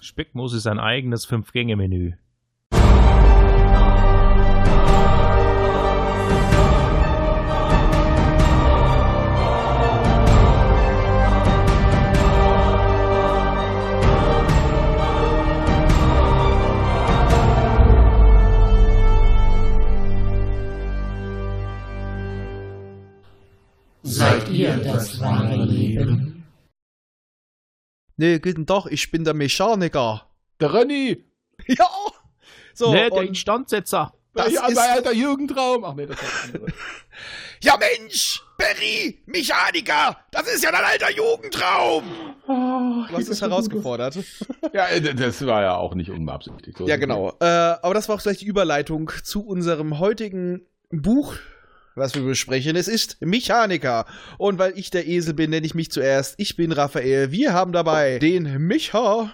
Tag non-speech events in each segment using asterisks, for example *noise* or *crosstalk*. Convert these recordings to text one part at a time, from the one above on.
Speckmus ist ein eigenes Fünf-Gänge-Menü. Seid ihr das wahre Leben? Nee, guten Tag, ich bin der Mechaniker. Der Renny! *laughs* Ja! So, nee, der Instandsetzer. das ja, ist, mein alter Jugendraum! Ach nee, das war *laughs* ja Mensch, Berry, Mechaniker, das ist ja dein alter Jugendtraum. Du hast es herausgefordert. ja, äh, das war ja auch nicht unbeabsichtigt. So Ja, genau. Äh, aber das war auch gleich die Überleitung zu unserem heutigen Buch, was wir besprechen. Es ist Mechaniker. Und weil ich der Esel bin, nenne ich mich zuerst. Ich bin Raphael. Wir haben dabei den Micha,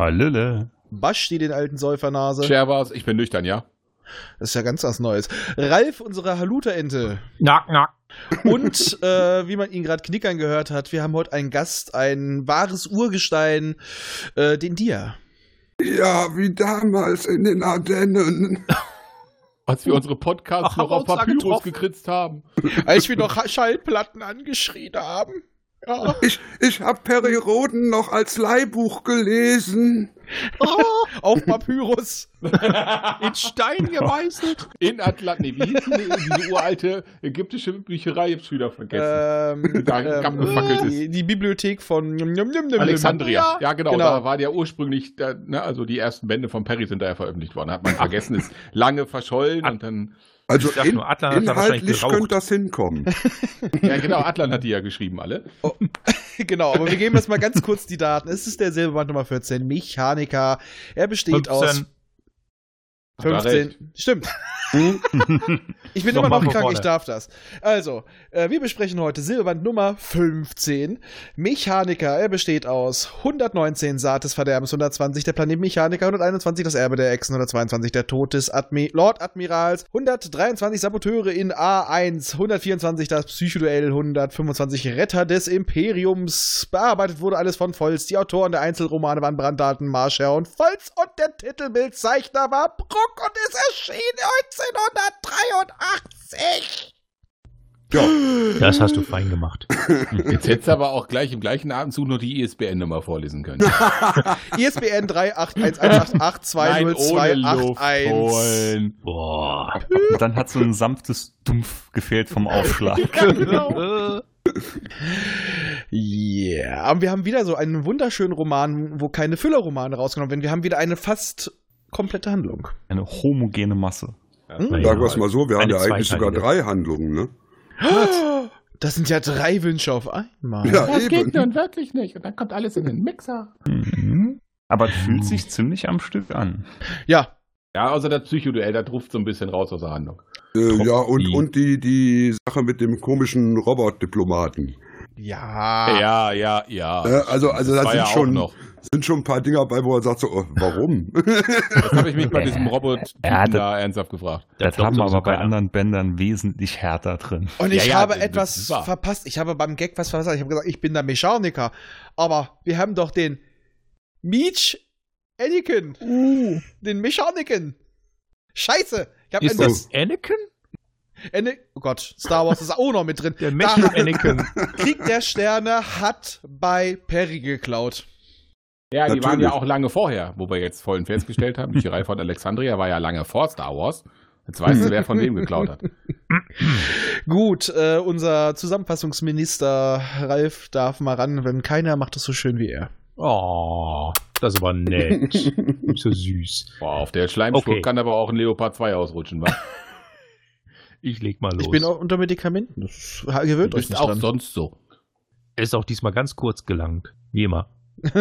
Hallöle. Basti, den alten Säufernase. Scherwas, ich bin nüchtern, ja? Das ist ja ganz was Neues. Ralf, unsere Haluta-Ente. Nack, nack. Und äh, wie man ihn gerade knickern gehört hat, wir haben heute einen Gast, ein wahres Urgestein, äh, den Dia. Ja, wie damals in den Ardennen. Als wir unsere Podcasts Ach, noch auf Papyrus getroffen? gekritzt haben. Als wir noch Schallplatten angeschrien haben. Ja. Ich, ich hab Periroden noch als Leihbuch gelesen. Auf Papyrus. *laughs* In Stein gemeißelt. In Atlant, nee, wie hieß die, diese uralte ägyptische Bücherei? Ich hab's wieder vergessen. ähm, Da ist. die, die Bibliothek von. Alexandria. Ja, genau, Genau. Da war der ursprünglich, da, ne, also die ersten Bände von Perry sind da ja veröffentlicht worden. Hat man *laughs* vergessen, ist lange verschollen und dann, Also in, nur, Atlan hat da wahrscheinlich inhaltlich könnte das hinkommen. *laughs* ja genau, Atlan hat die ja geschrieben, alle. *laughs* Genau, aber wir geben jetzt mal ganz kurz die Daten. Es ist der Silberband Nummer 14, Mechaniker. Er besteht aus 15. Hat er 15. Stimmt. *laughs* Ich bin immer noch krank, vorne. ich darf das. Also, äh, wir besprechen heute Silberband Nummer 15. Mechaniker, er besteht aus 119 Saat des Verderbens, 120 der Planet Mechaniker, 121 das Erbe der Echsen, 122 der Tod des Admi Lord Admirals, 123 Saboteure in A1, 124 das Psychoduell, 125 Retter des Imperiums. Bearbeitet wurde alles von Volz. Die Autoren der Einzelromane waren Branddaten, Marscher und Volz und der Titelbildzeichner war Bruck und es erschien 1983. Ja, Das hast du fein gemacht. *laughs* Jetzt hättest du aber auch gleich im gleichen Atemzug noch die ISBN-Nummer vorlesen können. ISBN 38118820281. holen. Boah. Und dann hat so ein sanftes Dumpf gefehlt vom *laughs* Aufschlag. Genau. Yeah. Aber wir haben wieder so einen wunderschönen Roman, wo keine Füllerromane rausgenommen werden. Wir haben wieder eine fast komplette Handlung. Eine homogene Masse. Hm? Naja, sagen wir es mal so, wir haben ja eigentlich sogar drei Handlungen, ne? Das sind ja drei Wünsche auf einmal. Ja, Das geht eben. nun wirklich nicht. Und dann kommt alles in den Mixer. Mhm. Aber es fühlt sich ziemlich am Stück an. Ja, Ja, außer das Psychoduell, das ruft so ein bisschen raus aus der Handlung. Äh, ja, und, Die- und die, die Sache mit dem komischen Robotdiplomaten. ja. Ja, ja, ja. Äh, also, also da war sind, ja schon, noch. Sind schon ein paar Dinger bei, wo er sagt so, oh, warum? Das habe ich mich bei *laughs* diesem robot Ja, das- da ernsthaft gefragt. Das glaubt haben wir aber bei keiner. anderen Bändern wesentlich härter drin. Und ich Ja, ja, habe das etwas verpasst. Ich habe beim Gag was verpasst. Ich habe gesagt, ich bin der Mechaniker. Aber wir haben doch den Meech Anakin. Den Mechaniken. Scheiße. Ich habe Ist das Anakin? Ene oh Gott, Star Wars ist auch noch mit drin. Der Mecha Anakin. *laughs* Krieg der Sterne hat bei Perry geklaut. Ja, die waren Natürlich. ja auch lange vorher, wo wir jetzt vorhin festgestellt haben. Die *laughs* Reihe von Alexandria war ja lange vor Star Wars. Jetzt weißt du, *laughs* wer von wem geklaut hat. Gut, äh, unser Zusammenfassungsminister Ralf darf mal ran, wenn keiner macht es so schön wie er. Oh, das war nett. *laughs* so süß. Boah, auf der Schleimspur Okay. kann aber auch ein Leopard 2 ausrutschen, wa? Ich leg mal los. Ich bin auch unter Medikamenten. Das gewöhnt euch nicht auch dran. sonst so. Ist auch diesmal ganz kurz gelangt. Wie immer. *laughs*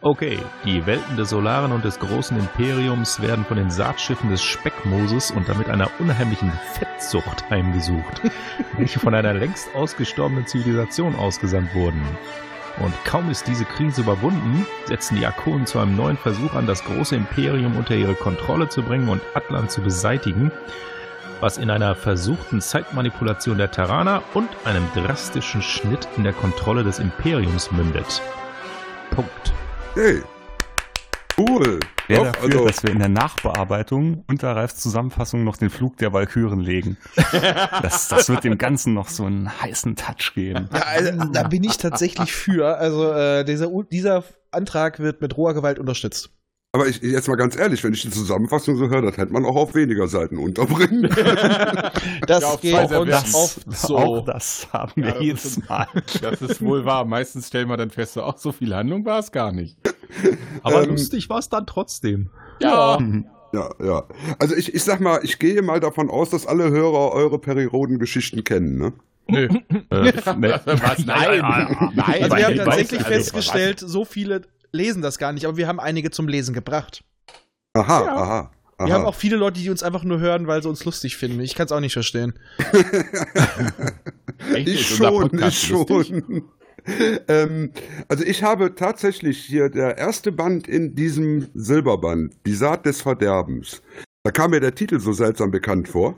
Okay, die Welten des Solaren und des großen Imperiums werden von den Saatschiffen des Speckmoses und damit einer unheimlichen Fettsucht heimgesucht, *laughs* welche von einer längst ausgestorbenen Zivilisation ausgesandt wurden. Und kaum ist diese Krise überwunden, setzen die Akonen zu einem neuen Versuch an, das große Imperium unter ihre Kontrolle zu bringen und Atlan zu beseitigen, was in einer versuchten Zeitmanipulation der Terraner und einem drastischen Schnitt in der Kontrolle des Imperiums mündet. Punkt. Hey. Cool. Wer Doch, dafür, also, dass wir in der Nachbearbeitung unter Ralfs Zusammenfassung noch den Flug der Walküren legen. *laughs* Das, das wird dem Ganzen noch so einen heißen Touch geben. Ja, also, da bin ich tatsächlich für. Also äh, dieser, dieser Antrag wird mit roher Gewalt unterstützt. Aber ich, jetzt mal ganz ehrlich, wenn ich die Zusammenfassung so höre, das hätte man auch auf weniger Seiten unterbringen. *laughs* Das Ja, geht zwei uns auf so. Auch das haben wir Ja, das jedes Mal. *laughs* Das ist wohl wahr. Meistens stellen wir dann fest, so, ach, so viel Handlung war es gar nicht. Aber Ähm, lustig war es dann trotzdem. Ja. ja, ja. Also ich, ich sag mal, ich gehe mal davon aus, dass alle Hörer eure Periodengeschichten kennen, ne? Nö. *laughs* Äh, ne, Was? Nein. Nein. Also wir haben tatsächlich festgestellt, so viele lesen das gar nicht, aber wir haben einige zum Lesen gebracht. Aha, Ja. aha. aha. Wir haben auch viele Leute, die uns einfach nur hören, weil sie uns lustig finden. Ich kann es auch nicht verstehen. *laughs* Echt? Ich schon, ich schon. *laughs* ähm, also ich habe tatsächlich hier der erste Band in diesem Silberband, Die Saat des Verderbens. Da kam mir der Titel so seltsam bekannt vor.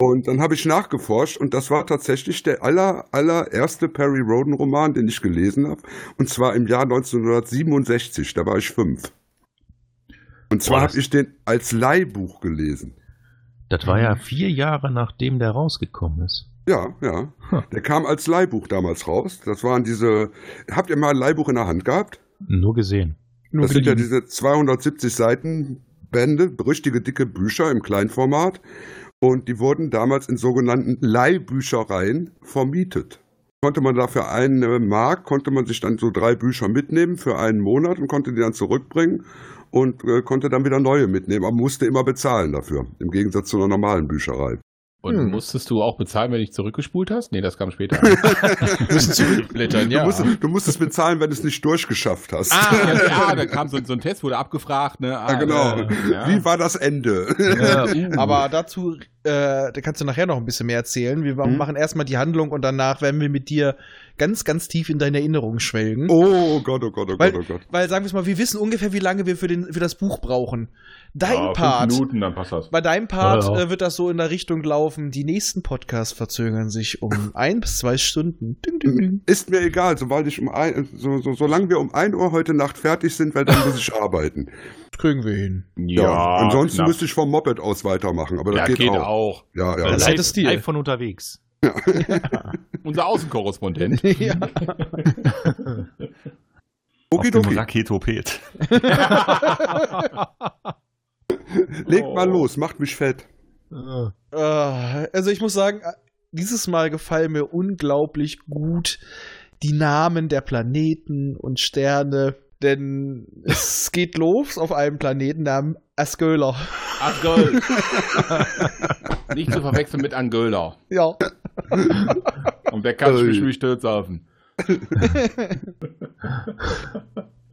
Und dann habe ich nachgeforscht und das war tatsächlich der aller, allererste Perry Roden Roman, den ich gelesen habe. Und zwar im Jahr 1967, da war ich fünf. Und zwar habe ich den als Leihbuch gelesen. Das war ja vier Jahre nachdem der rausgekommen ist. Ja, ja. Hm. Der kam als Leihbuch damals raus. Das waren diese. Habt ihr mal ein Leihbuch in der Hand gehabt? Nur gesehen. Nur das sind ja diese 270 Seiten Bände, richtige dicke Bücher im Kleinformat. Und die wurden damals in sogenannten Leihbüchereien vermietet. Konnte man dafür eine Mark, konnte man sich dann so drei Bücher mitnehmen für einen Monat und konnte die dann zurückbringen und äh, konnte dann wieder neue mitnehmen, aber musste immer bezahlen dafür, im Gegensatz zu einer normalen Bücherei. Und Hm. musstest du auch bezahlen, wenn du zurückgespult hast? Nee, das kam später. *laughs* zurückblättern, Du, musst, du musst es bezahlen, wenn du es nicht durchgeschafft hast. Ah, ja, ja, da *laughs* kam so, so ein Test, wurde abgefragt, ne? Ah, Ja, genau. äh, ja. Wie war das Ende? Aber dazu, äh, da kannst du nachher noch ein bisschen mehr erzählen. Wir Hm? machen erstmal die Handlung und danach werden wir mit dir ganz, ganz tief in deine Erinnerungen schwelgen. Oh Gott, oh Gott, oh weil, Gott, oh Gott. weil, sagen wir es mal, wir wissen ungefähr, wie lange wir für, den, für das Buch brauchen. Dein Ja, fünf Part, Minuten, dann passt das. bei deinem Part Ja, ja. Äh, wird das so in der Richtung laufen. Die nächsten Podcasts verzögern sich um *laughs* ein bis zwei Stunden. Ding, ding, ding. Ist mir egal, sobald ich um ein, so, so, solange wir um 1 Uhr heute Nacht fertig sind, weil dann muss ich *laughs* arbeiten. Das kriegen wir hin. Ja, ansonsten knapp. müsste ich vom Moped aus weitermachen, aber das ja, geht, geht auch. auch. Ja, ja. Das live, hätte Stil. von unterwegs. *laughs* Unser Außenkorrespondent. ja. Auf dem Okidoki. Raketoped. *laughs* Legt mal los, macht mich fett. Äh, also ich muss sagen, dieses Mal gefallen mir unglaublich gut die Namen der Planeten und Sterne, denn es *laughs* geht los auf einem Planeten namens Asköler. Asgöl. *laughs* Nicht zu verwechseln mit Angöler. Ja. Und der kann sich mich stürzen.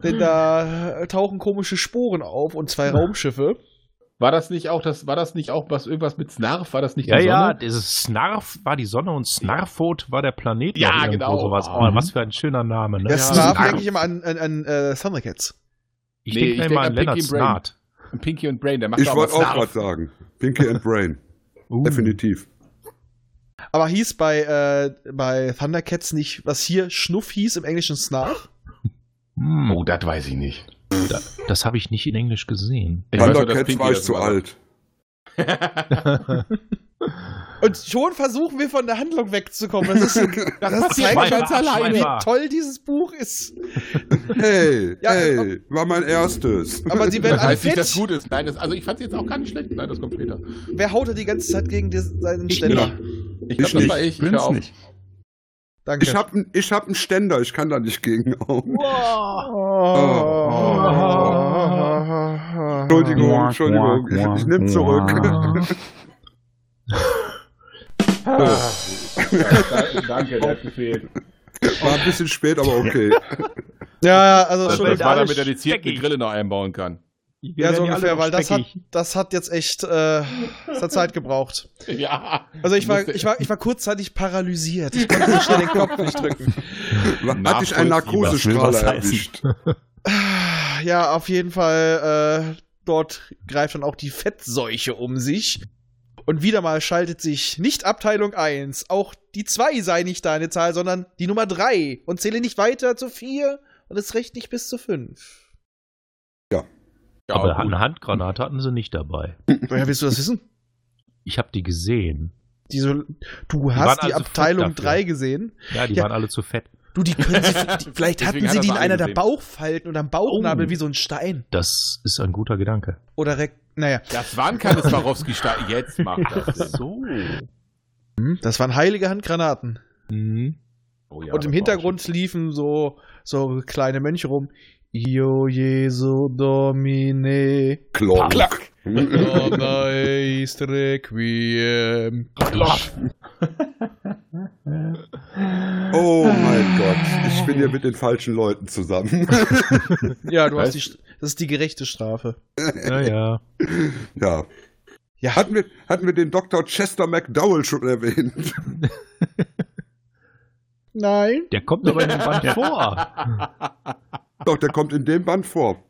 Denn da tauchen komische Sporen auf und zwei Raumschiffe. War das nicht auch, das, war das nicht auch was, irgendwas mit Snarf? War das nicht Ja, die ja, Sonne? dieses Snarf war die Sonne und Snarfot war der Planet. Ja, genau. Sowas. Oh, was für ein schöner Name, ne? Der Ja. Snarf Snarf. denke ich immer an, an, an äh, Thundercats. Ich Nee, denke ich mir denk immer an an Leonard Pinky Brain. Snart. *laughs* Pinky und Brain, der macht Ich wollte auch gerade sagen. Pinky and Brain. *laughs* Uh. Definitiv. Aber hieß bei, äh, bei Thundercats nicht, was hier Schnuff hieß im Englischen Snarf? Hm, Oh, das weiß ich nicht. Da, das habe ich nicht in Englisch gesehen. Thundercats war ich zu war. alt. *laughs* Und schon versuchen wir von der Handlung wegzukommen. Das, ist, *laughs* das, zeigt ganz alleine. wie toll dieses Buch ist. Hey, *laughs* Ja, hey, war mein erstes. Aber sie werden alle nicht, fett. dass gut ist. Nein, das, also ich fand es jetzt auch gar nicht schlecht. Nein, das kommt später. Wer haut da die ganze Zeit gegen die, seinen Ich Ständer? nicht. Ich Ich glaube, das nicht. war ich. Ich Bin's hör auf. nicht. Danke. Ich habe ich hab einen Ständer, ich kann da nicht gegen hauen. Oh. Entschuldigung, Entschuldigung, ich, ich nehme zurück. Danke, der hat gefehlt. War ein bisschen spät, aber okay. Ja, also Das, schon das war damit er die speckig. Grille noch einbauen kann. Ja, so ungefähr, weil das hat, das hat jetzt echt äh, das hat Zeit gebraucht. *laughs* Ja. Also ich war, ich war, ich war kurzzeitig paralysiert. Ich konnte so schnell den Kopf nicht drücken. *laughs* Hatte ich einen Narkosestrahler erwischt. *laughs* Ja, auf jeden Fall, äh, dort greift dann auch die Fettseuche um sich. Und wieder mal schaltet sich nicht Abteilung 1, auch die 2 sei nicht deine Zahl, sondern die Nummer 3 und zähle nicht weiter zu 4 und es reicht nicht bis zu fünf. Ja, Aber gut. eine Handgranate hatten sie nicht dabei. Woher willst du das wissen? Ich habe die gesehen. Diese, du waren hast die also Abteilung dafür. 3 gesehen. Ja, die Ja. waren alle zu fett. Du, die können sie, die, *laughs* vielleicht Deswegen hatten hat sie die in einer der eingesehen. Bauchfalten oder am Bauchnabel Oh. wie so ein Stein. Das ist ein guter Gedanke. Oder, Re naja, Das waren keine Swarovski-Steine. Jetzt macht das. So. Hm, das waren heilige Handgranaten. Mhm. Oh ja, und im Hintergrund liefen so, so kleine Mönche rum. Io Jesu Domine. Klonk. Klack. Dona est requiem. Oh mein Gott, ich bin hier mit den falschen Leuten zusammen. *laughs* Ja, du hast die, das ist die gerechte Strafe. *laughs* Ja, ja. ja. Ja, Hatten wir, hatten wir den Dr. Chester McDowell schon erwähnt? *laughs* nein. Der kommt aber in dem Band vor. Doch, der kommt in dem Band vor.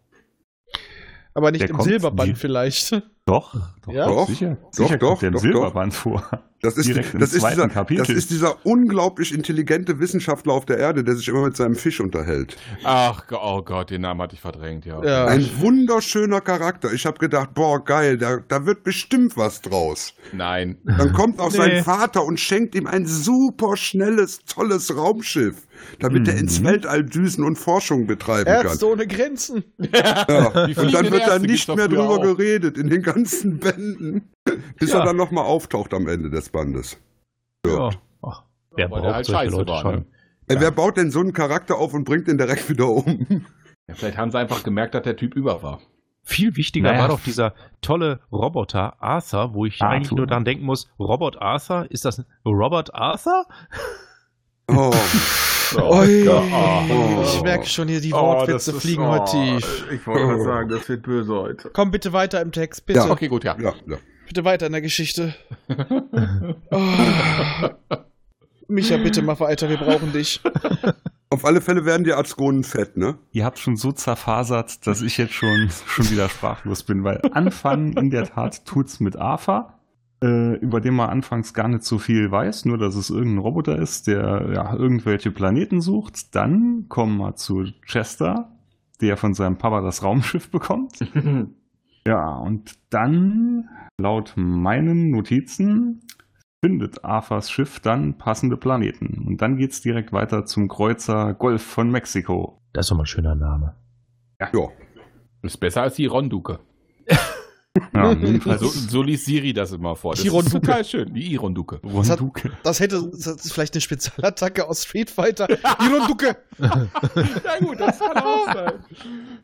Aber nicht Der im Silberband vielleicht. Doch, doch, Ja? Doch, sicher. doch, sicher doch, kommt der im doch, Silberband vor. Das ist, Direkt im das, ist zweiten dieser, Kapitel. das ist dieser unglaublich intelligente Wissenschaftler auf der Erde, der sich immer mit seinem Fisch unterhält. Ach, oh Gott, den Namen hatte ich verdrängt, ja. Ja. Ein wunderschöner Charakter. Ich habe gedacht, boah, geil, da, da wird bestimmt was draus. Nein. Dann kommt auch Nee. sein Vater und schenkt ihm ein super schnelles, tolles Raumschiff, damit er ins Mhm. Weltall düsen und Forschung betreiben Ärzte kann. ohne Grenzen. Ja. *laughs* Und dann wird da Ärzte nicht mehr drüber auch. geredet in den ganzen Bänden, *laughs* bis Ja. er dann nochmal auftaucht am Ende des Bandes. Ja. Ach, wer braucht halt solche Leute war, schon? ne? Ey, wer baut denn so einen Charakter auf und bringt ihn direkt wieder um? Ja, vielleicht haben sie einfach gemerkt, dass der Typ über war. Viel wichtiger Naja. war doch dieser tolle Roboter Arthur, wo ich Arthur. eigentlich nur daran denken muss, Robot Arthur, ist das Robert Arthur? Oh, *laughs* Ui. Oh. Ich merke schon hier, die Oh, Wortwitze fliegen heute tief. Ich wollte gerade sagen, das wird böse heute. Komm bitte weiter im Text, bitte. Ja. Okay, gut, ja. ja, ja. Bitte weiter in der Geschichte. *laughs* Oh. Micha, bitte mach weiter, wir brauchen dich. Auf alle Fälle werden die Azgonen fett, ne? Ihr habt schon so zerfasert, dass ich jetzt schon, schon wieder sprachlos bin, weil anfangen in der Tat tut's mit Arthur, äh, über den man anfangs gar nicht so viel weiß, nur dass es irgendein Roboter ist, der ja irgendwelche Planeten sucht. Dann kommen wir zu Chester, der von seinem Papa das Raumschiff bekommt. *laughs* Ja, und dann, laut meinen Notizen, findet Arthurs Schiff dann passende Planeten. Und dann geht's direkt weiter zum Kreuzer Golf von Mexiko. Das ist doch mal ein schöner Name. Ja. Ist besser als die Ronduke. *laughs* Ja, *laughs* jedenfalls So, so liest Siri das immer vor. Das Die ist total schön. Die Ironduke. Ronduke. Das hätte das ist vielleicht eine Spezialattacke aus Street Fighter. Ironduke! *laughs* Ja gut, das kann auch *laughs* sein.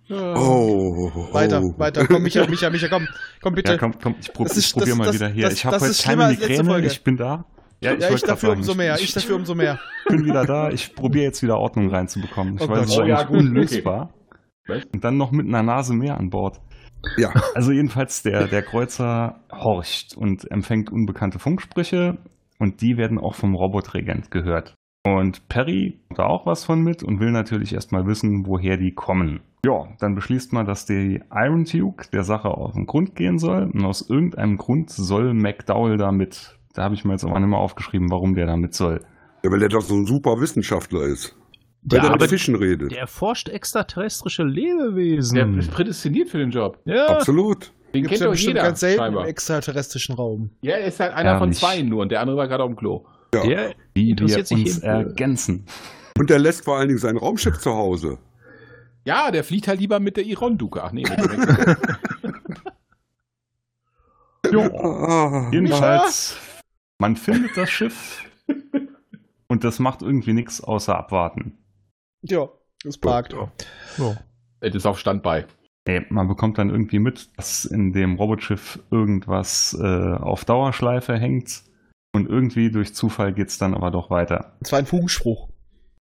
Oh. Weiter, oh. weiter. Komm, Micha, Micha, Micha, komm. Komm bitte. Ja, komm, komm, ich, prob, Das ist- ich probier das- mal das- wieder hier. das- ich habe das heute keine Migräne, ich bin da. ja, ich wollte grad dafür sagen, umso mehr. Ich dafür umso mehr. bin wieder da. Ich probiere jetzt wieder Ordnung reinzubekommen. Ich Oh weiß, es ist Oh ja, gut, unlösbar. Was? Und dann noch mit einer Nase mehr an Bord. Ja, *laughs* Also jedenfalls, der, der Kreuzer horcht und empfängt unbekannte Funksprüche und die werden auch vom Robotregent gehört. Und Perry hat da auch was von mit und will natürlich erstmal wissen, woher die kommen. Ja, dann beschließt man, dass die Iron Duke der Sache auf den Grund gehen soll und aus irgendeinem Grund soll McDowell da mit. Da habe ich mir jetzt aber nicht mehr aufgeschrieben, warum der da mit soll. ja, weil der doch so ein super Wissenschaftler ist. Weil Ja, der aber mit Fischen redet. der erforscht extraterrestrische Lebewesen. Der ist prädestiniert für den Job. ja. Absolut. Den Gibt's kennt ja doch jeder. ganz selten im scheinbar. extraterrestrischen Raum. Ja, er ist halt einer von Ehrlich. zwei nur und der andere war gerade auf dem Klo. Ja. Der Wie wir interessiert sich uns ergänzen. Und der lässt vor allen Dingen sein Raumschiff zu Hause. Ja, der fliegt halt lieber mit der Ironduke. Ach nee, mit dem *laughs* Ah, Jedenfalls, man findet das Schiff *laughs* und das macht irgendwie nichts außer abwarten. Ja, es parkt. Es ist auf Standby. Ey, man bekommt dann irgendwie mit, dass in dem Robotschiff irgendwas äh, auf Dauerschleife hängt und irgendwie durch Zufall geht's dann aber doch weiter. Es war ein Funkspruch.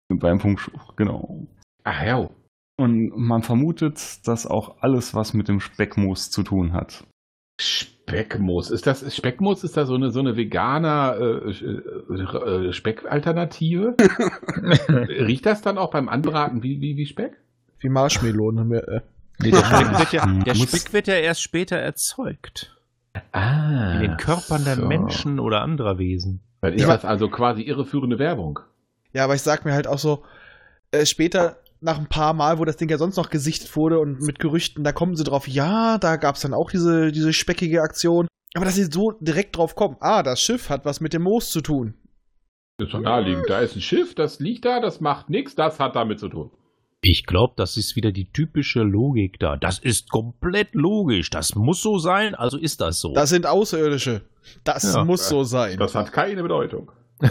Beim Funkspruch, genau. Ach ja. Und man vermutet, dass auch alles was mit dem Speckmoos zu tun hat. Speckmoos. Ist das ist Speckmoos? Ist da so eine so eine veganer äh, äh, äh, Speckalternative? *laughs* Riecht das dann auch beim Anbraten wie, wie, wie Speck? Wie haben wir, äh. Nee, der *laughs* Speck wird ja, der Speck wird ja erst später erzeugt. Ah. In den Körpern der so. Menschen oder anderer Wesen. Dann ist Ja. das also quasi irreführende Werbung. Ja, aber ich sag mir halt auch so, äh, später nach ein paar Mal, wo das Ding ja sonst noch gesichtet wurde und mit Gerüchten, da kommen sie drauf, ja, da gab es dann auch diese, diese speckige Aktion. Aber dass sie so direkt drauf kommen, ah, das Schiff hat was mit dem Moos zu tun. Das ist doch naheliegend. Da ist ein Schiff, das liegt da, das macht nichts, das hat damit zu tun. Ich glaube, das ist wieder die typische Logik da. Das ist komplett logisch. Das muss so sein, also ist das so. Das sind Außerirdische. Das Ja. muss so sein. Das hat keine Bedeutung. *laughs*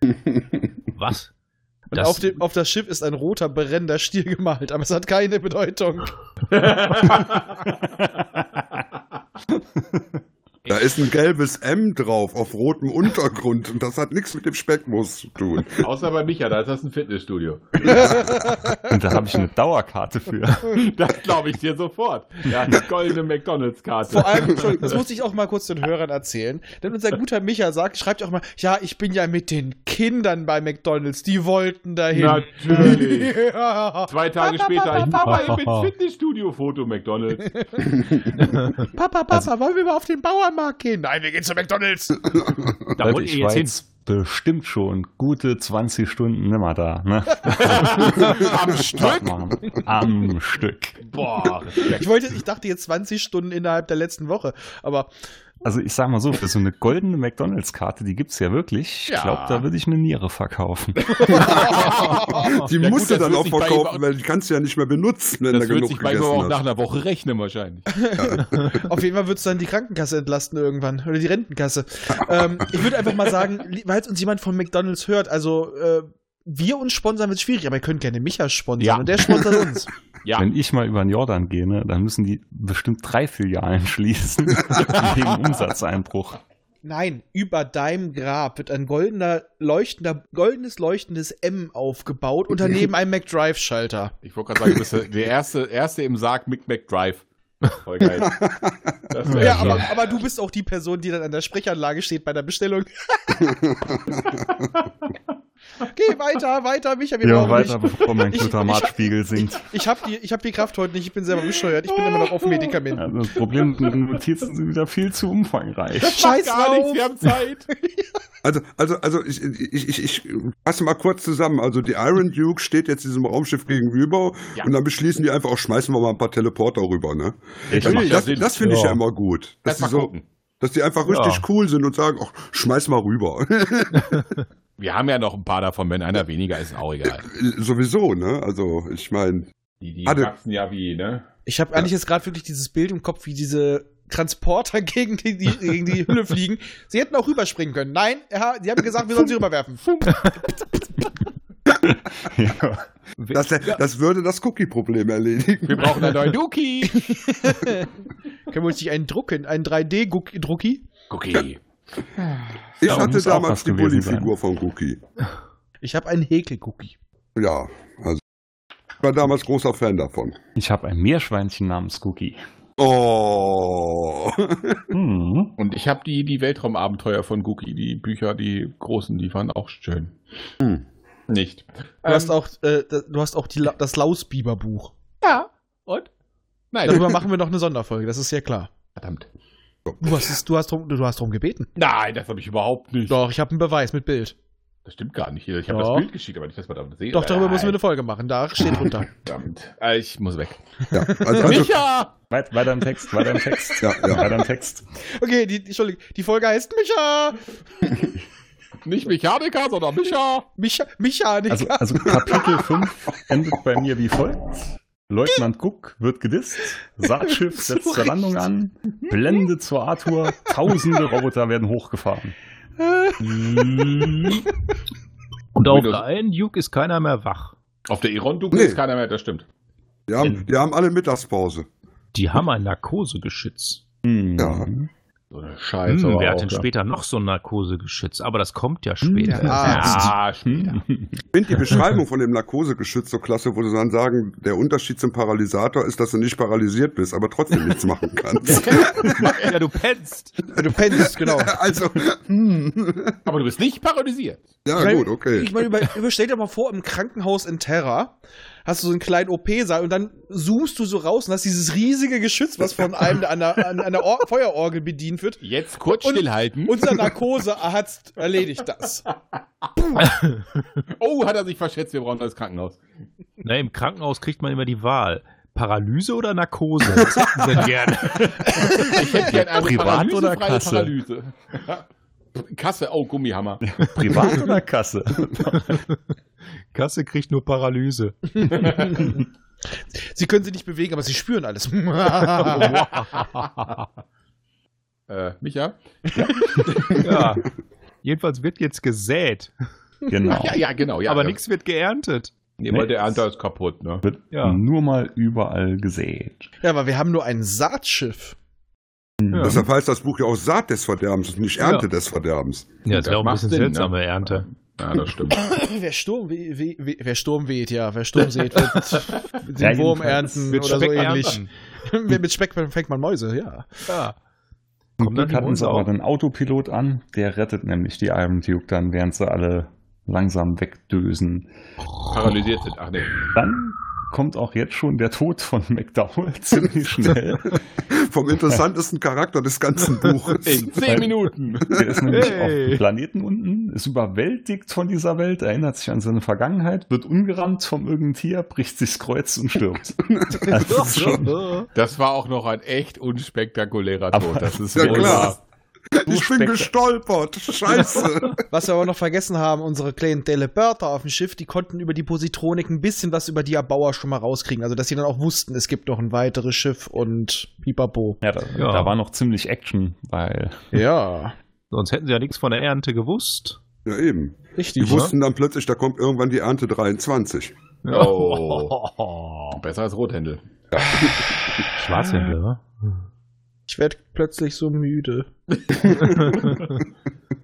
*laughs* Was? Und Das- auf, dem, auf das Schiff ist ein roter brennender Stier gemalt, aber es hat keine Bedeutung. *laughs* *laughs* Da ist ein gelbes M drauf auf rotem Untergrund und das hat nichts mit dem Speckmus zu tun. Außer bei Micha, da ist das ein Fitnessstudio. *laughs* Und da habe ich eine Dauerkarte für. *laughs* Das glaube ich dir sofort. Ja, eine goldene McDonalds-Karte. Vor allem, Entschuldigung, das muss ich auch mal kurz den Hörern erzählen. Denn unser guter Micha sagt, schreibt auch mal, ja, ich bin ja mit den Kindern bei McDonalds, die wollten dahin. Natürlich. *laughs* Ja. Zwei Tage später, ich mache mal eben ins Fitnessstudio-Foto McDonalds. Papa, Papa, wollen wir mal auf den Bauernmarkt gehen? Nein, wir gehen zu McDonalds. *laughs* Da wollt ich ihr jetzt hin. bestimmt schon gute 20 Stunden nimmer da. Ne? *laughs* Am Stück? Am Stück. Boah, Ich wollte, ich dachte jetzt 20 Stunden innerhalb der letzten Woche, aber Also ich sag mal so, für so eine goldene McDonalds-Karte, die gibt's ja wirklich. Ich Ja. glaube, da würde ich eine Niere verkaufen. *laughs* Die Ja, musst du dann auch verkaufen, weil die kannst du ja nicht mehr benutzen, wenn das du wird genug sich manchmal auch gegessen nach einer Woche rechnen wahrscheinlich. *laughs* auf jeden Fall wird es dann die Krankenkasse entlasten irgendwann. Oder die Rentenkasse. ähm, ich würde einfach mal sagen, weil uns jemand von McDonalds hört, also äh, wir uns sponsern wird schwierig, aber ihr könnt gerne Micha sponsern Ja. und der sponsert uns. *laughs* Ja, Wenn ich mal über den Jordan gehe, ne, dann müssen die bestimmt drei Filialen *laughs* schließen *laughs* wegen Umsatzeinbruch. Nein, über deinem Grab wird ein goldener, leuchtender, goldenes, leuchtendes M aufgebaut und daneben ein McDrive-Schalter. ich wollte gerade sagen, du bist der erste, erste im Sarg Mick McDrive. Voll geil. Ja, aber, aber du bist auch die Person, die dann an der Sprechanlage steht bei der Bestellung. Geh weiter, weiter, Micha, wir Ja, weiter, dich. bevor mein Ich- Glutamatspiegel sinkt. Ich hab die, ich hab die Kraft heute nicht, ich bin selber bescheuert, ich bin immer noch auf Medikamenten. Ja, das Problem mit den Notizen sind wieder viel zu umfangreich. Scheiß Gar nichts, wir haben Zeit. *laughs* Also, also, also ich, ich, ich, ich fasse mal kurz zusammen. Also die Iron Duke steht jetzt diesem Raumschiff gegenüber Ja. und dann beschließen die einfach, auch schmeißen wir mal ein paar Teleporter rüber, ne? Das ja Das, Sinn. das finde ich Ja. immer gut. Dass Lass die, mal so, gucken. Dass die einfach richtig Ja. cool sind und sagen, ach, schmeiß mal rüber. *laughs* *laughs* Wir haben ja noch ein paar davon, wenn einer weniger ist, auch egal. Sowieso, ne? Also ich meine, Die, die Hatte- wachsen ja wie, ne? Ich habe eigentlich jetzt gerade wirklich dieses Bild im Kopf, wie diese Transporter *laughs* gegen die, die, gegen die Hülle fliegen. Sie hätten auch rüberspringen können. Nein, ja, sie haben gesagt, wir sollen sie rüberwerfen. *laughs* Ja. das, das würde das Cookie-Problem erledigen. Wir brauchen einen neuen Duki. *laughs* Können wir uns nicht einen drucken, einen 3D-Drucki? Cookie. Ich Ja, hatte damals die gewesen Bully-Figur von Cookie. Ich habe einen Häkel-Cookie. Ja, also ich war damals großer Fan davon. Ich habe ein Meerschweinchen namens Cookie. Oh. *laughs* Hm. Und ich habe die, die Weltraumabenteuer von Gookie, die Bücher, die großen, die waren auch schön. Hm. Nicht. Du hast auch, äh, du hast auch die, La- das Lausbiber-Buch. Ja. Und? Nein. Darüber machen wir noch eine Sonderfolge, das ist ja klar. Verdammt. Du hast, es, du hast, drum, du hast drum gebeten. Nein, das habe ich überhaupt nicht. Doch, ich habe einen Beweis mit Bild. Das stimmt gar nicht. Ich habe das Bild geschickt, aber nicht, dass man da sehen Doch, darüber Nein. müssen wir eine Folge machen. Da steht drunter. *laughs* Verdammt. Äh, Ich muss weg. Ja, also, also, Micha! Weit, weiter im Text, weiter im Text. Ja, ja. Weiter im Text. Okay, die, die, Entschuldigung, die Folge heißt Micha! *laughs* Nicht Mechaniker, sondern Micha! Micha Mechaniker. Also, also Kapitel 5 endet bei mir wie folgt. Leutnant Cook wird gedisst, Saatschiff *laughs* setzt zur Landung an, Blende zur Arthur, tausende Roboter werden hochgefahren. Und auf der einen Duke ist keiner mehr wach. Auf der Iron Duke Nee. ist keiner mehr, das stimmt. die, haben, die haben alle Mittagspause. Die haben ein Narkosegeschütz. Hm. Ja. Scheiße. Hm, wer auch, hat denn ja. später noch so ein Narkosegeschütz? Aber das kommt ja später. Arzt. Ja, später. Ich finde die Beschreibung von dem Narkosegeschütz so klasse, wo sie dann sagen, der Unterschied zum Paralysator ist, dass du nicht paralysiert bist, aber trotzdem nichts machen kannst. *laughs* ja, du pennst. du pennst, genau. *laughs* also, hm. Aber du bist nicht paralysiert. ja Ich gut, okay. Ich meine, über, überstell dir mal vor, im Krankenhaus in Terra, hast du so einen kleinen OP-Saal und dann zoomst du so raus und hast dieses riesige Geschütz, was von einem an der, an einer Or Feuerorgel bedient wird. Jetzt kurz Und- stillhalten. Unser Narkose hat erledigt das. oh, hat er sich verschätzt, wir brauchen das Krankenhaus. Na, im Krankenhaus kriegt man immer die Wahl. Paralyse oder Narkose? Was hätten Sie denn gerne? *laughs* Ich hätte gerne eine Privat oder Kasse? Paralyse. Kasse, oh, Gummihammer. Privat oder Kasse? *laughs* Kasse kriegt nur Paralyse. *laughs* Sie können sich nicht bewegen, aber sie spüren alles. *laughs* Äh, Micha? ja. Jedenfalls wird jetzt gesät, Genau. *laughs* Ja, ja, genau. Ja, aber ja. nichts wird geerntet. Nee, weil der Ernter ist kaputt, ne? Wird Ja. nur mal überall gesät. ja, aber wir haben nur ein Saatschiff. Ja. Deshalb heißt das Buch ja auch Saat des Verderbens und nicht Ernte Ja. des Verderbens. Ja, das Das wäre auch ein macht bisschen Sinn, seltsame ne? Ernte. Ja, das stimmt. *coughs* Wer Sturm, we, we, we, wer Sturm weht, ja. Wer Sturm sät, wird *laughs* den Ja, Wurm ernten Mit oder so Speck ähnlich. ernten. *laughs* Mit Speck fängt man Mäuse, ja. Ja. Kommt dann Glück die hatten sie Hunde aber auch. den Autopilot an, der rettet nämlich die Iron Duke dann, während sie alle langsam wegdösen. Paralysiert sind. Ach nee. Dann kommt auch jetzt schon der Tod von *laughs* McDowell ziemlich *laughs* schnell. Vom interessantesten Charakter des ganzen Buches. In zehn Minuten. Der ist nämlich Hey. auf dem Planeten unten, ist überwältigt von dieser Welt, erinnert sich an seine Vergangenheit, wird umgerannt vom irgendeinem Tier, bricht sich's Kreuz und stirbt. Also *laughs* das ist schon Das war auch noch ein echt unspektakulärer Aber- Tod. Das ist Ja, wohl klar. Ich bin gestolpert. Scheiße. *laughs* Was wir aber noch vergessen haben, unsere kleinen Delebörter auf dem Schiff, die konnten über die Positronik ein bisschen was über die Erbauer schon mal rauskriegen. Also, dass sie dann auch wussten, es gibt noch ein weiteres Schiff und pipapo. ja, da, Ja. da war noch ziemlich Action, weil *laughs* Ja, Sonst hätten sie ja nichts von der Ernte gewusst. Ja, eben. richtig. Die wussten dann plötzlich, da kommt irgendwann die Ernte 23. Oh. Besser als Rothändel. *laughs* Schwarzhändler, wa? Ich werde plötzlich so müde. *laughs*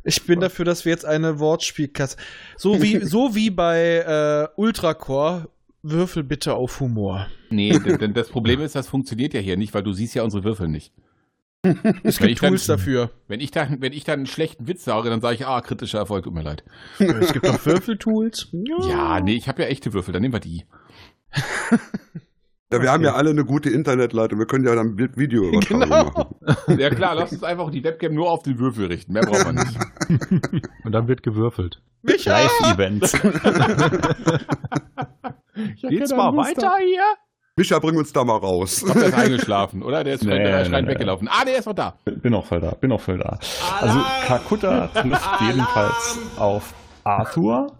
Ich bin dafür, dass wir jetzt eine Wortspielkasse. So wie, so wie bei äh, Ultracore, würfel bitte auf Humor. Nee, denn, das Problem ist, das funktioniert ja hier nicht, weil du siehst ja unsere Würfel nicht. *laughs* Es Wenn gibt ich dann- Tools dafür. Wenn ich dann, wenn ich dann einen schlechten Witz sage, dann sage ich, ah, kritischer Erfolg, tut mir leid. Es gibt auch Würfeltools. Ja, nee, ich habe ja echte Würfel, dann nehmen wir die. *laughs* Ja, wir haben ja alle eine gute Internetleitung. Wir können ja dann Bild- Videoübertragung *laughs* Genau. machen. *laughs* Ja klar, lass uns einfach die Webcam nur auf den Würfel richten. Mehr brauchen wir nicht. *laughs* Und dann wird gewürfelt. Micha! Live-Event. Geht's mal weiter hier? Micha, bring uns da mal raus. Ich hab der ist eingeschlafen, oder? Der ist Nee, nee, nee, nee. weggelaufen. Ah, der ist noch da. Bin auch voll da, bin auch voll da. Also Kalkutta trifft jedenfalls auf Arthur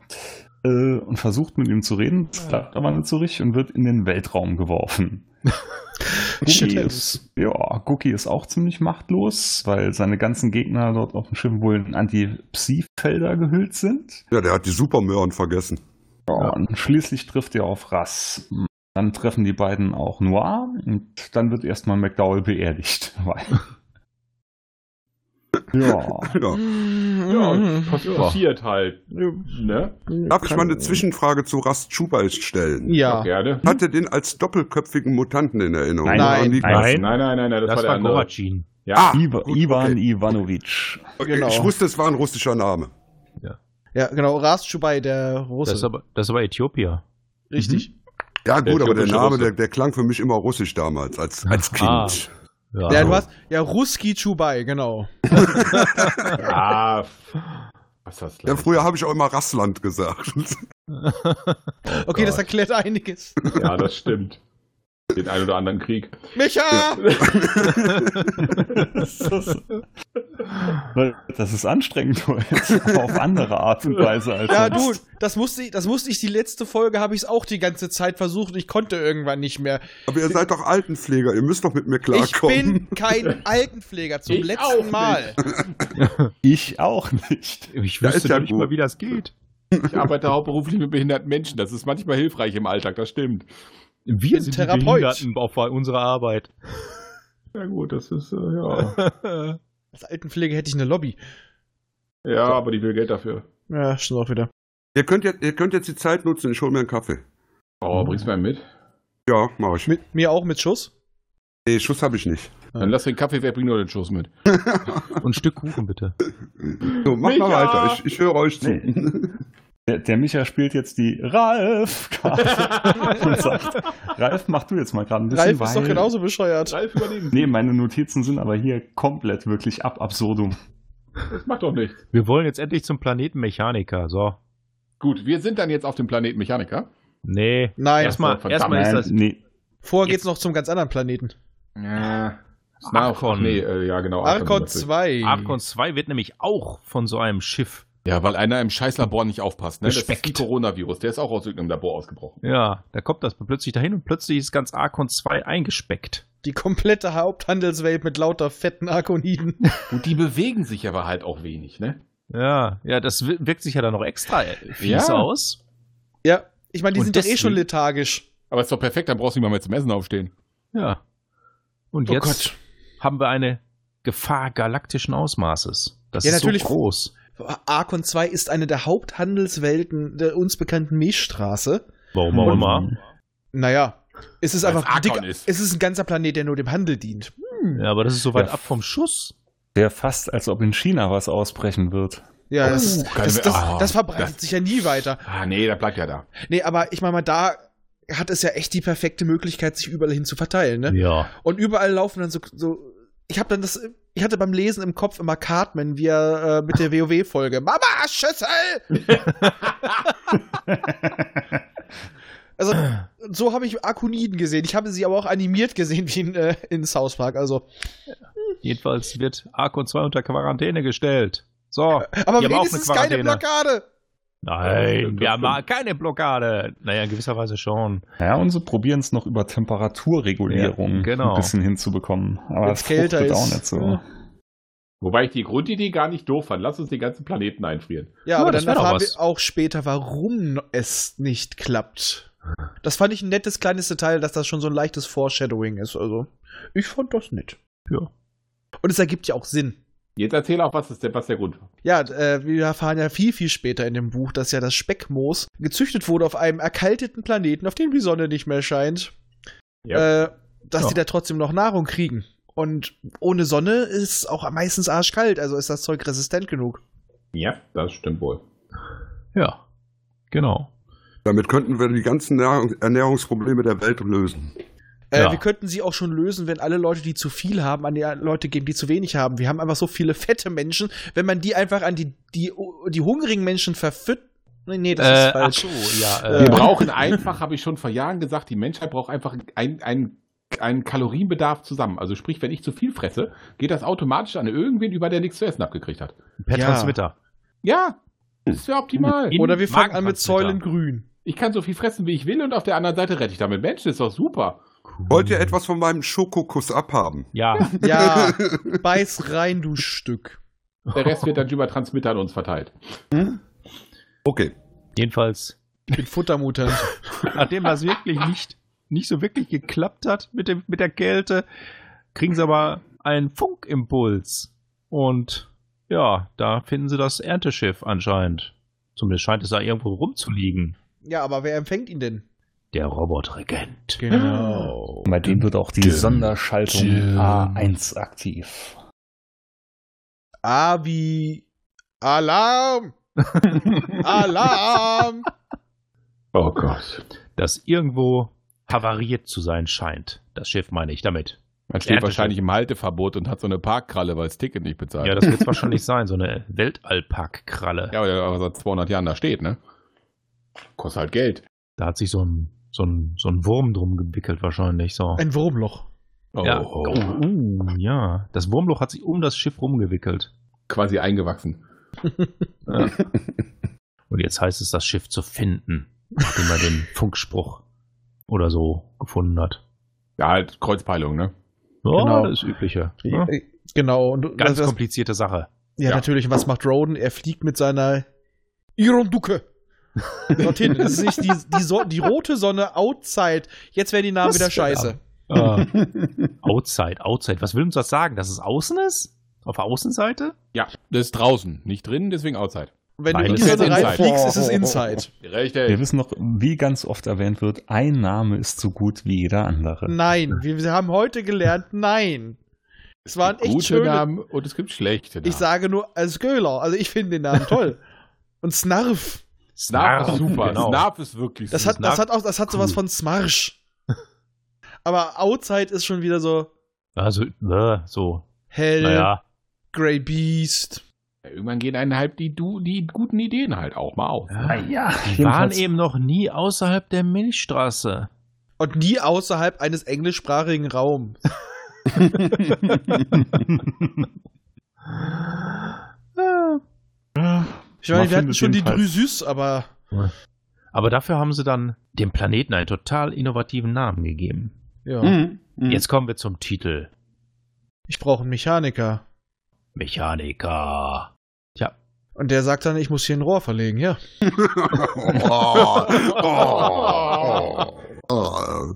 äh, und versucht mit ihm zu reden, das klappt aber nicht so richtig und wird in den Weltraum geworfen. *laughs* Happens. ist, ja, Gookie ist auch ziemlich machtlos, weil seine ganzen Gegner dort auf dem Schiff wohl in Anti-Psi-Felder gehüllt sind. Ja, der hat die Supermöhren vergessen. Ja, und schließlich trifft er auf Rass. Dann treffen die beiden auch Noir und dann wird erstmal McDowell beerdigt. *laughs* Weil *laughs* ja. Ja. Ja, passiert halt. Ne? Darf ich mal eine Zwischenfrage zu Rast Chubai stellen? Ja. Gerne. Hatte den als doppelköpfigen Mutanten in Erinnerung? Nein, nein. Nein, Nein, nein, nein, nein, das, das war der war andere. Goracin. Ja. Ah, Iva, gut, Ivan okay. Ivanovic. Okay, Genau. Ich wusste, es war ein russischer Name. Ja, genau. Rast Schubai, der Russe. Das ist aber, das ist aber Äthiopier. Richtig. Ja, gut, Der aber der Name, der, der klang für mich immer russisch damals, als, als Kind. Ah. Ja, Ja, du hast, ja, Ruski Chubai, genau. *laughs* Ah, was das Ja, früher habe ich auch immer Rassland gesagt. *laughs* Okay, das erklärt einiges. Ja, das stimmt. Den einen oder anderen Krieg. Micha! *laughs* Das ist anstrengend aber auf andere Art und Weise als Ja, du, das musste ich, das musste ich die letzte Folge, habe ich es auch die ganze Zeit versucht und ich konnte irgendwann nicht mehr. aber ihr seid doch Altenpfleger, ihr müsst doch mit mir Ich klarkommen. bin kein *laughs* Altenpfleger zum Ich letzten. Mal. Ich auch nicht. Ich wüsste ist ja nicht gut. mal, wie das geht. Ich arbeite hauptberuflich mit behinderten Menschen. Das ist manchmal hilfreich im Alltag, das stimmt. Wir sind Therapeut. die Behinderten auf unserer Arbeit. Ja gut, das ist, äh, ja. *laughs* Als Altenpfleger hätte ich eine Lobby. Ja, aber die will Geld dafür. Ja, schon auch wieder. Ihr könnt, jetzt, ihr könnt jetzt die Zeit nutzen, ich hole mir einen Kaffee. Oh, bringst du einen mit? Ja, mach ich. Mit mir auch mit Schuss? Nee, Schuss habe ich nicht. Dann lass den Kaffee weg, bring nur den Schuss mit. Und ein Stück Kuchen bitte. So, mach mal Micha! weiter, ich, ich höre euch zu. Der, der Micha spielt jetzt die Ralf-Karte *laughs* und sagt, Ralf, mach du jetzt mal gerade ein bisschen, Ralf ist doch genauso bescheuert. Ralf übernehmen. Nee, meine Notizen sind aber hier komplett wirklich ab absurdum. Das macht doch nichts. Wir wollen jetzt endlich zum Planeten Mechaniker. So. Gut, wir sind dann jetzt auf dem Planeten Mechaniker. Nee. Nein, Erstmal, erstmal ist das. nee. vorher jetzt- geht's noch zum ganz anderen Planeten. Ja. Arkon. Nee, äh, ja, genau. Arkon natürlich. 2. Arkon 2 wird nämlich auch von so einem Schiff. Ja, weil einer im Scheißlabor nicht aufpasst. Ne? Das ist Coronavirus. Der ist auch aus irgendeinem Labor ausgebrochen. Ja, da kommt das plötzlich dahin und plötzlich ist ganz Arkon 2 eingespeckt. Die komplette Haupthandelswelt mit lauter fetten Arkoniden. *laughs* Und die bewegen sich aber halt auch wenig, ne? Ja, ja, das wir- wirkt sich ja dann noch extra fies Ja. aus. ja, ich meine, die Und sind doch eh schon lethargisch. Aber ist doch perfekt, dann brauchst du nicht mal mehr zum Essen aufstehen. Ja. Und Oh jetzt Gott. haben wir eine Gefahr galaktischen Ausmaßes. Das Ja, ist natürlich. so groß. Arkon 2 ist eine der Haupthandelswelten der uns bekannten Milchstraße. Warum auch Und- immer. Naja, es ist Weil's einfach Arkon dick, ist. es ist ein ganzer Planet, der nur dem Handel dient. Ja, aber das ist so weit Ja. ab vom Schuss. Wäre fast, als ob in China was ausbrechen wird. Ja, das, Oh, das, das, das, Ah, das verbreitet das- sich ja nie weiter. Ah, nee, der bleibt ja da. Nee, aber ich meine mal, da hat es ja echt die perfekte Möglichkeit, sich überall hin zu verteilen, ne? Ja. Und überall laufen dann so, so ich habe dann das, ich hatte beim Lesen im Kopf immer Cartman, wie er äh, mit der WoW-Folge Mama, Schüssel! *laughs* also, so habe ich Arkoniden gesehen. Ich habe sie aber auch animiert gesehen, wie in, äh, in South Park. Also, Jedenfalls wird Arkon 2 unter Quarantäne gestellt. So. aber wenigstens eine keine. Blockade. Nein, wir haben keine Blockade. Naja, in gewisser Weise schon. Ja, und sie probieren es noch über Temperaturregulierung Ja, genau. ein bisschen hinzubekommen. Aber es kälter ist. auch nicht so. Ja. Wobei ich die Grundidee gar nicht doof fand. Lass uns den ganzen Planeten einfrieren. Ja, Ja, aber dann erfahren wir auch später, warum es nicht klappt. Das fand ich ein nettes kleines Detail, dass das schon so ein leichtes Foreshadowing ist. Also, ich fand das nett. Ja. Und es ergibt ja auch Sinn. Jetzt erzähl auch, was, ist der, was der Grund war. Ja, äh, wir erfahren ja viel, viel später in dem Buch, dass ja das Speckmoos gezüchtet wurde auf einem erkalteten Planeten, auf dem die Sonne nicht mehr scheint. Ja. Äh, dass Ja. die da trotzdem noch Nahrung kriegen. Und ohne Sonne ist auch meistens arschkalt, also ist das Zeug resistent genug. ja, das stimmt wohl. Ja. Genau. Damit könnten wir die ganzen Nahrung Ernährungsprobleme der Welt lösen. Äh, Ja. Wir könnten sie auch schon lösen, wenn alle Leute, die zu viel haben, an die Leute geben, die zu wenig haben. Wir haben einfach so viele fette Menschen. Wenn man die einfach an die, die, die hungrigen Menschen verfüttert. Nee, nee, das ist Äh, ach falsch. so, ja. Äh, Wir brauchen einfach, habe ich schon vor Jahren gesagt, die Menschheit braucht einfach einen ein, einen Kalorienbedarf zusammen. Also sprich, wenn ich zu viel fresse, geht das automatisch an irgendwen über, der nichts zu essen abgekriegt hat. per Ja. Transmitter. Ja, das ist ja optimal. In- Oder wir fangen an mit. Säulen grün. Ich kann so viel fressen, wie ich will und auf der anderen Seite rette ich damit Menschen. Ist doch super. Wollt ihr etwas von meinem Schokokuss abhaben? Ja. *laughs* Ja, *laughs* beiß rein, du Stück. Der Rest wird dann über Transmitter an uns verteilt. Okay. Jedenfalls, Ich bin Futtermutter. *laughs* nachdem das wirklich nicht, nicht so wirklich geklappt hat mit, dem, mit der Kälte, kriegen sie aber einen Funkimpuls. Und ja, da finden sie das Ernteschiff anscheinend. Zumindest scheint es da irgendwo rumzuliegen. Ja, aber wer empfängt ihn denn? Der Robotregent. Genau. Bei dem wird auch die Jim. Sonderschaltung Jim. A1 aktiv. A wie Alarm! *laughs* Alarm! Oh Gott. Das irgendwo havariert zu sein scheint. Das Schiff meine ich damit. Man steht wahrscheinlich im Halteverbot und hat so eine Parkkralle, weil das Ticket nicht bezahlt. Ja, das wird es wahrscheinlich sein, so eine Weltallpack-Kralle. ja, aber seit 200 Jahren da steht, ne? Kostet halt Geld. Da hat sich so ein, so ein, so ein Wurm drum gewickelt wahrscheinlich. So. Ein Wurmloch. Oh, ja. Oh, uh, ja. Das Wurmloch hat sich um das Schiff rumgewickelt. Quasi eingewachsen. *laughs* Ja. Und jetzt heißt es, das Schiff zu finden, nachdem er den Funkspruch oder so gefunden hat. Ja, halt Kreuzpeilung, ne? Ja, Genau. das Übliche. Ja. Äh, Genau. Und Ganz das, komplizierte Sache. ja, ja. natürlich. Was macht Roden? Er fliegt mit seiner Ironducke *laughs* dorthin. Das ist nicht die, die, so die rote Sonne outside. Jetzt werden die Namen Was wieder scheiße. Ah. *laughs* Outside, Outside. Was will uns das sagen? Dass es außen ist? Auf der Außenseite? Ja, das ist draußen, nicht drin, deswegen outside. Wenn Nein, du in die Sonne reinfliegst, ist es inside. Wir Richtig. wissen noch, wie ganz oft erwähnt wird, ein Name ist so gut wie jeder andere. Nein, wir, wir haben heute gelernt, nein. Es waren echt Gute schöne. Namen und es gibt schlechte Namen. Ich sage nur als Göhler. Also ich finde den Namen toll. *laughs* Und Snarf. Snarf ist super. genau. Snarf ist wirklich Das das hat auch, das hat sowas von Smarsch. Aber Outside ist schon wieder so Also, äh, so, hell, naja. Grey Beast. Ja, Irgendwann gehen einem halt die, die guten Ideen halt auch mal auf. ja, Die waren eben noch nie außerhalb der Milchstraße. Und nie außerhalb eines englischsprachigen Raums. *laughs* *laughs* *laughs* Ich meine, wir hatten schon die Drüsüs, aber Aber dafür haben sie dann dem Planeten einen total innovativen Namen gegeben. ja. Mhm. Mhm. Jetzt kommen wir zum Titel. Ich brauche einen Mechaniker. Mechaniker. Tja, Und der sagt dann, ich muss hier ein Rohr verlegen, ja. oh, oh, oh,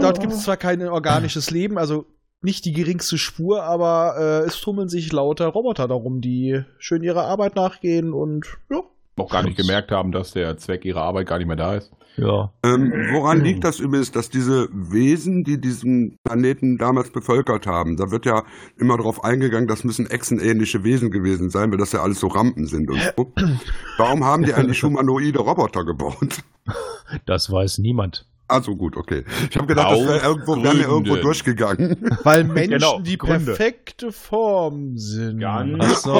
Dort gibt es zwar kein organisches Leben, also nicht die geringste Spur, aber äh, es tummeln sich lauter Roboter darum, die schön ihrer Arbeit nachgehen und ja. Auch gar nicht gemerkt haben, dass der Zweck ihrer Arbeit gar nicht mehr da ist. ja. Ähm, woran liegt das übrigens, dass diese Wesen, die diesen Planeten damals bevölkert haben, da wird ja immer darauf eingegangen, das müssen echsenähnliche Wesen gewesen sein, weil das ja alles so Rampen sind und so. Warum haben die eigentlich *laughs* humanoide Roboter gebaut? Das weiß niemand. Also gut, okay. Ich habe gedacht, das wäre irgendwo, wär irgendwo durchgegangen. *laughs* Weil Menschen Genau, die Gründe. perfekte Form sind. Ach so.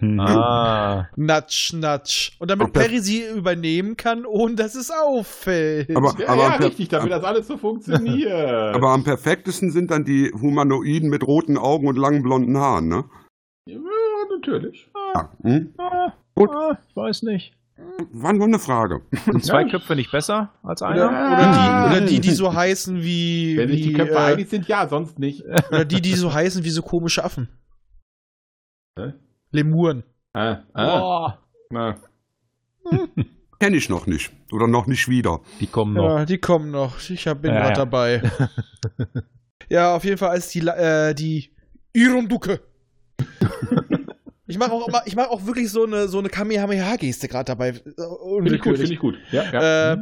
genau. *laughs* Ah. Natsch, natsch. Und damit Okay. Perry sie übernehmen kann, ohne dass es auffällt. Aber, Ja, aber, ja, richtig, damit das alles so funktioniert. aber am perfektesten sind dann die Humanoiden mit roten Augen und langen blonden Haaren, ne? ja, natürlich. Ja. Hm? Gut. Ah, ich weiß nicht. War nur eine Frage. Sind zwei Köpfe nicht besser als einer? oder, die, oder die, die so heißen wie. Wenn sich die Köpfe äh, einig sind, ja, sonst nicht. oder die, die so heißen wie so komische Affen. Hä? Lemuren. Ah, ah, Boah. na. *laughs* Kenne ich noch nicht. Oder noch nicht wieder. Die kommen noch. Ja, die kommen noch. Ich hab, bin Ja, gerade ja. dabei. *laughs* ja, auf jeden Fall als die, äh, die Irunduke. *laughs* ich mache auch, immer- ich mach auch wirklich so eine, so eine Kamehameha-Geste gerade dabei. Finde ich gut, finde ich gut. Ja, ja. Äh,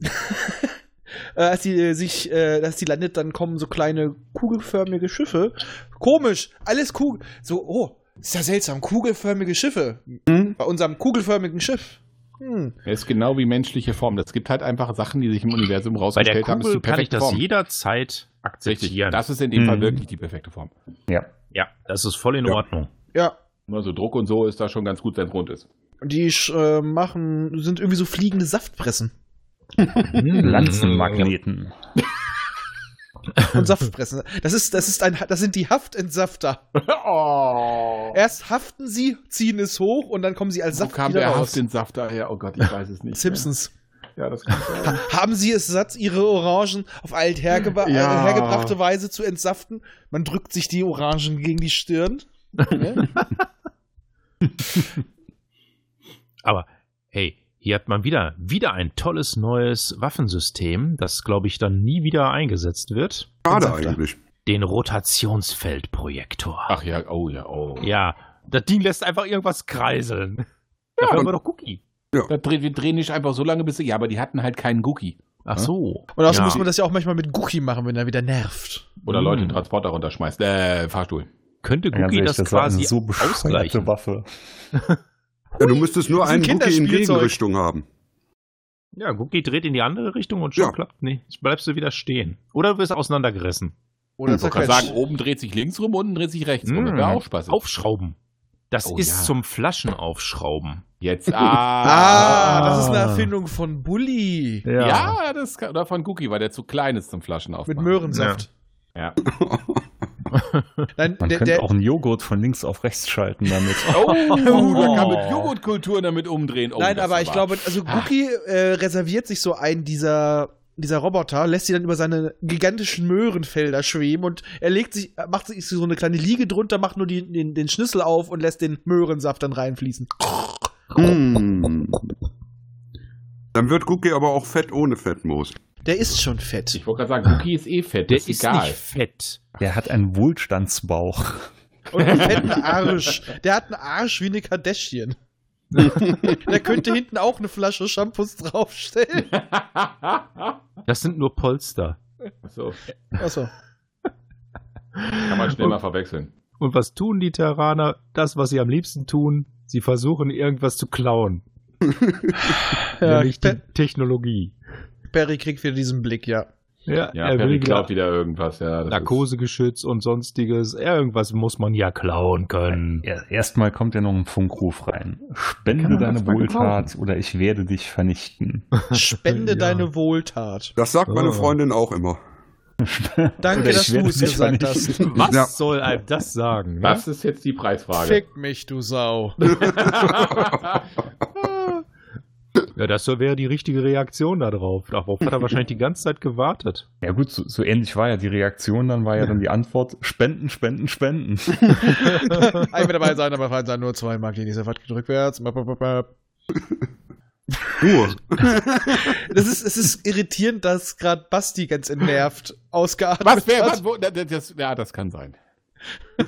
*laughs* äh, als die äh, sich, äh, als die landet, dann kommen so kleine kugelförmige Schiffe. Komisch, alles Kugel. So, oh, ist ja seltsam, kugelförmige Schiffe. Hm? Bei unserem kugelförmigen Schiff. Hm. Er ist genau wie menschliche Form. Es gibt halt einfach Sachen, die sich im Universum Bei der rausgestellt haben. Kugel ist die kann ich das Form. jederzeit Richtig. akzeptieren. Das ist in dem Fall Mhm. wirklich die perfekte Form. Ja. ja, das ist voll in Ja. Ordnung. Ja, Nur so Druck und so ist da schon ganz gut, wenn es rund ist. die äh, machen, sind irgendwie so fliegende Saftpressen. Lanzenmagneten. Und Saftpressen. Das ist, das ist ein, das sind die Haftentsafter. oh. Erst haften sie, ziehen es hoch und dann kommen sie als Wo Saft kam wieder der raus. Haft in Saft daher? Oh Gott, ich weiß es nicht. Simpsons. Ja, das kann sein. Haben Sie es satt, Ihre Orangen auf alt hergeba Ja. hergebrachte Weise zu entsaften? Man drückt sich die Orangen gegen die Stirn. *laughs* Aber hey, hier hat man wieder, wieder ein tolles neues Waffensystem, das, glaube ich, dann nie wieder eingesetzt wird. Schade Entsafter. eigentlich. Den Rotationsfeldprojektor. Ach ja, oh ja, oh. Ja, das Ding lässt einfach irgendwas kreiseln. Dafür haben wir doch Cookie. Da drehen, wir drehen nicht einfach so lange bis. Ja, aber die hatten halt keinen Cookie. Ach so. Und außerdem ja. muss man das ja auch manchmal mit Gucki machen, wenn er wieder nervt. Oder. Leute den Transporter runterschmeißt. Äh, Fahrstuhl. Könnte Cookie ehrlich, das eine quasi so ausgleichen? Waffe. Ja, du müsstest nur Das ist ein einen Cookie in. Gegenrichtung haben. Ja, Cookie dreht in die andere Richtung und schon Ja. klappt nicht. Bleibst du wieder stehen. Oder du wirst auseinandergerissen. Oder wollte gerade zerquetscht. sagen, oben dreht sich links rum, unten dreht sich rechts rum. Das Mm. wäre auch Spaß. Aufschrauben. Das Oh, ist ja. zum Flaschenaufschrauben. Jetzt. *laughs* Ah, Ah. das ist eine Erfindung von Bully. Ja, das kann, oder von Cookie, weil der zu klein ist zum Flaschen Mit. Möhrensaft. Ja. *laughs* Nein, Man der, könnte der, auch einen Joghurt von links auf rechts schalten damit. *laughs* Oh, *laughs* da kann man Joghurtkultur damit umdrehen. Oh, nein, aber ich glaube, also Guki äh, reserviert sich so einen dieser dieser Roboter lässt sie dann über seine gigantischen Möhrenfelder schweben und er legt sich, macht sich so eine kleine Liege drunter, macht nur die, den, den Schlüssel auf und lässt den Möhrensaft dann reinfließen. Hm. Dann wird Cookie aber auch fett ohne Fettmoos. Der ist schon fett. Ich wollte gerade sagen, Cookie ist eh fett. Der das ist egal. nicht fett. Der hat einen Wohlstandsbauch. Und einen fetten Arsch. Der hat einen Arsch wie eine Kardashian. *laughs* Der könnte hinten auch eine Flasche Shampoos draufstellen. *laughs* Das sind nur Polster. so, Achso. kann man schnell mal verwechseln. Und was tun die Terraner? Das, was sie am liebsten tun. Sie versuchen irgendwas zu klauen. *laughs* Ja, Nämlich die Technologie. Perry kriegt wieder diesen Blick, ja. Ja, Ja, er Perry klaut wieder irgendwas, ja. das Narkosegeschütz und sonstiges. Irgendwas muss man ja klauen können. Er- Erstmal kommt ja noch ein Funkruf rein. Spende deine Wohltat oder ich werde dich vernichten. *laughs* Spende Ja. deine Wohltat. Das sagt meine Oh. Freundin auch immer. Danke, dass du es gesagt hast. *laughs* Was Ja. soll einem das sagen? Ne? Das ist jetzt die Preisfrage. Fick mich, du Sau. *laughs* Ja, das wäre die richtige Reaktion darauf. Darauf hat er *laughs* wahrscheinlich die ganze Zeit gewartet. Ja gut, so, so ähnlich war ja die Reaktion, dann war ja dann die Antwort, spenden, spenden, spenden. Einmal dabei sein, aber fein sein, nur zwei Mark, die diese Watt gedrückt werden. Ruhe. *laughs* Das ist, es ist irritierend, dass gerade Basti ganz entnervt ausgeatmet Was wäre, hat. was, wo, das, das, ja, das kann sein. *laughs*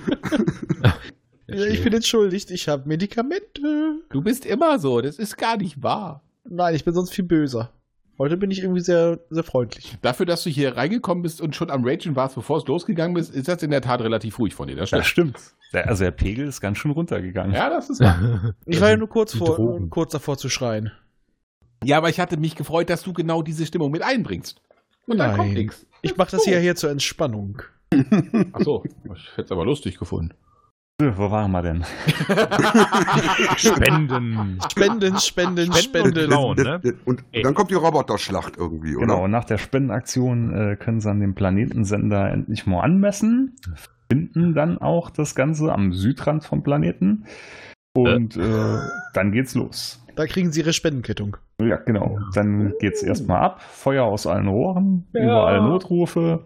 Ja, ich bin entschuldigt, ich habe Medikamente. Du bist immer so, das ist gar nicht wahr. Nein, ich bin sonst viel böser. Heute bin ich irgendwie sehr, sehr freundlich. Dafür, dass du hier reingekommen bist und schon am Ragen warst, bevor es losgegangen ist, ist das in der Tat relativ ruhig von dir. Das Das stimmt. stimmt. Der, also der Pegel ist ganz schön runtergegangen. Ja, das ist wahr. Ich war ja nur kurz, vor, kurz davor zu schreien. Ja, aber ich hatte mich gefreut, dass du genau diese Stimmung mit einbringst. Und dann kommt Nein. nichts. Ich mache das hier, hier zur Entspannung. Achso, ich hätte es aber lustig gefunden. Wo waren wir denn? *laughs* Spenden. Spenden, spenden, Spenden und ne? Und dann kommt die Roboterschlacht irgendwie, oder? Genau, nach der Spendenaktion äh, können sie an dem Planetensender endlich mal anmessen, finden dann auch das Ganze am Südrand vom Planeten und äh, dann geht's los. Da kriegen sie ihre Spendenquittung. Ja, genau. Dann geht's erstmal ab, Feuer aus allen Rohren, Ja. überall Notrufe.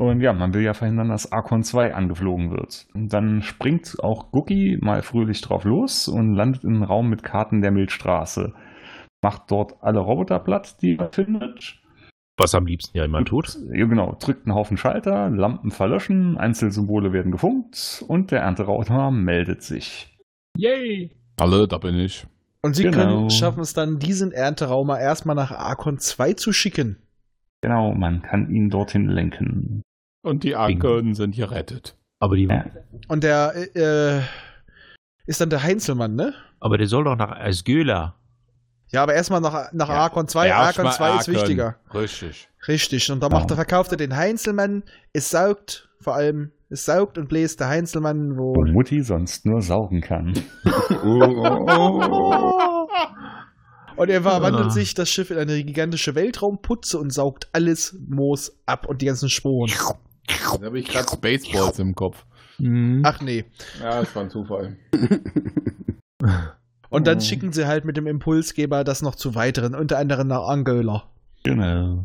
Und ja, man will ja verhindern, dass Archon 2 angeflogen wird. Und dann springt auch Gookie mal fröhlich drauf los und landet in einem Raum mit Karten der Milchstraße. Macht dort alle Roboter platt, die er findet. Was am liebsten ja immer tut. Ja, genau. Drückt einen Haufen Schalter, Lampen verlöschen, Einzelsymbole werden gefunkt und der Ernterautor meldet sich. Yay! Alle, da bin ich. Und sie Genau. können schaffen es dann, diesen Ernteraumer erstmal nach Arkon 2 zu schicken. Genau, man kann ihn dorthin lenken. Und die Arken sind gerettet. Aber, die, Ja. Und der äh, ist dann der Heinzelmann, ne? aber der soll doch nach Asgöla. Ja, aber erstmal nach, nach Ja. Arkon 2. Arkon 2 ist wichtiger. Richtig. Richtig. Und da Ja. macht er, verkauft er den Heinzelmann. Es saugt, vor allem, es saugt und bläst der Heinzelmann, wo. Wo Mutti sonst nur saugen kann. *laughs* Und er verwandelt Ah. sich das Schiff in eine gigantische Weltraumputze und saugt alles Moos ab und die ganzen Sporen. Da habe ich gerade *laughs* Spaceballs im Kopf. Mhm. Ach nee. Ja, das war ein Zufall. *laughs* Und dann Oh. schicken sie halt mit dem Impulsgeber das noch zu weiteren, unter anderem nach Angola. Genau.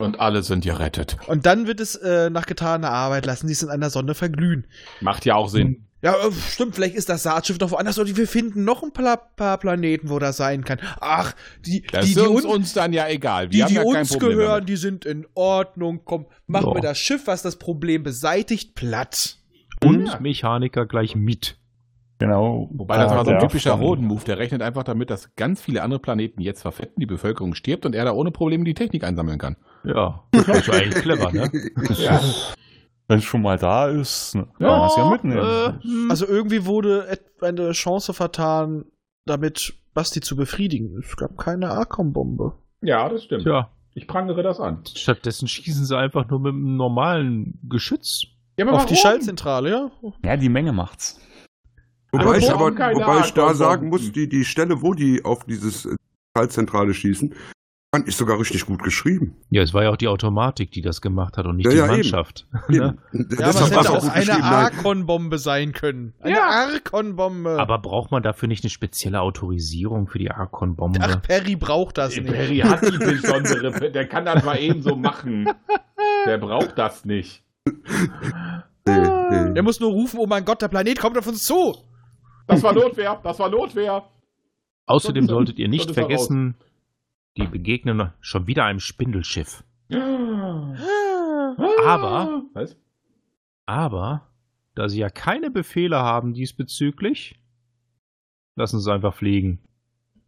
Und alle sind gerettet. Und dann wird es äh, nach getaner Arbeit lassen, sie es in einer Sonne verglühen. Macht ja auch Sinn. Ja, äh, stimmt, vielleicht ist das Saatschiff noch woanders oder wir finden noch ein paar, paar Planeten, wo das sein kann. Ach, die, Das die, ist die, uns, uns, dann ja egal. Wir die, haben die ja kein uns Problem gehören, damit. die sind in Ordnung. Komm, machen Ja. wir das Schiff, was das Problem beseitigt, platt. Und Ja. Mechaniker gleich mit. Genau. Wobei das Ah, war so ein typischer Roden-Move. Der rechnet einfach damit, dass ganz viele andere Planeten jetzt verfetten, die Bevölkerung stirbt und er da ohne Probleme die Technik einsammeln kann. Ja, das ist eigentlich clever, ne? *laughs* Ja. Wenn es schon mal da ist, ne, kann man es ja mitnehmen. äh, hm. Also irgendwie wurde eine Chance vertan, damit Basti zu befriedigen. Es gab keine Arkom-Bombe. ja, das stimmt. Tja, Ich prangere das an. stattdessen schießen sie einfach nur mit einem normalen Geschütz. Ja, aber Auf die warum? Schaltzentrale, ja? Ja, die Menge macht's. Wobei ich, aber, wobei ich da sagen muss, die, die Stelle, wo die auf dieses äh, Schaltzentrale schießen, fand ich sogar richtig gut geschrieben. Ja, es war ja auch die Automatik, die das gemacht hat und nicht Ja, die ja, eben. Mannschaft. Eben. Ne? Ja, aber es hätte auch eine. Arkon-Bombe sein können. Eine Ja. Arkon-Bombe. Aber braucht man dafür nicht eine spezielle Autorisierung für die Archon-Bombe? Ach, Perry braucht das nicht. Perry hat die besondere, der kann das mal eben so machen. Der braucht das nicht. Nee, nee. Er muss nur rufen, oh mein Gott, der Planet kommt auf uns zu. Das war Notwehr, das war Notwehr. Außerdem solltet ihr nicht er vergessen, die begegnen schon wieder einem Spindelschiff. Aber- Was? Aber, da sie ja keine Befehle haben diesbezüglich, lassen sie es einfach fliegen.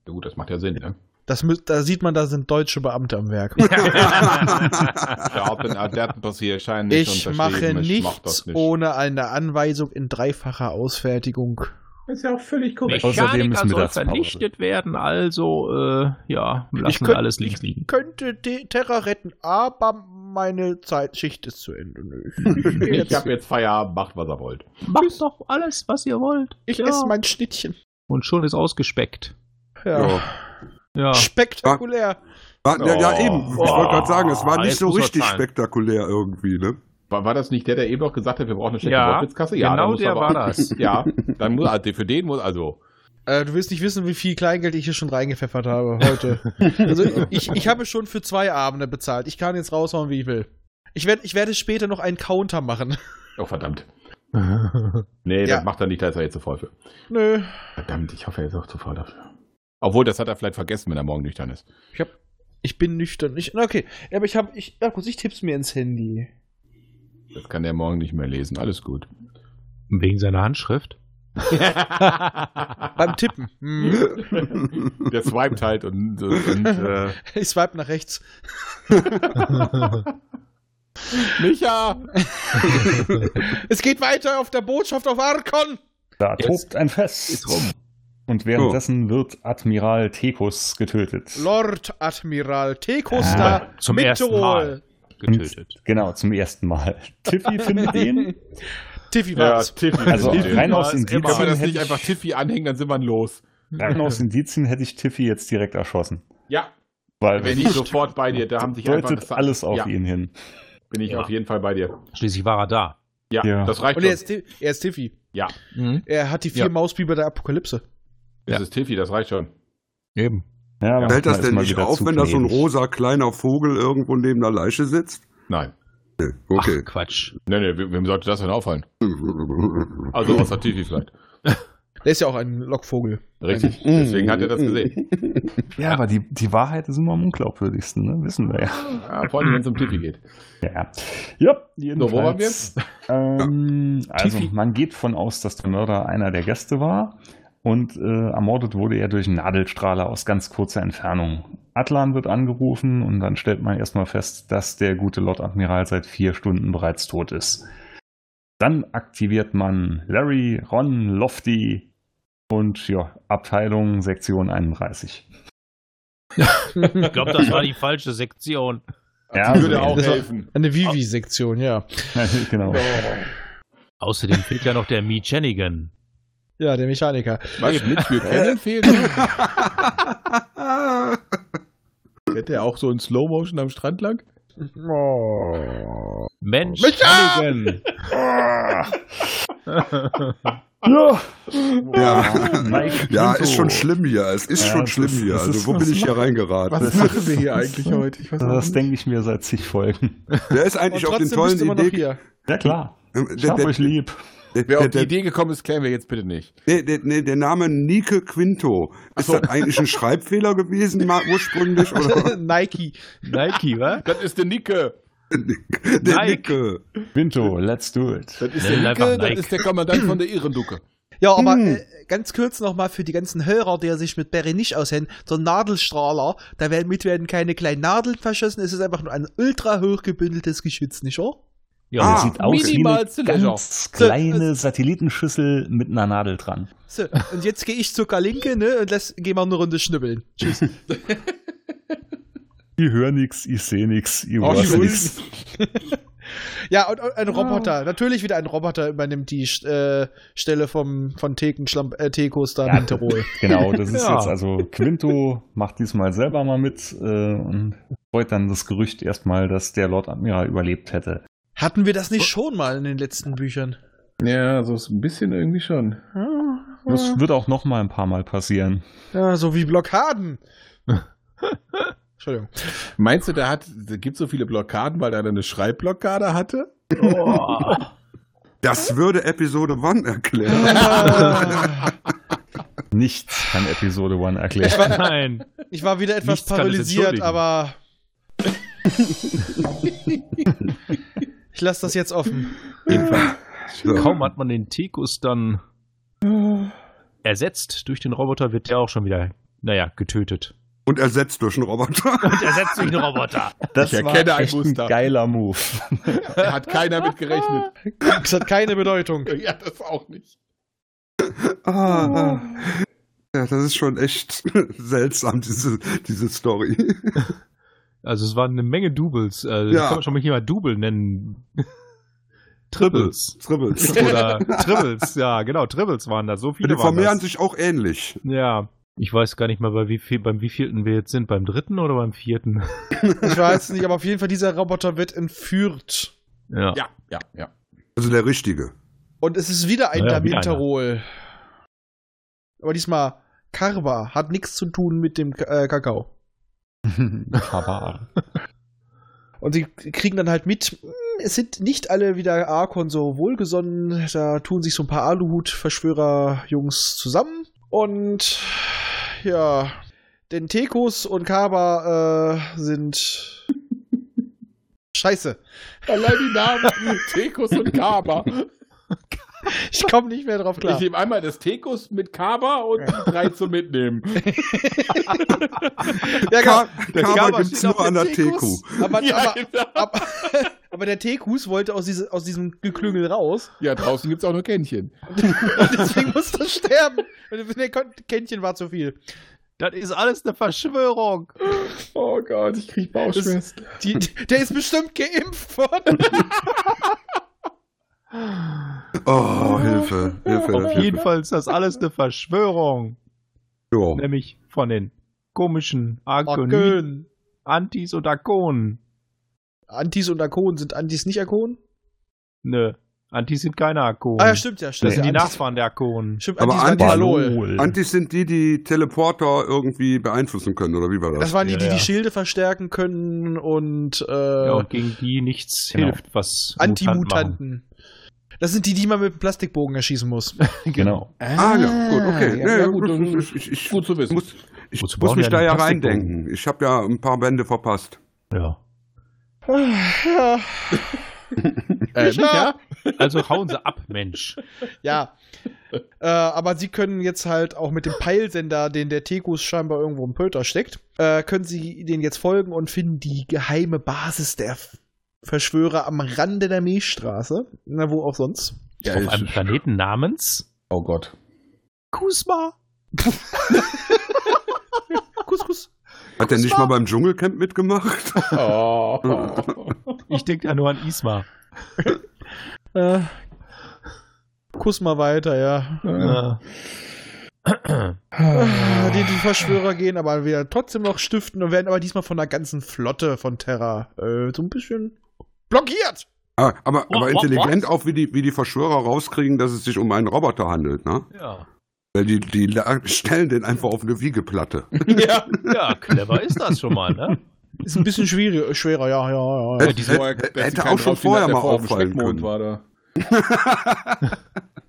Gut, das macht ja Sinn, ne? Das, da sieht man, da sind deutsche Beamte am Werk. *laughs* Ich mache Ich mach nichts nicht. ohne eine Anweisung in dreifacher Ausfertigung. Ist ja auch völlig korrekt. Mechaniker soll vernichtet werden, also äh, ja, lassen wir könnt- alles links liegen. Könnte die Terra retten, aber meine Zeitschicht ist zu Ende. Nö. *laughs* Ich habe jetzt Feierabend, macht was ihr wollt. Macht doch alles, was ihr wollt. Ich Ja. esse mein Schnittchen. Und schon ist ausgespeckt. Ja. Ja. Ja. Spektakulär. War, ja, ja, Oh. eben. Ich wollte gerade sagen, es war Oh, nicht so richtig spektakulär irgendwie, ne? War, war das nicht der, der eben noch gesagt hat, wir brauchen eine schlechte Ja, Wortwitzkasse? genau dann muss der aber- war das. *laughs* Ja, dann muss, also für den muss, also, Äh, du willst nicht wissen, wie viel Kleingeld ich hier schon reingepfeffert habe heute. also ich, ich habe schon für zwei Abende bezahlt. Ich kann jetzt raushauen, wie ich will. Ich, werd, ich werde später noch einen Counter machen. oh verdammt. *laughs* Nee, Ja. das macht er nicht, da ist er jetzt zu voll für. Nö. Verdammt, ich hoffe, er ist auch zu voll dafür. Obwohl, das hat er vielleicht vergessen, wenn er morgen nüchtern ist. Ich hab. Ich bin nüchtern. Ich, okay. Ja, aber ich habe. Ich, ja, gut, ich tipp's mir ins Handy. Das kann er morgen nicht mehr lesen. Alles gut. Wegen seiner Handschrift. *laughs* Beim Tippen. *laughs* Der swiped halt und, und äh, Ich swipe nach rechts. *laughs* Micha! Es geht weiter auf der Botschaft auf Arkon. Da tobt ein Fest. ist rum. Und währenddessen wird Admiral Tekus getötet. Lord Admiral Tekosta Ah, zum ersten Mal. Getötet. Genau, zum ersten Mal. *laughs* Tiffy findet ihn. Tiffy Ja, war's. Tiffy. Also Tiffy. rein aus Indizien. Kann man das hätte nicht ich, einfach Tiffy anhängen, dann sind wir los. rein aus Indizien hätte ich Tiffy jetzt direkt erschossen. Ja, Weil bin ich sofort bei dir. Da haben sich einfach deutet alles auf ja, ihn hin. Bin ich Ja. auf jeden Fall bei dir. Schließlich war er da. Ja, Ja. das reicht Und er schon. ist, er ist Tiffy. Ja, Er hat die vier Ja. Mausbiber der Apokalypse. das Ja. ist Tiffy, das reicht schon. Eben. Ja, Fällt das denn nicht auf, wenn da so ein rosa kleiner Vogel irgendwo neben der Leiche sitzt? Nein. Okay. Ach, Quatsch. Nee, nee, wem sollte das denn auffallen? Also außer *laughs* Tiffy vielleicht. Der ist ja auch ein Lockvogel. Richtig. Deswegen hat er das gesehen. *laughs* Ja, aber die, die Wahrheit ist immer am unglaubwürdigsten, ne? wissen wir ja. Ja, vor allem, wenn es um Tiffy geht. Ja, ja jedenfalls. So, wo waren wir? Ähm, also, man geht von aus, dass der Mörder einer der Gäste war und äh, ermordet wurde er durch einen Nadelstrahler aus ganz kurzer Entfernung. Atlan wird angerufen und dann stellt man erstmal fest, dass der gute Lord Admiral seit vier Stunden bereits tot ist. Dann aktiviert man Larry, Ron, Lofty und ja, Abteilung Sektion 31. Ich glaube, das war die falsche Sektion. Ja, Die würde so auch das war- helfen. Eine Vivi-Sektion, ja. *laughs* genau. Außerdem fehlt ja noch der Me Chanigan. Ja, der Mechaniker. Was, mit für Kennen fehlt? Fährt der auch so in Slow Motion am Strand lang? Oh. Mensch, Micha! Chanigan. *laughs* Ja, Ja, ja ist schon schlimm hier. Es ist Ja, schon es schlimm ist- hier. Also, wo bin ich hier reingeraten? Was machen wir hier *laughs* eigentlich heute? Ich weiß auch Das nicht. denke ich mir seit zig Folgen. Der ist eigentlich auf den tollen Idee. hier. Ja klar. Ich Der, hab der, euch lieb. Der, Wer der, auf die der, Idee gekommen ist, klären wir jetzt bitte nicht. der, der, nee, der Name Nike Quinto. Ist so. das eigentlich ein Schreibfehler gewesen, mal ursprünglich? Oder? *laughs* Nike. Nike, wa? Das ist der Nicke. Der Nike. Nike. Vinto, let's do it. Das ist der Nicke, das Nike. ist der Kommandant von der Irrenducke. Ja, aber Hm. äh, ganz kurz nochmal für die ganzen Hörer, die sich mit Barry nicht auskennen. So ein Nadelstrahler, damit werden keine kleinen Nadeln verschossen, es ist einfach nur ein ultra hochgebündeltes Geschütz, nicht wahr? Ja, Ah, sieht aus wie eine ganz kleine Satellitenschüssel mit einer Nadel dran. So, und jetzt gehe ich zur Kalinke, ne, und lass, geh mal eine Runde schnibbeln. Tschüss. *laughs* Ich höre nix, ich sehe nix, ich Oh, weiß ich nix. *laughs* Ja, und, und ein Roboter. Natürlich wieder ein Roboter übernimmt die äh, Stelle vom, von Theken, äh, Tekos da in Tirol. *laughs* Genau, das ist Ja. jetzt also Quinto macht diesmal selber mal mit äh, und freut dann das Gerücht erstmal, dass der Lord Admiral überlebt hätte. Hatten wir das nicht schon mal in den letzten Büchern? Ja, so ist ein bisschen irgendwie schon. Das wird auch noch mal ein paar Mal passieren. Ja, so wie Blockaden. *laughs* Entschuldigung. Meinst du, der hat, der gibt so viele Blockaden, weil er eine Schreibblockade hatte? Das würde Episode 1 erklären. *laughs* Nichts kann Episode 1 erklären. Nein. Ich war wieder etwas Nichts es paralysiert, aber. *laughs* ich lasse das jetzt offen. So. Kaum hat man den Tekus dann ersetzt durch den Roboter, wird der auch schon wieder, naja, getötet. Und ersetzt durch einen Roboter. *laughs* Und ersetzt durch den Roboter. Das Ich war erkenne ein echt ein Muster. geiler Move. Hat keiner mit gerechnet. Das hat keine Bedeutung. *laughs* Ja, das auch nicht. Ah, Oh. ah. Ja, das ist schon echt *laughs* seltsam, diese, diese Story. Also es waren eine Menge Doubles. Äh, Ja. Kann man schon mal hier mal Double nennen. Triples. *laughs* Tribbles. *laughs* Oder Tribbles, ja, genau, Tribbles waren da. So viele Die waren vermehren das. sich auch ähnlich. Ja. Ich weiß gar nicht mal, bei wie viel, beim wievielten wir jetzt sind. Beim dritten oder beim vierten? *laughs* Ich weiß nicht, aber auf jeden Fall, dieser Roboter wird entführt. Ja. Ja, ja, ja. Also der richtige. Und es ist wieder ein Ja, Daminterol. Aber diesmal Karba hat nichts zu tun mit dem äh, Kakao. *laughs* Aber Und sie kriegen dann halt mit, es sind nicht alle wieder Arkon so wohlgesonnen. Da tun sich so ein paar Aluhut-Verschwörer-Jungs zusammen. Und ja, denn Tekos und Kaba äh, sind *laughs* scheiße. Allein die Namen Tekus und Kaba. *laughs* *laughs* Ich komme nicht mehr drauf klar. Ich nehme einmal das Tekus mit Kaba und die drei zum Mitnehmen. *laughs* Ja. Ka Der Kaba Kaba gibt's auf nur an der Teku. Tekus. Aber, Ja, aber, genau. aber, *laughs* aber der Tekus wollte aus, diese, aus diesem Geklüngel raus. ja, draußen gibt's auch nur Kännchen. Und deswegen musste er sterben. Kännchen war zu viel. Das ist alles eine Verschwörung. Oh Gott, ich krieg Bauchschmerzen. Der ist bestimmt geimpft worden. Oh, Hilfe, Hilfe. Auf Hilfe. jeden Fall ist das alles eine Verschwörung. Ja. Nämlich von den komischen Arkoniden, Argon. Antis und Arkonen. Antis und Arkonen. Sind Antis nicht Arkonen? Nö, Antis sind keine Arkonen. Ah ja, stimmt ja. Stimmt, Das sind die ja, Antis, Nachfahren der Arkonen. Stimmt, Aber Antis die Antis- Halol. Antis sind die, die Teleporter irgendwie beeinflussen können, oder wie war das? Das waren die, die Ja, ja. die Schilde verstärken können und, äh, Ja, und gegen die nichts Genau. hilft, was Mutanten machen. Antimutanten. Das sind die, die man mit dem Plastikbogen erschießen muss. *laughs* genau. Ah, ja, gut, okay. Ja, ja, gut, ich, ich, ich, gut zu wissen. muss, ich Wozu muss mich da ja reindenken. Ich habe ja ein paar Bände verpasst. Ja. ja. Äh, *laughs* Micha? Also hauen sie ab, Mensch. Ja. äh, aber sie können jetzt halt auch mit dem Peilsender, den der Tekus scheinbar irgendwo im Pölter steckt, äh, können sie den jetzt folgen und finden die geheime Basis der F- Verschwörer am Rande der Milchstraße. Na, wo auch sonst. Ja, Auf einem Planeten namens Oh Gott. Kusma. *laughs* Kuss, kuss. Hat er nicht mal beim Dschungelcamp mitgemacht? Oh. *laughs* Ich denke da nur an Isma. Äh, kuss mal weiter, ja. Ja. Ah, Die, die Verschwörer gehen aber wieder trotzdem noch stiften und werden aber diesmal von der ganzen Flotte von Terra äh, so ein bisschen blockiert. Ah, aber, aber what, intelligent what? auch, wie die, wie die Verschwörer rauskriegen, dass es sich um einen Roboter handelt, ne? ja. Weil die, die stellen den einfach auf eine Wiegeplatte. *laughs* ja. Ja, clever ist das schon mal, ne? Ist ein bisschen schwierig, schwerer, ja, ja, ja. ja. Hätte- diese- hätte- hätte auch schon vorher mal auffallen können. War da. *laughs*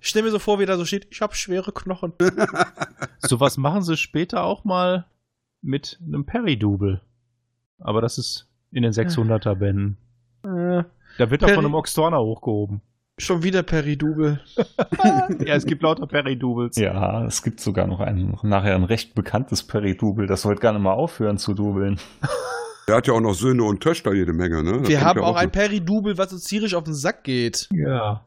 Ich stell mir so vor, wie da so steht, ich habe schwere Knochen. *laughs* Sowas machen sie später auch mal mit einem Peri-Double. Aber das ist in den 600er Bänden. Äh, Da wird er Peri- von einem Oxtorner hochgehoben. schon wieder Peridubel. *laughs* Ja, es gibt lauter Peri-Doubles. Ja, es gibt sogar noch ein, nachher ein recht bekanntes Peri-Double. Das sollte gar nicht mal aufhören zu dubeln. *laughs* Der hat ja auch noch Söhne und Töchter jede Menge, ne? Da Wir haben ja auch ein noch- Peridubel, was uns tierisch auf den Sack geht. Ja.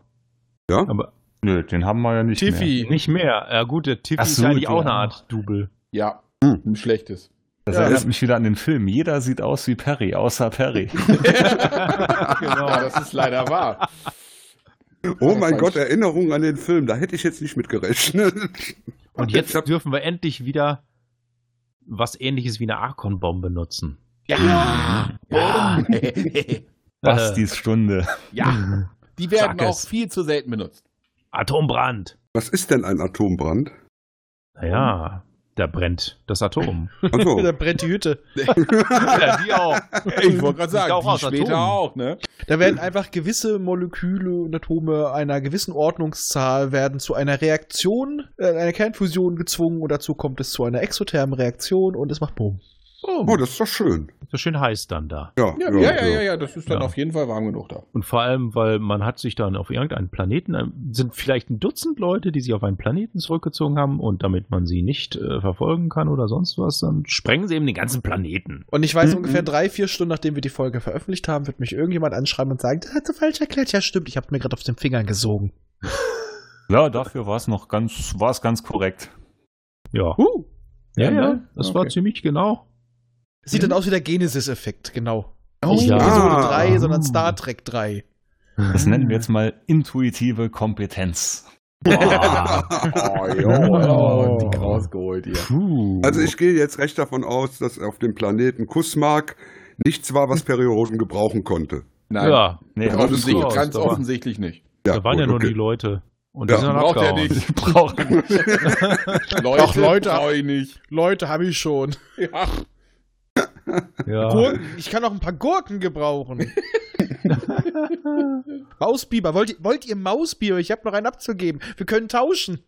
Ja? Aber Nö, den haben wir ja nicht Tiffy. nicht mehr. Ja gut, der Tiffy so, ist eigentlich die auch eine auch. Art Double. Ja. Hm. Ein schlechtes. Das Ja, erinnert mich wieder an den Film. Jeder sieht aus wie Perry, außer Perry. *laughs* genau. Das ist leider wahr. Oh mein Gott, war- Erinnerung an den Film. Da hätte ich jetzt nicht mit gerechnet. Und jetzt hab- dürfen wir endlich wieder was ähnliches wie eine Archon-Bombe nutzen. Ja. ja. Bastis Stunde. ja. Die werden Sag auch es. viel zu selten benutzt. Atombrand. Was ist denn ein Atombrand? Naja, da brennt das Atom. Achso. *laughs* Da brennt die Hütte. *laughs* ja, die auch. Ich wollte gerade sagen, auch die später Atom. auch, ne? Da werden einfach gewisse Moleküle und Atome einer gewissen Ordnungszahl werden zu einer Reaktion, äh, einer Kernfusion gezwungen und dazu kommt es zu einer exothermen Reaktion und es macht Boom. Oh, das ist doch schön. So schön heiß dann da. Ja, Ja, ja, ja, ja, ja, das ist dann Ja. auf jeden Fall warm genug da. Und vor allem, weil man hat sich dann auf irgendeinen Planeten, äh, sind vielleicht ein Dutzend Leute, die sich auf einen Planeten zurückgezogen haben und damit man sie nicht äh, verfolgen kann oder sonst was, dann sprengen sie eben den ganzen Planeten. Und ich weiß, Mhm. ungefähr drei, vier Stunden, nachdem wir die Folge veröffentlicht haben, wird mich irgendjemand anschreiben und sagen, das hat so falsch erklärt. Ja, stimmt, ich habe mir gerade auf den Fingern gesogen. *laughs* Ja, dafür war es noch ganz, war es ganz korrekt. Ja. Uh, Ja, Ja, ja, ne? das war Okay. ziemlich genau. Sieht dann aus wie der Genesis-Effekt, genau. Oh, Nicht ja. Episode Ah. 3, sondern Star Trek 3. Das nennen wir jetzt mal intuitive Kompetenz. *laughs* Oh, jo, oh, dick rausgeholt hier. Puh. Also ich gehe jetzt recht davon aus, dass auf dem Planeten Kussmark nichts war, was Perioden gebrauchen konnte. Nein, ja, Nee, Ja, alles offensichtlich, gut. ganz offensichtlich nicht. da waren ja gut, nur okay. die Leute. Und Ja, die sind dann braucht er abgehauen. nicht. *laughs* brauchen. *laughs* Leute, Ach, Leute. ich nicht. Leute, habe ich schon. Ja. Ja. Gurken, ich kann auch ein paar Gurken gebrauchen. *laughs* Mausbiber, wollt ihr, wollt ihr Mausbiber? Ich habe noch einen abzugeben. Wir können tauschen.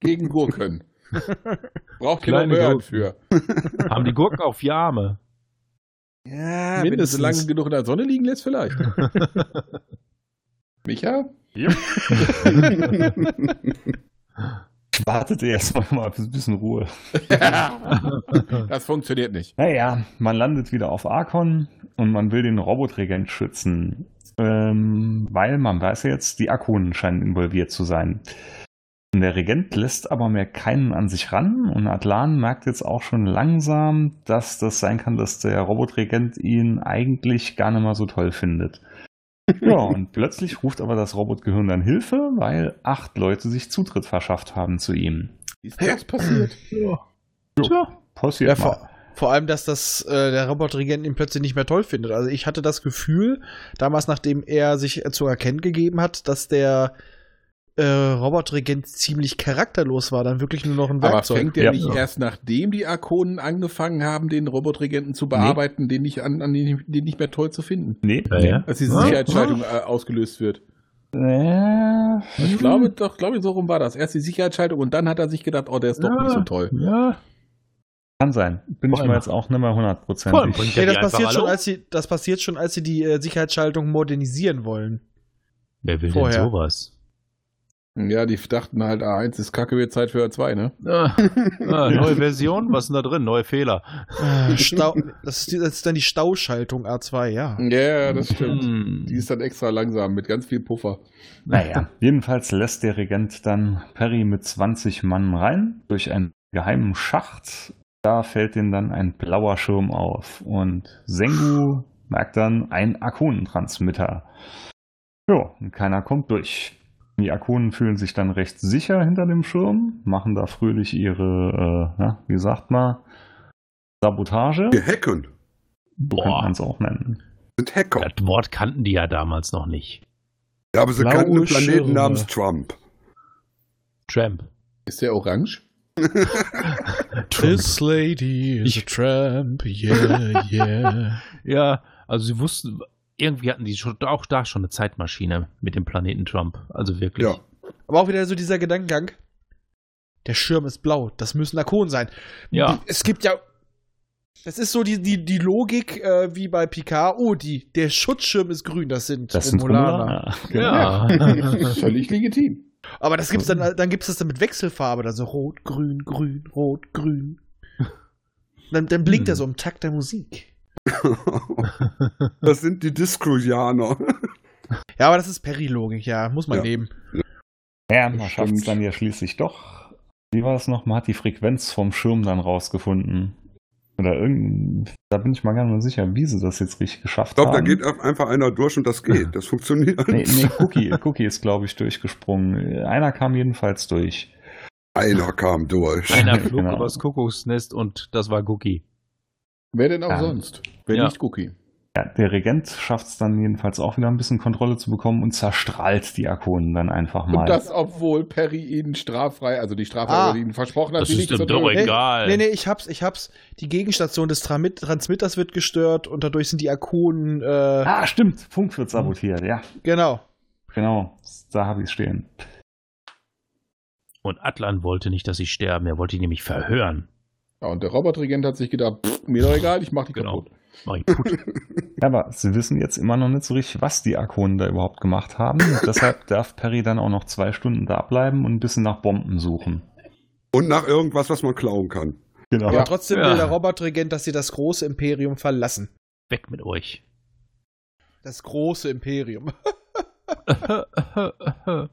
Gegen Gurken. *laughs* Braucht Kleine Kilo Möhren Gurken. für. *laughs* Haben die Gurken auf vier Arme. Ja, wenn du Mindestens. lange genug in der Sonne liegen lässt, vielleicht. Micha? Wartet ihr erstmal mal ein bisschen Ruhe. *laughs* das funktioniert nicht. Naja, man landet wieder auf Arkon und man will den Robotregent schützen. Ähm, weil man weiß ja jetzt, die Arkonen scheinen involviert zu sein. Und der Regent lässt aber mehr keinen an sich ran und Atlan merkt jetzt auch schon langsam, dass das sein kann, dass der Robotregent ihn eigentlich gar nicht mal so toll findet. Ja, und plötzlich ruft aber das Robotgehirn dann Hilfe, weil acht Leute sich Zutritt verschafft haben zu ihm. Wie ist das passiert? Tja. Passiert Ja, mal. vor, vor allem, dass das äh, der Robotregent ihn plötzlich nicht mehr toll findet. Also ich hatte das Gefühl, damals, nachdem er sich zu erkennen gegeben hat, dass der äh, Robotregent ziemlich charakterlos war, dann wirklich nur noch ein Aber Werkzeug. fängt der Ja. nicht erst nachdem die Arkonen angefangen haben, den Robotregenten zu bearbeiten, den, nicht an, an den, den nicht mehr toll zu finden? Nee, Ja, ja. Als diese Sicherheitsschaltung äh, ausgelöst wird. Äh, Ich glaube, doch, glaube ich, so rum war das. Erst die Sicherheitsschaltung und dann hat er sich gedacht, oh, der ist doch Ja. nicht so toll. Ja. Kann sein. Bin Vor ich mir jetzt auch nicht mehr hundertprozentig. Nee, das passiert, schon, als sie, das passiert schon, als sie die äh, Sicherheitsschaltung modernisieren wollen. Wer will Vorher. denn sowas? Ja, die dachten halt, A1 ist kacke, wird Zeit für A2, ne? Ah, *laughs* ah, neue Version? Was ist denn da drin? Neue Fehler. Äh, Stau, das, ist die, das ist dann die Stauschaltung A2, ja. Ja, das stimmt. Hm. Die ist dann extra langsam mit ganz viel Puffer. Naja, jedenfalls lässt der Regent dann Perry mit 20 Mann rein durch einen geheimen Schacht. Da fällt ihm dann ein blauer Schirm auf und Sengu merkt dann ein Arkonentransmitter. Jo, und keiner kommt durch. Die Arkonen fühlen sich dann recht sicher hinter dem Schirm, machen da fröhlich ihre, äh, na, wie sagt man, Sabotage. Wir hacken. So könnte man Boah, es auch nennen. Sind Hacker. das Wort kannten die ja damals noch nicht. Ja, aber sie Blaue kannten einen Planeten Schirme. namens Trump. Tramp. Ist der orange? *laughs* This lady is a tramp, yeah, yeah. *laughs* Ja, also sie wussten, irgendwie hatten die schon, auch da schon eine Zeitmaschine mit dem Planeten Trump. Also wirklich. Ja. Aber auch wieder so dieser Gedankengang. Der Schirm ist blau, das müssen Arkonen sein. Ja. Es gibt ja. Das ist so die, die, die Logik äh, wie bei Picard. Oh, die, der Schutzschirm ist grün, das sind Das sind Romulaner. Romulaner. Ja. *laughs* Völlig legitim. Aber das gibt's dann, dann gibt's das dann mit Wechselfarbe, dann so rot, grün, grün, rot, grün. Dann, dann blinkt Hm. er so im Takt der Musik. *laughs* das sind die Discruianer. Ja, aber das ist Perry-Logik, ja, muss man Ja. nehmen. Ja, man schafft es dann ja schließlich doch. Wie war das noch? Man hat die Frequenz vom Schirm dann rausgefunden. Oder irgend, da bin ich mal gar nicht mehr sicher, wie sie das jetzt richtig geschafft Ich glaube, da haben. geht einfach einer durch und das geht. *laughs* Das funktioniert. nee, nee, Cookie, Cookie ist, glaube ich, durchgesprungen. Einer kam jedenfalls durch. Einer kam durch. Einer *laughs* flog Genau. übers Kuckucksnest und das war Cookie. Wer denn auch Ja. sonst? Wenn Ja. nicht Cookie. Ja, der Regent schafft es dann jedenfalls auch wieder ein bisschen Kontrolle zu bekommen und zerstrahlt die Arkonen dann einfach mal. Und das, obwohl Perry ihnen straffrei, also die straffrei, Ah. ihnen versprochen hat, Das sie ist nicht doch egal. Nee, nee, ich hab's, ich hab's. Die Gegenstation des Tramit Transmitters wird gestört und dadurch sind die Arkonen, äh, ah, stimmt, Funk wird sabotiert, ja, genau. genau, da habe ich es stehen. Und Atlan wollte nicht, dass sie sterben. Er wollte die nämlich verhören. Ja, und der Robotregent hat sich gedacht, pff, mir doch egal, ich mach die Genau. kaputt. Mach ich putt. *laughs* Ja, aber sie wissen jetzt immer noch nicht so richtig, was die Arkonen da überhaupt gemacht haben. Deshalb *laughs* darf Perry dann auch noch zwei Stunden da bleiben und ein bisschen nach Bomben suchen. Und nach irgendwas, was man klauen kann. Genau. Aber trotzdem Ja. will der Robotregent, dass sie das große Imperium verlassen. Weg mit euch. Das große Imperium. *laughs*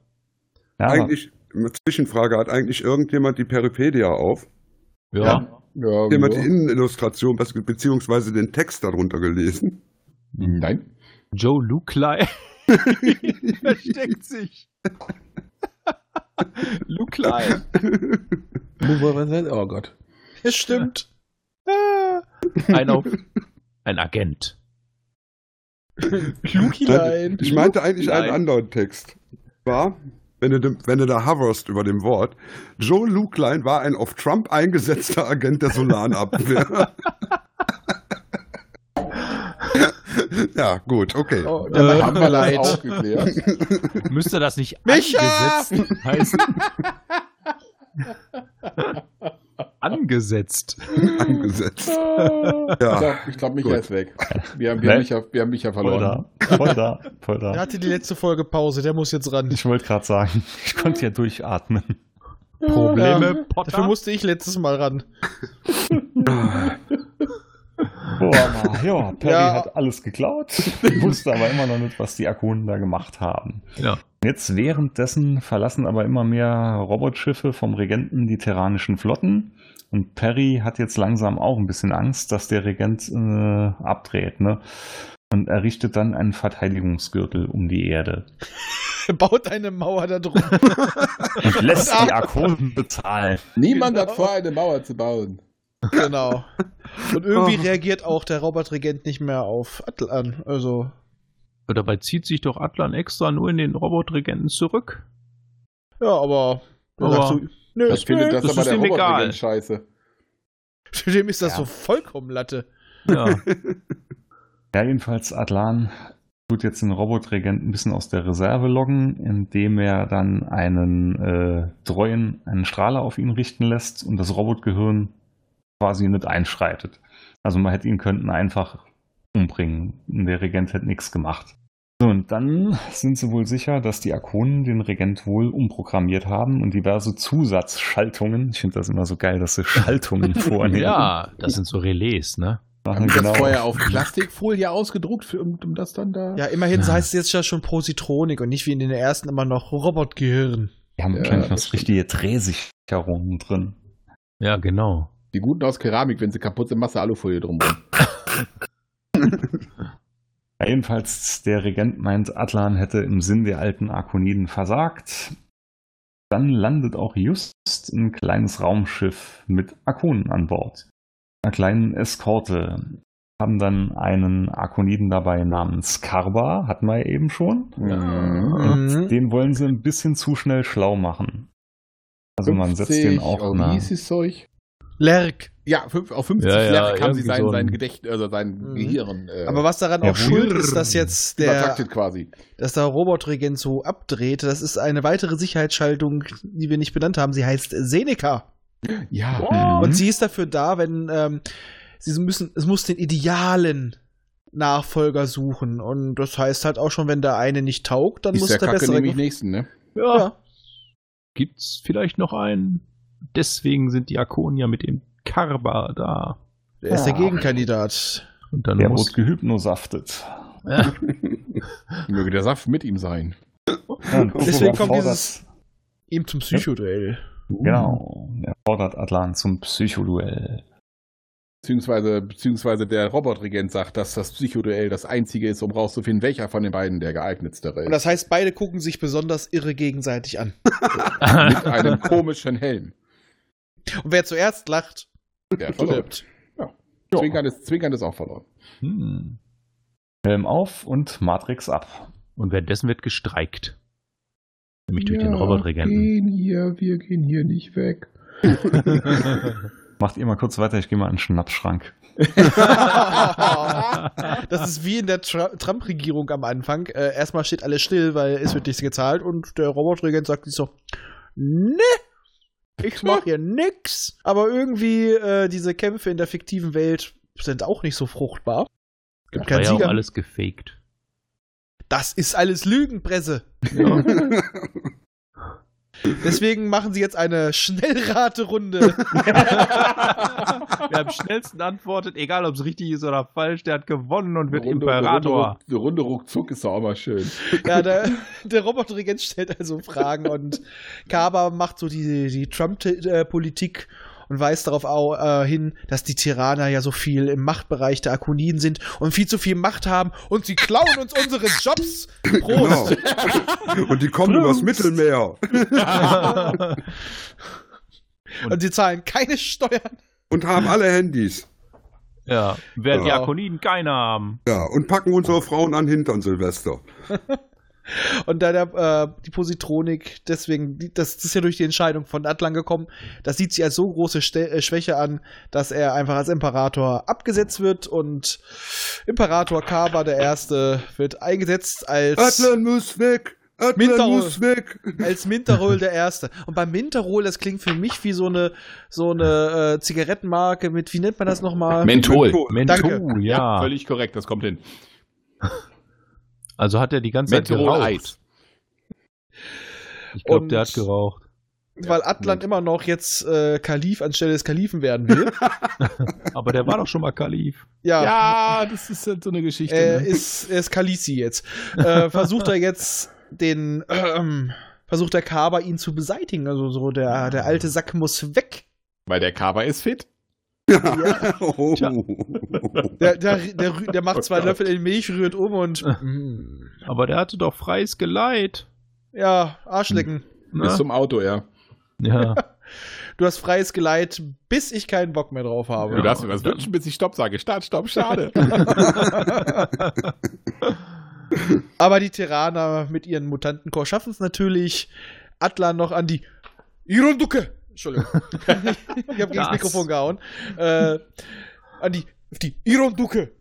Ja, eigentlich, eine Zwischenfrage, hat eigentlich irgendjemand die Peripedia auf? Ja. Ja, Jemand ja. die Innenillustration beziehungsweise den Text darunter gelesen? Nein. Joe Luklei *laughs* *laughs* versteckt sich. *laughs* Luklei. Oh Gott. Ja, stimmt. Ah, Ein auf. Ein Agent. Klukilein. Ich meinte eigentlich einen anderen Text. War, wenn du, wenn du da hoverst über dem Wort, Joe Lukeline war ein auf Trump eingesetzter Agent der Solanabwehr. *laughs* ja, gut, okay. Oh, Äh, der Haben wir leid. Müsste das nicht Micha! angesetzt heißen? *laughs* Angesetzt. *laughs* Angesetzt. *laughs* Ich Ja, glaube, ich glaub, Micha Gut. ist weg. Wir haben, wir haben, Nee. Micha, wir haben Micha voll verloren. da, voll da, voll Der da. hatte die letzte Folge Pause, der muss jetzt ran. Ich wollte gerade sagen, ich konnte ja durchatmen. Probleme, Ja, Potter? Dafür musste ich letztes Mal ran. Boah, ja, Perry Ja. hat alles geklaut, wusste aber immer noch nicht, was die Akunen da gemacht haben. ja. Jetzt währenddessen verlassen aber immer mehr Robotschiffe vom Regenten die terranischen Flotten. Und Perry hat jetzt langsam auch ein bisschen Angst, dass der Regent äh, abdreht. Ne? Und errichtet dann einen Verteidigungsgürtel um die Erde. *laughs* Baut eine Mauer da drum. *laughs* Und lässt die Akonen bezahlen. Niemand hat Genau. vor, eine Mauer zu bauen. genau. Und irgendwie Oh. reagiert auch der Robotregent nicht mehr auf Atlan. Also, Dabei zieht sich doch Atlan extra nur in den Robotregenten zurück. ja, aber. Aber- sagst du, nö, Ich finde das, das aber ist der. Robotregent scheiße. Für dem ist das Ja. so vollkommen Latte. Ja. *laughs* Ja, jedenfalls Atlan tut jetzt den Robotregent ein bisschen aus der Reserve loggen, indem er dann einen äh, treuen, einen Strahler auf ihn richten lässt und das Robotgehirn quasi nicht einschreitet. Also man hätte ihn könnten einfach umbringen. Der Regent hätte nichts gemacht. Und dann *laughs* sind sie wohl sicher, dass die Akonen den Regent wohl umprogrammiert haben und diverse Zusatzschaltungen. Ich finde das immer so geil, dass sie Schaltungen *laughs* vornehmen. ja, das sind so Relais, ne? machen genau. das vorher auf Plastikfolie ausgedruckt, für, um, um das dann da? Ja, immerhin heißt es jetzt ja schon Positronik und nicht wie in den ersten immer noch Robotgehirn. Die haben Ja, wahrscheinlich noch das so richtige Drehsicherungen drin. Ja, genau. Die guten aus Keramik, wenn sie kaputt sind, Masse Alufolie drumherum. *laughs* Ja, jedenfalls, der Regent meint, Atlan hätte im Sinn der alten Arkoniden versagt. Dann landet auch just ein kleines Raumschiff mit Arkonen an Bord. Einer kleinen Eskorte. Haben dann einen Arkoniden dabei namens Karba, hatten wir ja eben schon. Mhm. Und Mhm. den wollen sie ein bisschen zu schnell schlau machen. Also man setzt den auch oh, nach. wie hieß das Zeug? Lerk. Ja, fünf, auf 50 Ja, ja, Lerk haben sie sein, so ein- sein Gedächtnis, also sein Mhm. Gehirn äh, Aber was daran Ja, auch schuld ist, dass jetzt der, quasi. dass der Robotregent so abdreht, das ist eine weitere Sicherheitsschaltung, die wir nicht benannt haben. Sie heißt Seneca. Ja. Mhm. Und sie ist dafür da, wenn ähm, sie müssen, es muss den idealen Nachfolger suchen. Und das heißt halt auch schon, wenn der eine nicht taugt, dann Ist muss der der Kacke bessere. nämlich ge- nächsten, ne? Ja. Gibt's vielleicht noch einen? Deswegen sind die Akonen ja mit dem Karba da. Der ist der Ja. Gegenkandidat. Und dann Der muss. wurde gehypnosaftet. Ja, *laughs* Möge der Saft mit ihm sein. Ja, und Deswegen er kommt dieses ihm zum Psychoduell. Genau. Er fordert Atlan zum Psychoduell. Beziehungsweise, beziehungsweise der Robotregent sagt, dass das Psychoduell das einzige ist, um rauszufinden, welcher von den beiden der geeignetste Und ist. das heißt, beide gucken sich besonders irre gegenseitig an. *laughs* Mit einem komischen Helm. Und wer zuerst lacht, Der verloren. stirbt. Zwinkern ist, Zwinkern ist auch verloren. Hm. Helm auf und Matrix ab. Und währenddessen wird gestreikt. Nämlich durch den Ja, Robotregenten. Gehen hier, wir gehen hier nicht weg. *laughs* *laughs* Macht ihr mal kurz weiter, ich gehe mal in den Schnapsschrank. *laughs* das ist wie in der Trump-Regierung am Anfang. Äh, erstmal steht alles still, weil es wird nichts gezahlt und der Robotregent sagt sich so, ne, ich mach *laughs* hier nix. Aber irgendwie äh, diese Kämpfe in der fiktiven Welt sind auch nicht so fruchtbar. Gibt Das war keinen ja auch Sieger. alles gefaked. Das ist alles Lügenpresse. *laughs* *laughs* Deswegen machen sie jetzt eine Schnellraterunde. Wer am schnellsten antwortet, egal ob es richtig ist oder falsch, der hat gewonnen und wird Runde, Imperator. Runde, Runde, Runde ruckzuck ist doch auch mal schön. ja, der, der Roboterregent stellt also Fragen und Kaba macht so die, die Trump-Politik und weist darauf au, äh, hin, dass die Tyranner ja so viel im Machtbereich der Akoniden sind und viel zu viel Macht haben und sie klauen uns unsere Jobs. Prost! Genau. *laughs* Und die kommen übers Mittelmeer. *laughs* Und sie zahlen keine Steuern. Und haben alle Handys. Ja, während die Ja. Akoniden keine haben. Ja, und packen unsere Frauen an Hintern, Silvester. *laughs* Und da der, äh, die Positronik, deswegen, das, das ist ja durch die Entscheidung von Atlan gekommen, das sieht sie als so große Ste äh, Schwäche an, dass er einfach als Imperator abgesetzt wird und Imperator Kaba der Erste wird eingesetzt als, Atlan muss weg! Atlan Minterol. muss weg! als Minterol der Erste. Und beim Minterol, das klingt für mich wie so eine, so eine äh, Zigarettenmarke mit, wie nennt man das nochmal? Menthol. Menthol, Danke. ja. Völlig korrekt, das kommt hin. Also hat er die ganze Zeit geraucht. Eis. Ich glaube, Und- der hat geraucht. Weil Atlan immer noch jetzt äh, Kalif anstelle des Kalifen werden will. *laughs* Aber der war doch schon mal Kalif. Ja, Ja, das ist halt so eine Geschichte. er ne? ist, er ist Kalisi jetzt. Äh, versucht er jetzt den, ähm, versucht der Kaba ihn zu beseitigen. Also so der, der alte Sack muss weg. Weil der Kaba ist fit. Oh. *laughs* Tja. Der, der, der, der macht zwei Löffel in Milch, rührt um und mm, Aber der hatte doch freies Geleit. ja, Arschlecken. Ne? Bis zum Auto, ja. Ja. *laughs* Du hast freies Geleit, bis ich keinen Bock mehr drauf habe. Du darfst mir was wünschen, bis ich Stopp sage. Start, Stopp, schade. *laughs* Aber die Terraner mit ihren Mutantenchor schaffen es natürlich, Atlan noch an die Ironduke. Entschuldigung. *laughs* ich habe gegen das. Mikrofon gehauen. Äh, an die, auf die Ironduke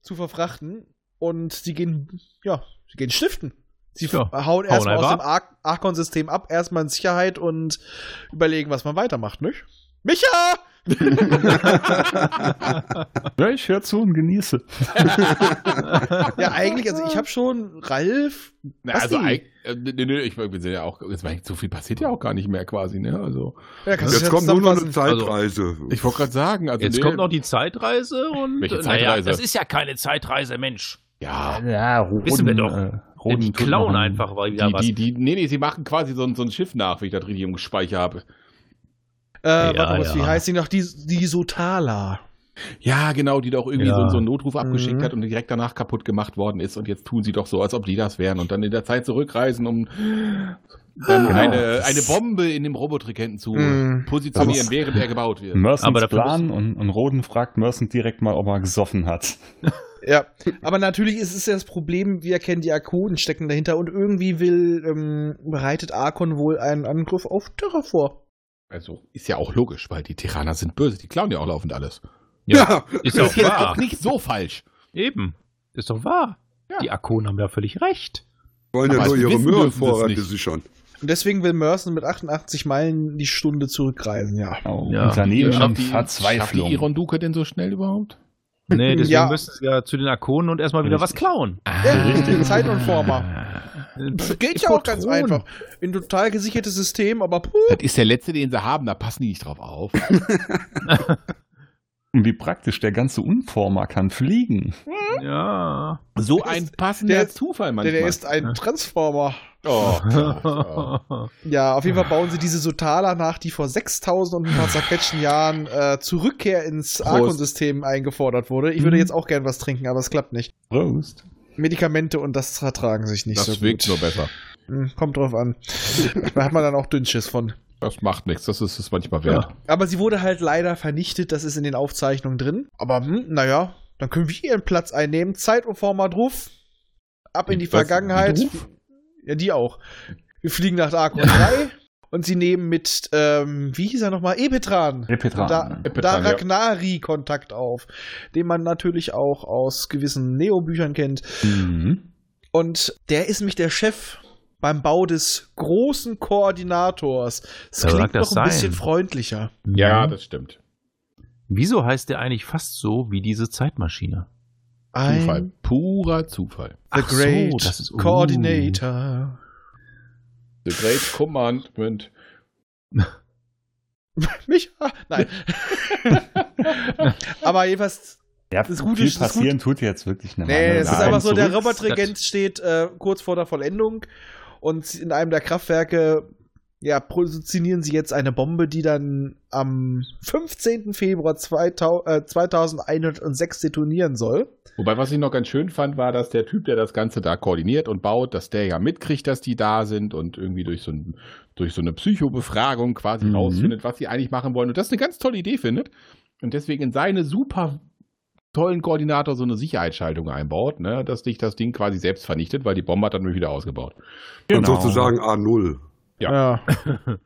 zu verfrachten. Und sie gehen, ja, sie gehen stiften. Sie Ja, hauen erstmal aus dem Ar Archon-System ab, erstmal in Sicherheit und überlegen, was man weitermacht, nicht? Micha! *laughs* Ja, ich höre zu und genieße. *laughs* Ja, eigentlich, also ich habe schon Ralf. Na, also, eig- äh, nö, nö, ich wir sind ja auch, jetzt war so viel passiert ja auch gar nicht mehr quasi, ne? Also, Ja, Jetzt kommt nur noch eine? Zeitreise. ich wollte gerade sagen, also, Jetzt nee, kommt noch die Zeitreise und. Welche Naja, Zeitreise? das ist ja keine Zeitreise, Mensch. ja, Ja, Roden, Wissen wir doch. Äh, Roden die klauen einfach mal wieder die, was. die, die, nee, nee, sie machen quasi so, ein- so ein Schiff nach, wie ich das richtig im Speicher habe. Äh, Ja, warte mal, ja. wie heißt die noch? Die, die Sotala. Ja, genau, die doch irgendwie Ja. so, so einen Notruf abgeschickt Mhm. hat und direkt danach kaputt gemacht worden ist und jetzt tun sie doch so, als ob die das wären und dann in der Zeit zurückreisen, um dann Genau. eine, eine Bombe in dem Robotregenten zu Mhm. positionieren, während er gebaut wird. Mersons Plan und, und Roden fragt Merson direkt mal, ob er gesoffen hat. *laughs* Ja, aber natürlich ist es ja das Problem, wir kennen die Arkonen stecken dahinter und irgendwie will, ähm, bereitet Arkon wohl einen Angriff auf Terra vor. Also ist ja auch logisch, weil die Tyranner sind böse, die klauen ja auch laufend alles. Ja, Ist *laughs* Das doch ist jetzt wahr. auch nicht so falsch. Eben. Ist doch wahr. Ja. Die Akonen haben da völlig recht. wollen ja Aber nur ihre Möhrenvorräte sichern. Und deswegen will Merson mit 88 Meilen die Stunde zurückreisen, ja. Oh, Ja. Unternehmen in die, schafft die Verzweiflung. Ironduke denn so schnell überhaupt? Nee, *laughs* deswegen Ja. müssen sie ja zu den Akonen und erstmal wieder was klauen. Ja, richtig. Zeit und Former. Geht ja auch ganz einfach. Ein total gesichertes System, aber puh. Das ist der letzte, den sie haben, da passen die nicht drauf auf. *laughs* *laughs* Und wie praktisch, der ganze Unformer kann fliegen. Ja. So Der ein passender der- Zufall Denn manchmal. er ist ein Transformer. oh, *laughs* oh. Ja, auf jeden Fall bauen sie diese Sotala nach, die vor 6000 und ein paar zerquetschten Jahren äh, zur Rückkehr ins. Arkon-System eingefordert wurde. Ich würde Mhm. jetzt auch gern was trinken, aber es klappt nicht. Prost. Medikamente und das vertragen sich nicht Das so wirkt gut. nur besser. Hm, Kommt drauf an. *laughs* da hat man dann auch Dünnschiss von. Das macht nichts, das ist es manchmal wert. Aber sie wurde halt leider vernichtet, das ist in den Aufzeichnungen drin. Aber hm, naja, dann können wir ihren Platz einnehmen. Zeit und Format drauf. Ab in die Was? Vergangenheit. Die Ruf? Ja, die auch. Wir fliegen nach Arkon 3 und sie nehmen mit, ähm, wie hieß er nochmal? Ebetran. Epetran. Da, Epetran, da ja. Ragnari Kontakt auf, den man natürlich auch aus gewissen Neo-Büchern kennt. Mhm. Und der ist nämlich der Chef beim Bau des großen Koordinators. Das Ja, klingt mag das noch ein sein. bisschen freundlicher. Ja, das stimmt. Wieso heißt der eigentlich fast so wie diese Zeitmaschine? Zufall. Ein Purer Zufall. The Ach so, Great das ist- uh. Coordinator. The Great Commandment. *laughs* Mich? Ah, nein. *laughs* Aber jedenfalls, Ja, Das Gute viel ist- das passieren tut jetzt wirklich nicht. nee, es ist einfach so, der. Robotregent steht äh, kurz vor der Vollendung und in einem der Kraftwerke ja, positionieren sie jetzt eine Bombe, die dann am 15. Februar 2000, äh, 2106 detonieren soll. Wobei, was ich noch ganz schön fand, war, dass der Typ, der das Ganze da koordiniert und baut, dass der ja mitkriegt, dass die da sind und irgendwie durch so, ein, durch so eine Psychobefragung quasi Mhm. rausfindet, was sie eigentlich machen wollen. Und das eine ganz tolle Idee findet. Und deswegen in seine super tollen Koordinator so eine Sicherheitsschaltung einbaut, ne, dass dich das Ding quasi selbst vernichtet, weil die Bombe hat dann wieder ausgebaut. Und Genau. sozusagen A0. Ja. *laughs*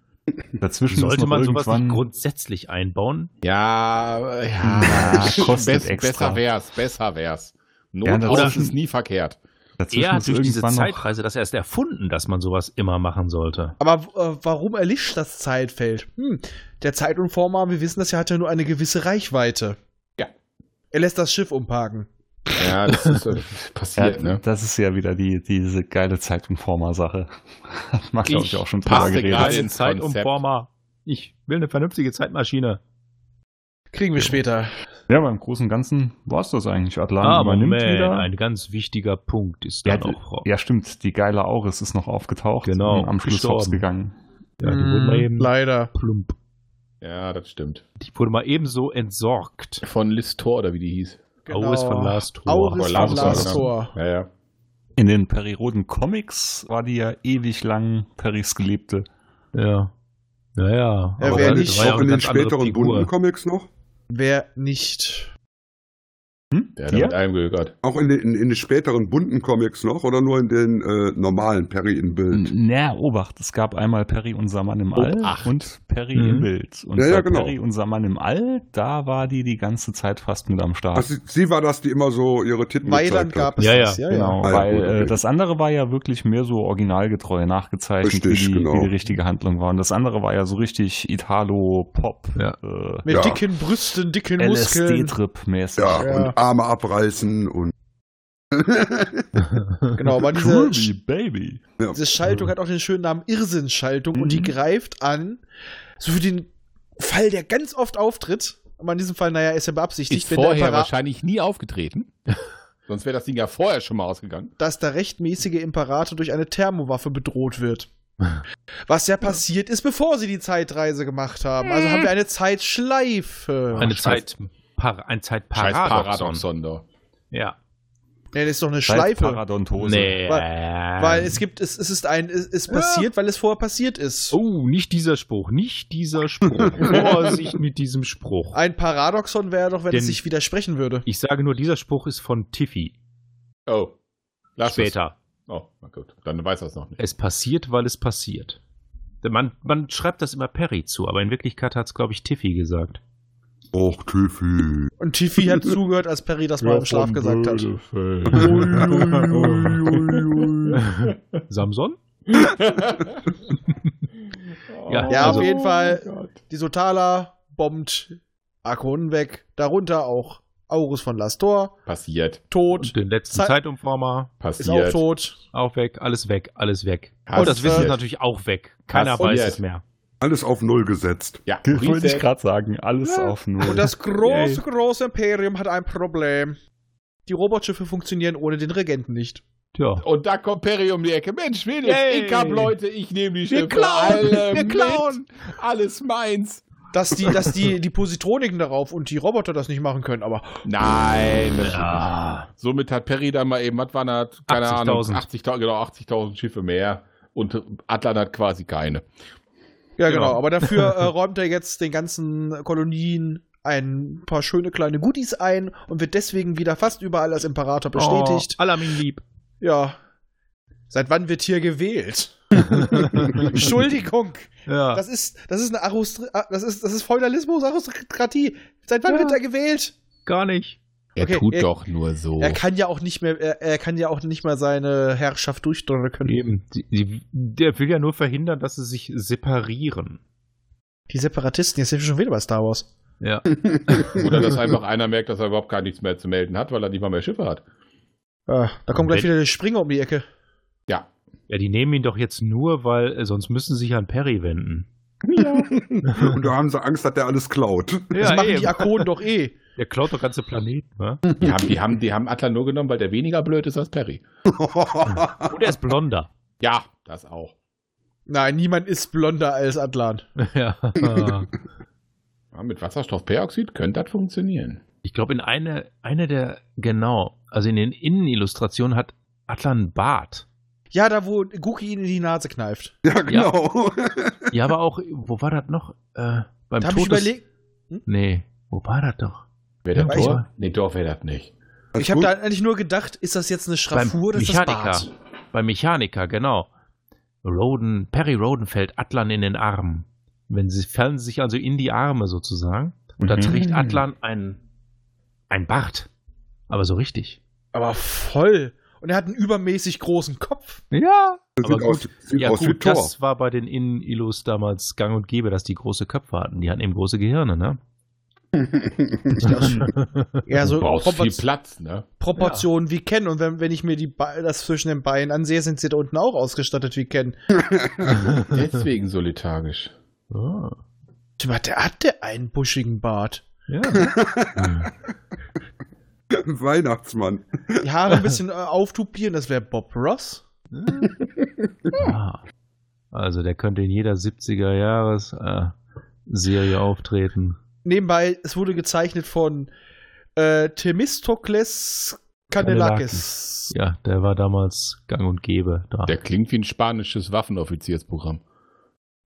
Dazwischen ist Sollte man sowas nicht grundsätzlich einbauen? Ja, ja, *laughs* Ja, kostet Bess- extra. besser wär's, besser wär's. Not Ja, dazwischen- ist nie verkehrt. dazwischen Er hat ist durch diese Zeitreise das erst erfunden, dass man sowas immer machen sollte. Aber äh, warum erlischt das Zeitfeld? Hm, der Zeitumformer, wir wissen das ja, hat ja nur eine gewisse Reichweite. Ja. Er lässt das Schiff umparken. Ja, das ist äh, *laughs* Ja, passiert, ne? Das ist ja wieder die, diese geile Zeitumformer-Sache. *laughs* Hat man, glaube ich, auch schon drüber geredet. gerade Konzept. Zeitumformer. Ich will eine vernünftige Zeitmaschine. Kriegen wir später. Ja, beim Großen und Ganzen war es das eigentlich. Atlan Ah, übernimmt Moment, wieder. ein ganz wichtiger Punkt ist ja, dann auch. ja, stimmt. Die geile Auris ist noch aufgetaucht Genau, und am Schluss hops gegangen. Ja, die eben leider. plump. Ja, das stimmt. Die wurde mal ebenso entsorgt. Von Listor oder wie die hieß. Auris von Last Tor. Auris von Lastor, Last genau. Tor. Ja, ja. In den Periroden Comics war die ja ewig lang Peris Geliebte. Ja. Naja. Ja, aber wer nicht, ja Auch in den späteren bunten Comics noch? Wer nicht? Hm? Der hat Hier? mit einem gehört. Auch in den, in, in den späteren bunten Comics noch oder nur in den äh, normalen Perry in Bild? Na, Obacht, es gab einmal Perry unser Mann im All Obacht. und Perry Mhm. im Bild. Und Ja, ja, genau. Perry unser Mann im All, da war die die ganze Zeit fast mit am Start. Ach, sie, war das, die immer so ihre Titten Weiland gezeigt gab hat. es Ja, ja, das. Ja, Genau, Ah, ja, weil gut, okay. äh, das andere war ja wirklich mehr so originalgetreu nachgezeichnet, Richtig, wie, die, genau. wie die richtige Handlung war. Und das andere war ja so richtig Italo-Pop, Ja. äh, Mit Ja. dicken Brüsten, dicken Muskeln. LSD-Trip-mäßig. Ja, Ja. und Arme abreißen und *laughs* Genau, aber diese, Groovy, Baby. diese Schaltung hat auch den schönen Namen Irrsinnschaltung und die Mhm. greift an, so für den Fall, der ganz oft auftritt. Aber in diesem Fall, naja, ist ja beabsichtigt, Ist wenn der vorher wahrscheinlich nie aufgetreten. *laughs* Sonst wäre das Ding ja vorher schon mal ausgegangen. dass der rechtmäßige Imperator durch eine Thermowaffe bedroht wird. *laughs* Was ja passiert ist, bevor sie die Zeitreise gemacht haben. Also haben wir eine Zeitschleife. Eine Zeit, ein Zeitparadoxon. Da. Ja. Nee, das ist doch eine Schleife. Paradontose. Nee. Weil es gibt, es, es ist ein, es ist passiert, weil es vorher passiert ist. Oh, nicht dieser Spruch, nicht dieser Spruch. *laughs* Vorsicht mit diesem Spruch. Ein Paradoxon wäre doch, wenn Denn- es sich widersprechen würde. Ich sage nur, dieser Spruch ist von Tiffy. Oh. Lass Später. Es. Oh, na gut. Dann weiß er es noch nicht. Es passiert, weil es passiert. Man, man schreibt das immer Perry zu, aber in Wirklichkeit hat es, glaube ich, Tiffy gesagt. Och, Tiffy. Und Tiffy hat zugehört, als Perry das mal im Schlaf gesagt hat. Samson? *laughs* ja, Ja, also, auf jeden Fall. Die Sotala bombt Arkonen weg. Darunter auch Aurus von Lastor. Passiert. Tot. und den letzten Zeit- Zeitumformer, Ist auch Passiert. tot. auch weg, alles weg, alles weg. Passiert. Und das Wissen ist natürlich auch weg. Keiner Passiert. weiß es mehr. Alles auf Null gesetzt. Ja, Wollte ich gerade sagen, alles auf Null. Und das große, große Imperium hat ein Problem. Die Robotschiffe funktionieren ohne den Regenten nicht. Tja. Und da kommt Perry um die Ecke. Mensch, Venus, Yay. ich hab Leute, ich nehme die Schiffe. klauen, alle wir mit. klauen. Alles meins. Dass die, dass die, die Positroniken darauf und die Roboter das nicht machen können, aber Nein. das- Ja. Somit hat Perry dann mal eben, was waren das? Keine Ahnung, 80.000. 80.000, genau, 80.000 Schiffe mehr. Und Atlan hat quasi keine. Ja genau. Genau. Aber dafür äh, *laughs* räumt er jetzt den ganzen Kolonien ein paar schöne kleine Goodies ein und wird deswegen wieder fast überall als Imperator bestätigt. Oh, Alamin lieb. Ja. Seit wann wird hier gewählt? *laughs* Entschuldigung. Ja. Das ist, das ist eine Arust das ist, das ist Feudalismus, Aristokratie. Seit wann Ja. wird er gewählt? Gar nicht. Er Okay, tut er- doch nur so. Er kann ja auch nicht mehr, er, er kann ja auch nicht mal seine Herrschaft durchdrücken. Eben. Die, die, der will ja nur verhindern, dass sie sich separieren. Die Separatisten, jetzt sind wir schon wieder bei Star Wars. Ja. *laughs* Oder dass einfach einer merkt, dass er überhaupt gar nichts mehr zu melden hat, weil er nicht mal mehr Schiffe hat. Ah, da kommt gleich wieder der Springer um die Ecke. Ja. Ja, die nehmen ihn doch jetzt nur, weil äh, sonst müssen sie sich an Perry wenden. *laughs* Und da haben sie Angst, dass der alles klaut. Das machen eben. die Akonen doch eh. Der klaut doch ganze Planeten, wa? Die haben, die, haben, die haben Atlan nur genommen, weil der weniger blöd ist als Perry. *laughs* Und er ist blonder. Ja, das auch. Nein, niemand ist blonder als Atlan. *laughs* ja. *laughs* Ja, mit Wasserstoffperoxid könnte das funktionieren. Ich glaube, in einer eine der, genau, also in den Innenillustrationen hat Atlan einen Bart. Ja, da wo Guki ihn in die Nase kneift. ja, genau. Ja, aber auch, wo war das noch? Äh, beim Da habe ich überlegt. Nee, wo war das doch? Wäre das Ja, Tor? Nee, Tor wäre das nicht. Alles Ich habe da eigentlich nur gedacht, ist das jetzt eine Schraffur oder ist das Mechaniker. Bart? Beim Mechaniker, genau. Roden, Perry Roden fällt Atlan in den Arm. Wenn sie fallen sie sich also in die Arme sozusagen. Und da Mhm. trägt Atlan ein, ein Bart. Aber so richtig. Aber voll. Und er hat einen übermäßig großen Kopf. Ja. Das Aber aus, gut, ja aus wie gut, das war bei den Innenillus damals gang und gäbe, dass die große Köpfe hatten. Die hatten eben große Gehirne, ne? *laughs* Ja, so du brauchst viel Propor Platz, ne? Proportionen wie Ken. Und wenn, wenn ich mir die Be das zwischen den Beinen ansehe, sind sie da unten auch ausgestattet wie Ken. *laughs* Deswegen *laughs* so lethargisch. Ah, Tja, Der hat der einen buschigen Bart. ja. ne? Weihnachtsmann. Die Haare ein bisschen äh, auftupieren, das wäre Bob Ross. Ah. Also der könnte in jeder 70er Jahres äh, Serie auftreten. Nebenbei, es wurde gezeichnet von äh, Themistokles Kandelakis. Ja, der war damals gang und gäbe da. Der klingt wie ein spanisches Waffenoffiziersprogramm.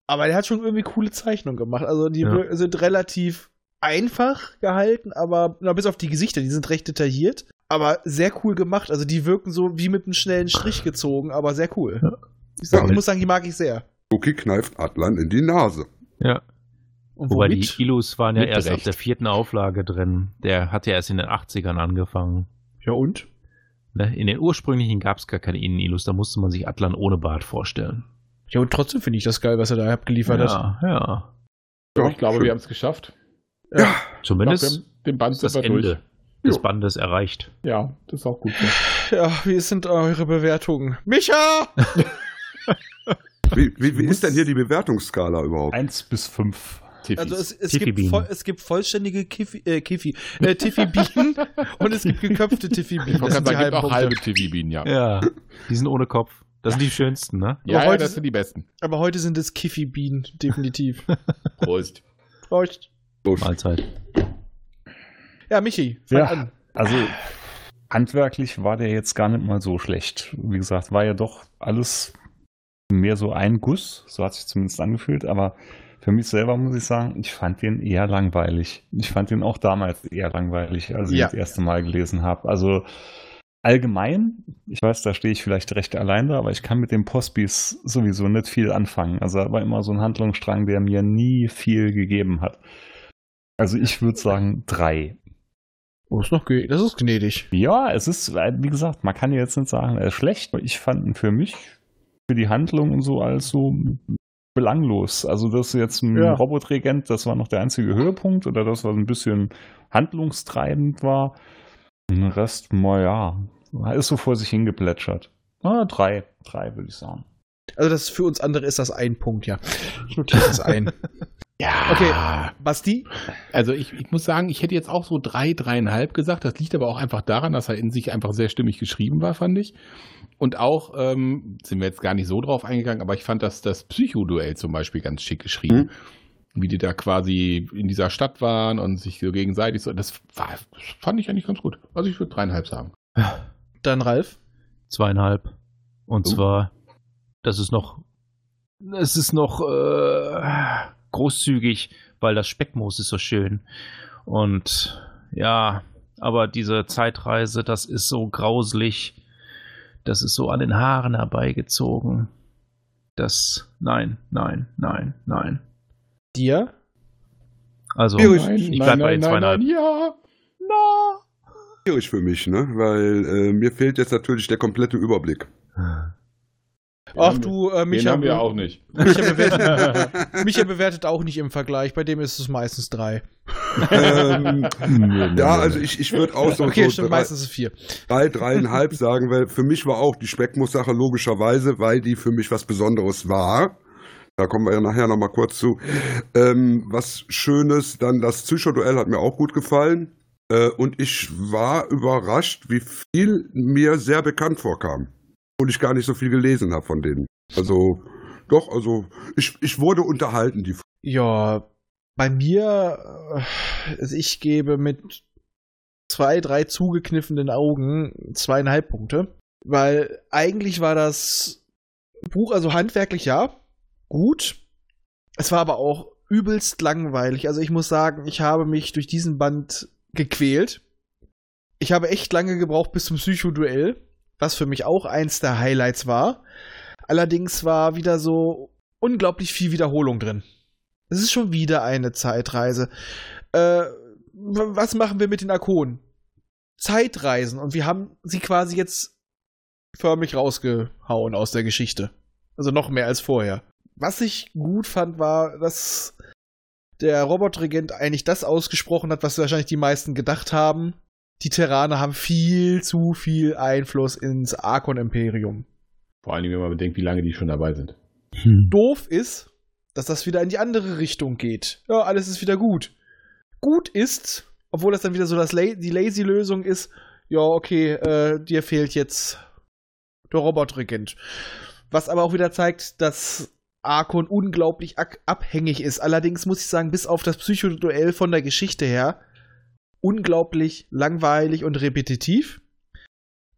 Aber der hat schon irgendwie coole Zeichnungen gemacht. Also die Ja. sind relativ einfach gehalten, aber na, bis auf die Gesichter, die sind recht detailliert. Aber sehr cool gemacht. Also die wirken so wie mit einem schnellen Strich gezogen, aber sehr cool. Ja. Ich, sag, ich muss sagen, die mag ich sehr. Cookie kneift Atlan in die Nase. ja. Und Wobei womit? die Illus waren ja Mit erst Recht. auf der vierten Auflage drin. Der hat ja erst in den 80ern angefangen. ja und? Ne? In den ursprünglichen gab es gar keine Innenillus, da musste man sich Atlan ohne Bart vorstellen. Ja, und trotzdem finde ich das geil, was er da abgeliefert hat. Ja, ja. Ja, ich glaube, schön. wir haben es geschafft. Ja. Glaube, Zumindest wir haben den Band ist das wir durch. Ende des Jo. Bandes erreicht. Ja, das ist auch gut so. Ja, wie sind eure Bewertungen? Micha! Wie, wie, wie ist denn hier die Bewertungsskala überhaupt? Eins bis fünf. Tiffys. Also es, es, gibt, Bienen. voll, es gibt vollständige Kiffi, äh, Kiffi, äh, Tiffy-Bienen und es gibt geköpfte Tiffy-Bienen. sagen, gibt halben auch Punkte. halbe TV-Bienen, ja. Ja, die sind ohne Kopf. Das sind die schönsten, ne? Ja, Aber ja, heute das sind die besten. Aber heute sind es Kiffi-Bienen, definitiv. *laughs* Prost. Prost. Mahlzeit. Ja, Michi, fang Ja. an. Also handwerklich war der jetzt gar nicht mal so schlecht. Wie gesagt, war ja doch alles mehr so ein Guss, so hat sich zumindest angefühlt, aber für mich selber muss ich sagen, ich fand den eher langweilig. Ich fand den auch damals eher langweilig, als ich Ja. das erste Mal gelesen habe. Also allgemein, ich weiß, da stehe ich vielleicht recht allein da, aber ich kann mit dem Postbis sowieso nicht viel anfangen. Also da war immer so ein Handlungsstrang, der mir nie viel gegeben hat. Also ich würde sagen drei. Oh, ist noch das ist gnädig. Ja, es ist, äh, wie gesagt, man kann ja jetzt nicht sagen, er ist schlecht. Ich fand ihn für mich, für die Handlung und so, als so belanglos. Also, das jetzt ein Ja. Robotregent, das war noch der einzige Höhepunkt oder das, was ein bisschen handlungstreibend war. Den Rest, naja, ist so vor sich hingeplätschert. Ah, drei, drei würde ich sagen. Also das für uns andere ist das ein Punkt, ja. Ich notiere das ein. *laughs* Ja. Okay. Basti? Also ich, ich muss sagen, ich hätte jetzt auch so drei, dreieinhalb gesagt. Das liegt aber auch einfach daran, dass er in sich einfach sehr stimmig geschrieben war, fand ich. Und auch, ähm, sind wir jetzt gar nicht so drauf eingegangen, aber ich fand das, das Psychoduell zum Beispiel ganz schick geschrieben. Wie die da quasi in dieser Stadt waren und sich so gegenseitig so. Das, war, das fand ich eigentlich ganz gut. Also ich würde dreieinhalb sagen. Dann Ralf? Zweieinhalb. Und Oh. zwar, das ist noch, es ist noch äh, großzügig, weil das Speckmoos ist so schön. Und ja, aber diese Zeitreise, das ist so grauselig. Das ist so an den Haaren herbeigezogen. Das, nein, nein, nein, nein. Dir? Also, Schwierig. ich bleib bei den zweieinhalb. ja. Schwierig für mich, ne? Weil äh, mir fehlt jetzt natürlich der komplette Überblick. Ach du, äh, Den Micha, haben wir auch nicht. *laughs* Micha, bewertet, *laughs* Micha bewertet auch nicht im Vergleich. Bei dem ist es meistens drei. ähm, *laughs* ja, also ich, ich würde auch so, Okay, so stimmt, drei, meistens vier. drei, dreieinhalb sagen, weil für mich war auch die Speckmus-Sache logischerweise, weil die für mich was Besonderes war. Da kommen wir ja nachher nochmal kurz zu. Ähm, was Schönes, dann das Psychoduell hat mir auch gut gefallen. Äh, und ich war überrascht, wie viel mir sehr bekannt vorkam. Und ich gar nicht so viel gelesen habe von denen. Also, doch, also, ich, ich wurde unterhalten, die Ja, bei mir, äh, also ich gebe mit zwei, drei zugekniffenen Augen zweieinhalb Punkte. Weil eigentlich war das Buch, also handwerklich ja, gut. Es war aber auch übelst langweilig. Also ich muss sagen, ich habe mich durch diesen Band gequält. Ich habe echt lange gebraucht bis zum Psychoduell, was für mich auch eins der Highlights war. Allerdings war wieder so unglaublich viel Wiederholung drin. Es ist schon wieder eine Zeitreise. Äh, was machen wir mit den Arkonen? Zeitreisen. Und wir haben sie quasi jetzt förmlich rausgehauen aus der Geschichte. Also noch mehr als vorher. Was ich gut fand, war, dass der Robotregent eigentlich das ausgesprochen hat, was wahrscheinlich die meisten gedacht haben. Die Terraner haben viel zu viel Einfluss ins Arkon-Imperium. Vor allem, wenn man bedenkt, wie lange die schon dabei sind. Doof ist, dass das wieder in die andere Richtung geht. Ja, alles ist wieder gut. Gut ist, obwohl das dann wieder so das La die Lazy-Lösung ist, ja, okay, äh, dir fehlt jetzt der Robotregent. Was aber auch wieder zeigt, dass Arkon unglaublich abhängig ist. Allerdings muss ich sagen, bis auf das Psychoduell von der Geschichte her, unglaublich langweilig und repetitiv.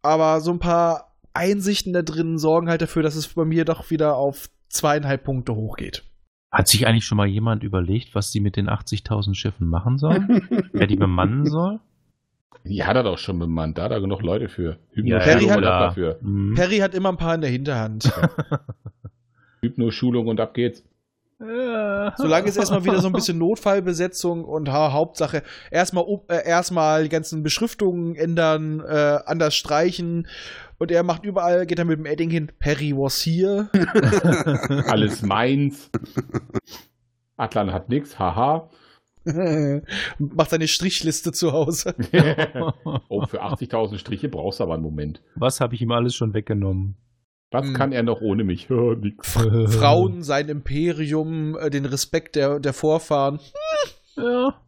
Aber so ein paar Einsichten da drin sorgen halt dafür, dass es bei mir doch wieder auf zweieinhalb Punkte hochgeht. Hat sich eigentlich schon mal jemand überlegt, was die mit den 80.000 Schiffen machen sollen? Wer die bemannen *laughs* soll? Die hat er doch schon bemannt. Da hat er genug Leute für. Ja, Perry hat- dafür. Mhm. Perry hat immer ein paar in der Hinterhand. *laughs* Hypno-Schulung und ab geht's. Solange ist erstmal wieder so ein *laughs* bisschen Notfallbesetzung und ha Hauptsache erstmal äh, erstmal die ganzen Beschriftungen ändern, äh, anders streichen und er macht überall, geht er mit dem Edding hin, Perry was here. *laughs* Alles meins. Atlan hat nix, haha. *laughs* macht seine Strichliste zu Hause. oh, für 80.000 Striche brauchst du aber einen Moment. Was habe ich ihm alles schon weggenommen? Was Hm. kann er noch ohne mich? *laughs* Nix. Frauen, sein Imperium, äh, den Respekt der, der Vorfahren. Ja.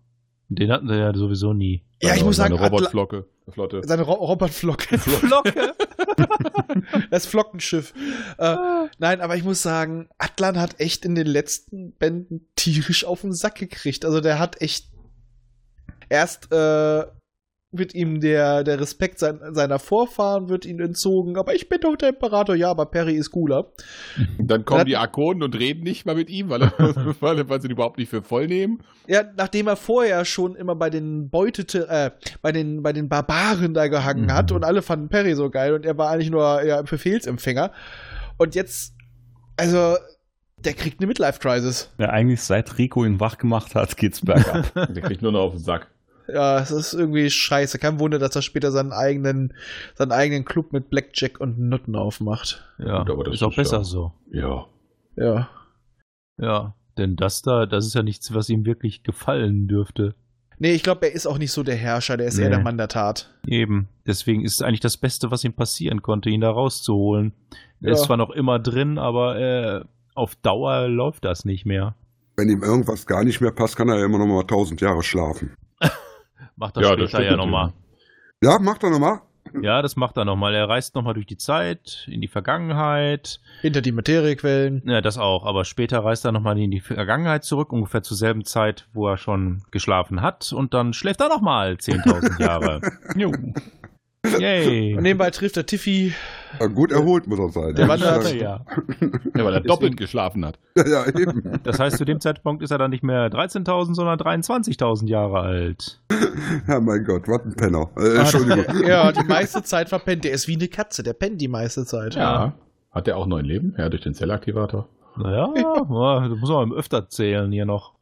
Den hatten sie ja sowieso nie. Ja, ich muss sagen, Robotflocke. Flotte. Seine Ro Robotflocke. *laughs* Flocke. *laughs* das Flockenschiff. Äh, nein, aber ich muss sagen, Atlan hat echt in den letzten Bänden tierisch auf den Sack gekriegt. Also der hat echt erst äh, wird ihm der, der Respekt sein, seiner Vorfahren wird ihm entzogen, aber ich bin doch der Imperator, ja, aber Perry ist cooler. *laughs* Dann kommen Dann- die Arkonen und reden nicht mal mit ihm, weil, er, *laughs* weil, weil sie ihn überhaupt nicht für voll nehmen. Ja, nachdem er vorher schon immer bei den Beutete, äh, bei den, bei den Barbaren da gehangen Mhm. hat und alle fanden Perry so geil und er war eigentlich nur ja, Befehlsempfänger. Und jetzt, also, der kriegt eine Midlife-Crisis. Ja, eigentlich seit Rico ihn wach gemacht hat, geht's bergab. *laughs* Der kriegt nur noch auf den Sack. Ja, es ist irgendwie scheiße. Kein Wunder, dass er später seinen eigenen, seinen eigenen Club mit Blackjack und Nutten aufmacht. Ja, Gut, aber das ist auch ist besser ja- so. Ja. Ja. Ja, denn das da, das ist ja nichts, was ihm wirklich gefallen dürfte. Nee, ich glaube, er ist auch nicht so der Herrscher, der ist eher Nee. der Mann der Tat. Eben. Deswegen ist es eigentlich das Beste, was ihm passieren konnte, ihn da rauszuholen. Er Ja. ist zwar noch immer drin, aber äh, auf Dauer läuft das nicht mehr. Wenn ihm irgendwas gar nicht mehr passt, kann er ja immer noch mal tausend Jahre schlafen. Macht das Ja, das später stimmt ja nochmal. Ja, macht er nochmal. Ja, das macht er nochmal. Er reist nochmal durch die Zeit, in die Vergangenheit. Hinter die Materiequellen. Ja, das auch. Aber später reist er nochmal in die Vergangenheit zurück, ungefähr zur selben Zeit, wo er schon geschlafen hat. Und dann schläft er nochmal 10.000 Jahre. Jo. *laughs* Yay. Und nebenbei trifft er Tiffy. Ja, gut erholt muss er sein. Der wandert- ja, ja. Ja, weil er doppelt geschlafen hat. *laughs* ja, eben. Das heißt, zu dem Zeitpunkt ist er dann nicht mehr 13.000, sondern 23.000 Jahre alt. Ja, mein Gott, was ein Penner. Äh, Entschuldigung. *laughs* Ja, die meiste Zeit verpennt. Der ist wie eine Katze, der pennt die meiste Zeit. Ja. Hat er auch neun Leben? Ja, durch den Zellaktivator. Naja, *laughs* ja. das muss man öfter zählen hier noch.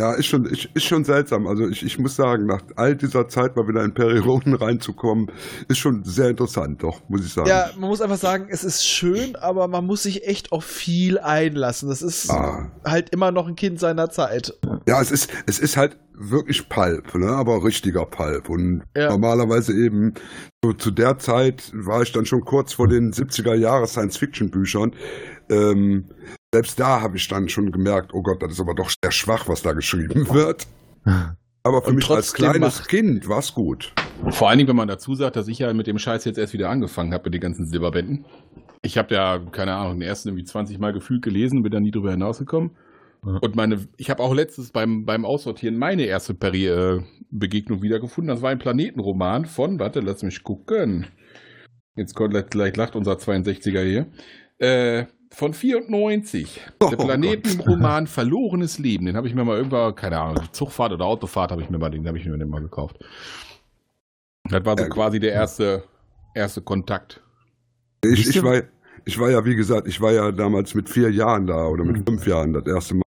Ja, ist schon, ist, ist schon seltsam. Also ich, ich muss sagen, nach all dieser Zeit mal wieder in Perry Roden *laughs* reinzukommen, ist schon sehr interessant, doch, muss ich sagen. Ja, man muss einfach sagen, es ist schön, aber man muss sich echt auf viel einlassen. Das ist Ah. halt immer noch ein Kind seiner Zeit. Ja, es ist, es ist halt wirklich Pulp, ne? aber richtiger Pulp. Und Ja. normalerweise eben, so zu der Zeit war ich dann schon kurz vor den 70er Jahre Science-Fiction-Büchern. Ähm, selbst da habe ich dann schon gemerkt, oh Gott, das ist aber doch sehr schwach, was da geschrieben wird. Aber für Und mich als kleines macht- Kind war es gut. Vor allen Dingen, wenn man dazu sagt, dass ich ja mit dem Scheiß jetzt erst wieder angefangen habe mit den ganzen Silberbänden. Ich habe ja, keine Ahnung, den ersten irgendwie 20 Mal gefühlt gelesen, bin da nie drüber hinausgekommen. Und meine, ich habe auch letztens beim, beim Aussortieren meine erste Perry-Begegnung wiedergefunden. Das war ein Planetenroman von, warte, lass mich gucken. Jetzt kommt gleich, gleich lacht unser 62er hier. Äh, von 94. Oh Der. Planetenroman Verlorenes Leben. Den habe ich mir mal irgendwann, keine Ahnung, Zugfahrt oder Autofahrt habe ich mir mal, den habe ich mir den mal gekauft. Das war so Ja, quasi der erste, erste Kontakt. Ich, ich, war, ich war ja, wie gesagt, ich war ja damals mit vier Jahren da oder mit fünf Jahren das erste Mal.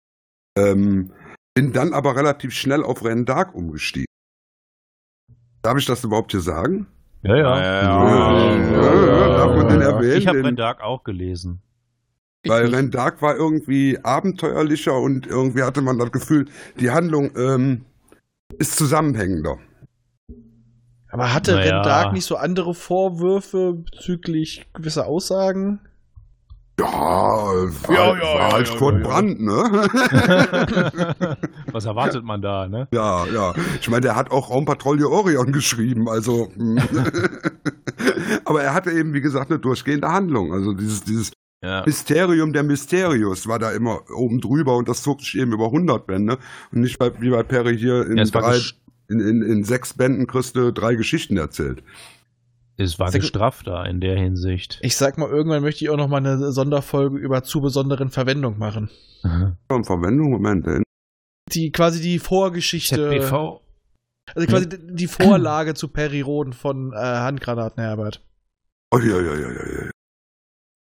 Ähm, bin dann aber relativ schnell auf Rendark umgestiegen. Darf ich das überhaupt hier sagen? Ja, ja. Ja, ja, darf man den erwähnen? Ich habe Rendark auch gelesen. Weil Rendark war irgendwie abenteuerlicher und irgendwie hatte man das Gefühl, die Handlung ähm, ist zusammenhängender. Aber hatte Naja. Rendark nicht so andere Vorwürfe bezüglich gewisser Aussagen? Ja, war, Ja, ja, war halt ja, Kurt ja, ja. Brandt, ne? *laughs* Was erwartet man da, ne? Ja, ja. Ich meine, der hat auch Raumpatrouille Orion geschrieben, also. hm. *laughs* Aber er hatte eben, wie gesagt, eine durchgehende Handlung. Also dieses, dieses Ja. Mysterium der Mysterius war da immer oben drüber und das zog sich eben über 100 Bände. Und nicht bei, wie bei Perry hier in, Ja, drei, in, in, in sechs Bänden kriegst du drei Geschichten erzählt. Es war Sehr- gestrafter in der Hinsicht. Ich sag mal, irgendwann möchte ich auch noch mal eine Sonderfolge über zu besonderen Verwendung machen. Von Verwendung, Moment. Die quasi die Vorgeschichte, ZBV. also quasi die- die Vorlage zu Perry Roden von äh, Handgranaten Herbert. Oh, ja, ja, ja, ja, ja.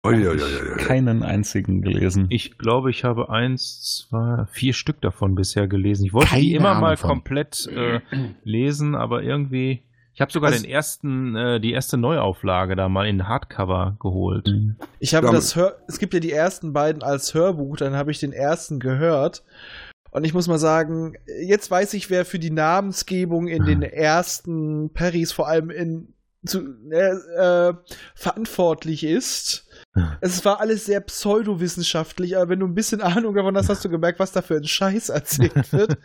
Oh, ja, ja, ja, ja. Keinen einzigen gelesen. Ich glaube, ich habe eins, zwei, vier Stück davon bisher gelesen. Ich wollte die Keine immer Ahnung mal von. komplett äh, lesen, aber irgendwie. Ich habe sogar Also- den ersten, äh, die erste Neuauflage da mal in Hardcover geholt. Ich habe das Hör es gibt ja die ersten beiden als Hörbuch, dann habe ich den ersten gehört. Und ich muss mal sagen, jetzt weiß ich, wer für die Namensgebung in den ersten Perrys vor allem in zu, äh, äh, verantwortlich ist. Es war alles sehr pseudowissenschaftlich, aber wenn du ein bisschen Ahnung davon hast, hast du gemerkt, was da für ein Scheiß *laughs* erzählt wird.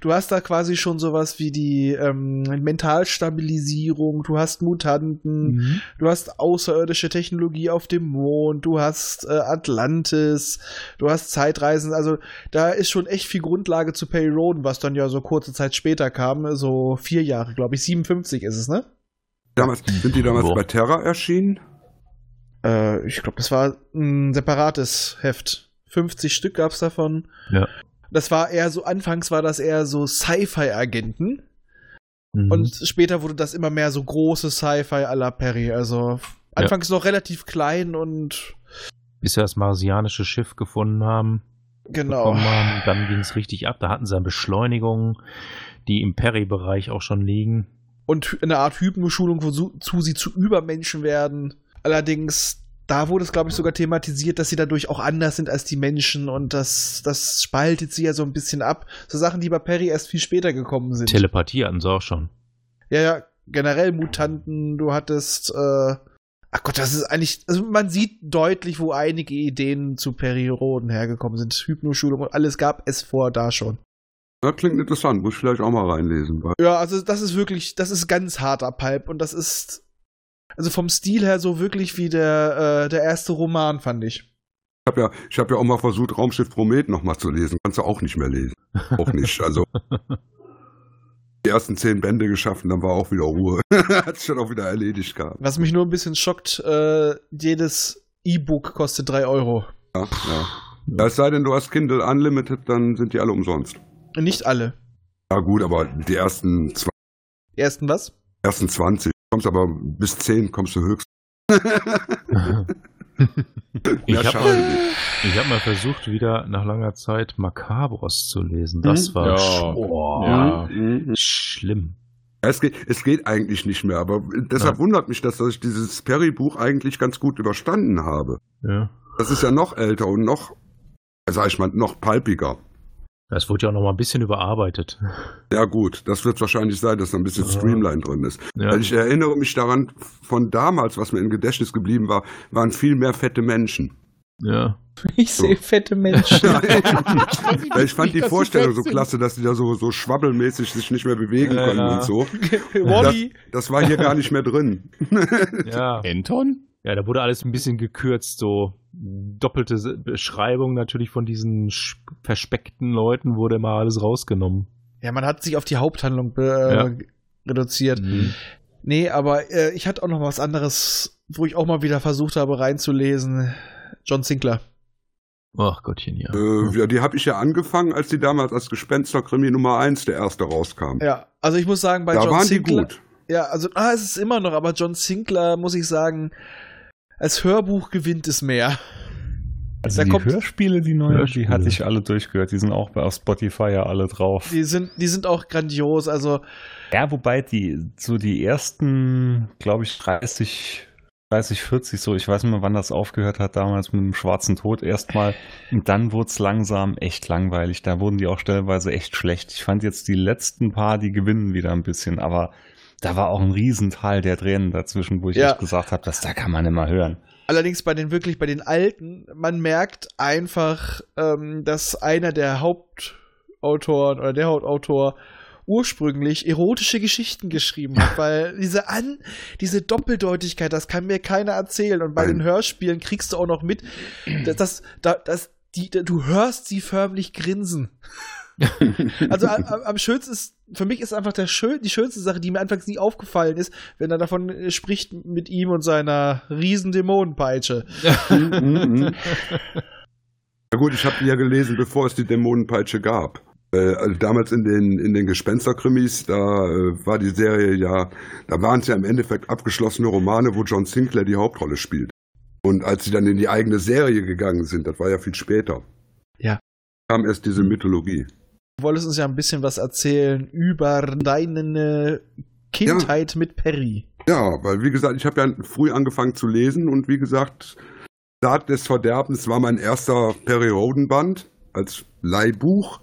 Du hast da quasi schon sowas wie die ähm, Mentalstabilisierung, du hast Mutanten, Du hast außerirdische Technologie auf dem Mond, du hast äh, Atlantis, du hast Zeitreisen, also da ist schon echt viel Grundlage zu Perry Roden, was dann ja so kurze Zeit später kam, so vier Jahre, glaube ich, 57 ist es, ne? Damals, sind die damals Boah. bei Terra erschienen? Äh, ich glaube, das war ein separates Heft. 50 Stück gab es davon. Ja. Das war eher so, anfangs war das eher so Sci-Fi-Agenten Mhm. und später wurde das immer mehr so große Sci-Fi à la Perry, also anfangs noch relativ klein und bis sie das marsianische Schiff gefunden haben, genau. haben, dann ging es richtig ab. Da hatten sie eine Beschleunigung, die im Perry-Bereich auch schon liegen. und eine Art Hypnoschulung, wozu sie zu Übermenschen werden. Allerdings, da wurde es, glaube ich, sogar thematisiert, dass sie dadurch auch anders sind als die Menschen und das, das spaltet sie ja so ein bisschen ab. So Sachen, die bei Perry erst viel später gekommen sind. Telepathie hatten sie auch schon. ja, ja, generell Mutanten, du hattest, äh, ach Gott, das ist eigentlich, also man sieht deutlich, wo einige Ideen zu Perry Roden hergekommen sind. Hypnoschulung und alles gab es vor da schon. Das klingt interessant, muss ich vielleicht auch mal reinlesen. Weil Ja, also das ist wirklich, das ist ganz harter Pulp und das ist, also vom Stil her so wirklich wie der, äh, der erste Roman, fand ich. ich habe ja, ich hab ja auch mal versucht, Raumschiff Promet nochmal zu lesen. Kannst du auch nicht mehr lesen. Auch nicht. Also *laughs* die ersten zehn Bände geschafft und dann war auch wieder Ruhe. *laughs* Hat sich dann auch wieder erledigt gehabt. Was mich nur ein bisschen schockt, äh, jedes E-Book kostet 3 Euro. Ja, ja. es sei denn, du hast Kindle Unlimited, dann sind die alle umsonst. Nicht alle. Ja gut, aber die ersten, zwei, Die ersten was? ersten 20, kommst aber bis 10 kommst du höchst. *laughs* Ich Ja, habe schade mal. Ich habe mal versucht, wieder nach langer Zeit Macabros zu lesen. Das Mhm. war Ja. sch oh, Ja. Mhm. schlimm. Es geht, es geht eigentlich nicht mehr, aber deshalb Ja. wundert mich, dass ich dieses Perry-Buch eigentlich ganz gut überstanden habe. Ja. Das ist ja noch älter und noch, sag ich mal, noch palpiger. Das wurde ja auch noch mal ein bisschen überarbeitet. Ja gut, das wird wahrscheinlich sein, dass da ein bisschen. Streamline drin ist. Ja. Weil ich erinnere mich daran, von damals, was mir im Gedächtnis geblieben war, waren viel mehr fette Menschen. ja. Ich sehe fette Menschen. *laughs* Ich fand die Vorstellung so klasse, dass die da so, so schwabbelmäßig sich nicht mehr bewegen Ja, können ja. und so. Wally. Das war hier gar nicht mehr drin. ja. Anton? Ja, da wurde alles ein bisschen gekürzt, so doppelte Beschreibung natürlich von diesen verspeckten Leuten wurde mal alles rausgenommen. Ja, man hat sich auf die Haupthandlung be- Ja. reduziert. Nee, aber äh, ich hatte auch noch was anderes, wo ich auch mal wieder versucht habe reinzulesen. John Sinclair. Ach Gottchen, ja. Äh, ja, die habe ich ja angefangen, als die damals als Gespensterkrimi Nummer 1 der erste rauskam. Ja, also ich muss sagen, bei da John waren Sinclair. die gut. Ja, also, ah, es ist immer noch, aber John Sinclair, muss ich sagen, als Hörbuch gewinnt es mehr. Also Da die kommt- Hörspiele, die neuen, Hörspiele. die hatte ich alle durchgehört. Die sind auch bei auf Spotify ja alle drauf. Die sind, die sind auch grandios, also, Ja, wobei die so die ersten, glaube ich, 30, 30, 40, so, ich weiß nicht mehr, wann das aufgehört hat, damals mit dem schwarzen Tod erstmal. Und dann wurde es langsam echt langweilig. Da wurden die auch stellenweise echt schlecht. Ich fand jetzt die letzten paar, die gewinnen wieder ein bisschen, aber da war auch ein Riesenteil der Tränen dazwischen, wo ich Ja. echt gesagt habe, das da kann man immer hören. allerdings bei den wirklich, bei den alten, man merkt einfach, ähm, dass einer der Hauptautoren oder der Hauptautor ursprünglich erotische Geschichten geschrieben hat, *laughs* weil diese an, diese Doppeldeutigkeit, das kann mir keiner erzählen und bei den Hörspielen kriegst du auch noch mit, dass, das, da, das, die, du hörst sie förmlich grinsen. *laughs* Also am, am- schönsten ist, für mich ist einfach der schön, die schönste Sache, die mir anfangs nie aufgefallen ist, wenn er davon äh, spricht mit ihm und seiner riesen Dämonenpeitsche. *laughs* Mhm, Ja gut, ich habe die ja gelesen, bevor es die Dämonenpeitsche gab. Äh, also damals in den, in den Gespensterkrimis, da äh, war die Serie ja, da waren es ja im Endeffekt abgeschlossene Romane, wo John Sinclair die Hauptrolle spielt. Und als sie dann in die eigene Serie gegangen sind, das war ja viel später. Ja. Kam erst diese Mythologie. Wolltest uns ja ein bisschen was erzählen über deine Kindheit mit Perry. Ja, weil wie gesagt, ich habe ja früh angefangen zu lesen und wie gesagt, Saat des Verderbens war mein erster Periodenband als Leihbuch.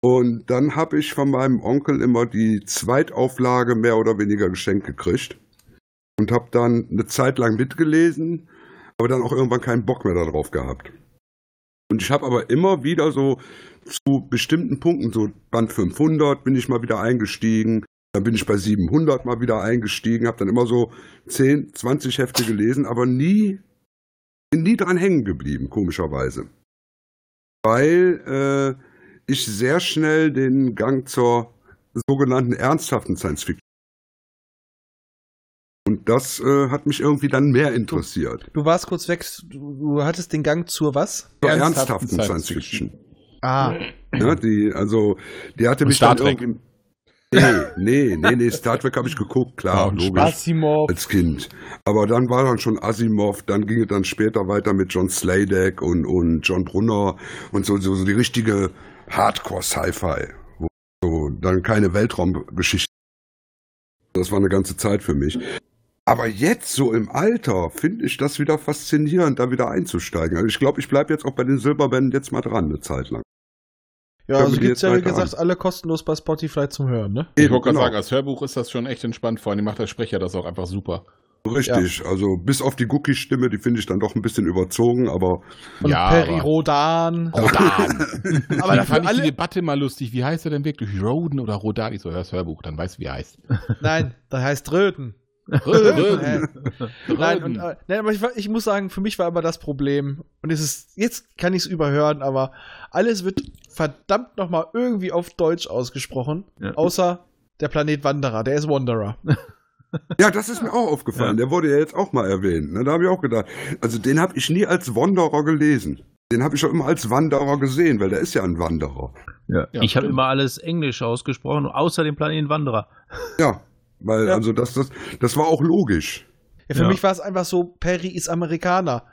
Und dann habe ich von meinem Onkel immer die Zweitauflage mehr oder weniger geschenkt gekriegt und habe dann eine Zeit lang mitgelesen, aber dann auch irgendwann keinen Bock mehr darauf gehabt. Und ich habe aber immer wieder so zu bestimmten Punkten, so Band 500 bin ich mal wieder eingestiegen, dann bin ich bei 700 mal wieder eingestiegen, habe dann immer so 10, 20 Hefte gelesen, aber nie, bin nie dran hängen geblieben, komischerweise. Weil äh, ich sehr schnell den Gang zur sogenannten ernsthaften Science Fiction. Und das äh, hat mich irgendwie dann mehr interessiert. Du warst kurz weg, du, du hattest den Gang zur was? Zur Ernsthaften ernsthaften Science Science Fiction. Ah, Ja, die, also, die hatte Und mich Star dann Trek. irgendwie. Nee, nee, nee, nee, Star Trek habe ich geguckt, klar, Ja, logisch. Asimov. als Kind. Aber dann war dann schon Asimov, dann ging es dann später weiter mit John Sladek und, und John Brunner und so, so, so die richtige Hardcore-Sci-Fi. Wo so dann keine Weltraumgeschichte. Das war eine ganze Zeit für mich. Aber jetzt, so im Alter, finde ich das wieder faszinierend, da wieder einzusteigen. Also ich glaube, ich bleibe jetzt auch bei den Silberbänden jetzt mal dran, eine Zeit lang. Ja, Hören also die gibt's jetzt ja, wie gesagt, alle kostenlos bei Spotify zum Hören, ne? Ich wollte gerade genau. sagen, als Hörbuch ist das schon echt entspannt, vor allem macht der Sprecher das auch einfach super. Richtig, also bis auf die Gookie-Stimme, die finde ich dann doch ein bisschen überzogen, aber Von Ja, Perry aber- Rodan. *laughs* Rodan. *laughs* Aber da fand ich die alle. Debatte mal lustig. Wie heißt er denn wirklich? Roden oder Rodan? Ich so, hörst Hörbuch, dann weißt du, wie er heißt. Nein, das heißt Röden. Röden. Nein, und, äh, nein, aber ich, ich muss sagen, für mich war immer das Problem, und es ist, jetzt kann ich es überhören, aber alles wird verdammt nochmal irgendwie auf Deutsch ausgesprochen, Ja. außer der Planet Wanderer, der ist Wanderer. *laughs* Ja, das ist mir auch aufgefallen. Der wurde ja jetzt auch mal erwähnt. Ne? Da habe ich auch gedacht. Also den habe ich nie als Wanderer gelesen. Den habe ich auch immer als Wanderer gesehen, weil der ist ja ein Wanderer. Ja. Ja, ich habe immer alles Englisch ausgesprochen, außer den Planeten Wanderer. Ja, weil Ja. also das, das, das war auch logisch. Ja, für Ja. mich war es einfach so, Perry ist Amerikaner.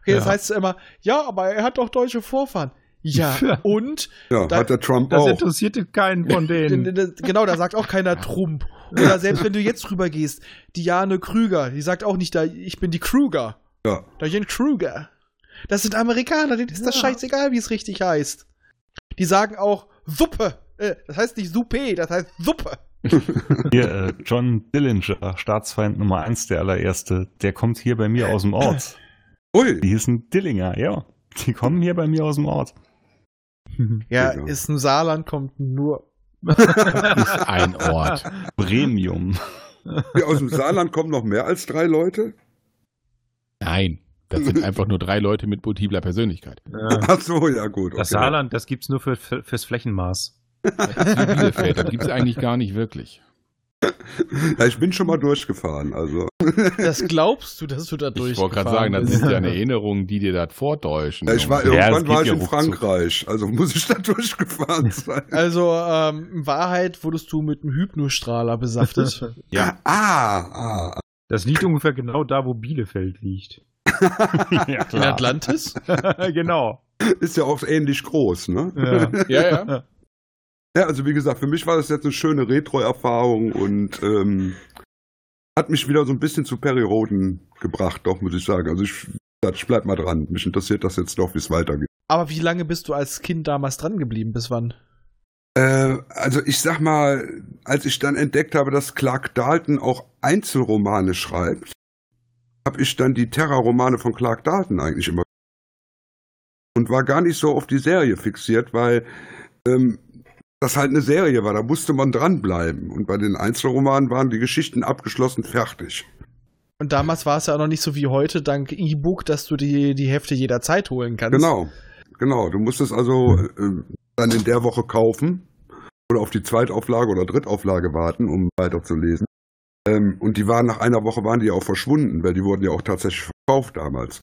Okay, das heißt immer, ja, aber er hat doch deutsche Vorfahren. *laughs* Ja, und? Ja, Da- hat der Trump Das auch. interessierte keinen von *laughs* denen. Genau, da sagt auch keiner Trump. Oder selbst wenn du jetzt rübergehst, Diane Krüger, die sagt auch nicht, da, ich bin die Krüger. Ja. Diane Krüger. Das sind Amerikaner, denen ist das Ja. scheißegal, wie es richtig heißt. Die sagen auch Suppe. Äh, das heißt nicht Suppe, das heißt Suppe. Hier, äh, John Dillinger, Staatsfeind Nummer 1, der allererste, der kommt hier bei mir aus dem Ort. Die Ui, hießen Dillinger, ja. Die kommen hier bei mir aus dem Ort. Ja, Genau. ist ein Saarland, kommt nur. Ist ein Ort. Premium. hier aus dem Saarland kommen noch mehr als drei Leute? Nein, das sind einfach nur drei Leute mit multipler Persönlichkeit. Ja. Ach so, ja gut. Das okay. Saarland, das gibt's nur für, für, fürs Flächenmaß. Wie Bielefeld, das gibt es eigentlich gar nicht wirklich. Ja, ich bin schon mal durchgefahren, also. Das glaubst du, dass du da durch Ich wollte gerade sagen, das sind ja Erinnerungen, die dir das vortäuschen. Ja, ich war, Ja, irgendwann war ich in. Frankreich, also muss ich da *laughs* durchgefahren sein. Also, ähm, in Wahrheit wurdest du mit einem Hypnostrahler besaftet. *laughs* Ja. Ah, ah. Das liegt ungefähr genau da, wo Bielefeld liegt. *laughs* ja, In Atlantis? genau. Ist ja auch ähnlich groß, ne? Ja. Ja, ja. Ja, also wie gesagt, für mich war das jetzt eine schöne Retro-Erfahrung und ähm, hat mich wieder so ein bisschen zu Perry Roden gebracht, doch, muss ich sagen. Also ich, ich bleib mal dran. Mich interessiert das jetzt doch, wie es weitergeht. Aber wie lange bist du als Kind damals dran geblieben? Bis wann? Äh, also ich sag mal, als ich dann entdeckt habe, dass Clark Dalton auch Einzelromane schreibt, habe ich dann die Terror-Romane von Clark Dalton eigentlich immer und war gar nicht so auf die Serie fixiert, weil ähm, das halt eine Serie war, da musste man dranbleiben. Und bei den Einzelromanen waren die Geschichten abgeschlossen fertig. Und damals war es ja auch noch nicht so wie heute, dank E-Book, dass du die, die Hefte jederzeit holen kannst. Genau, genau. Du musstest also äh, dann in der Woche kaufen oder auf die Zweitauflage oder Drittauflage warten, um weiterzulesen. Ähm, und die waren nach einer Woche waren die auch verschwunden, weil die wurden ja auch tatsächlich verkauft damals.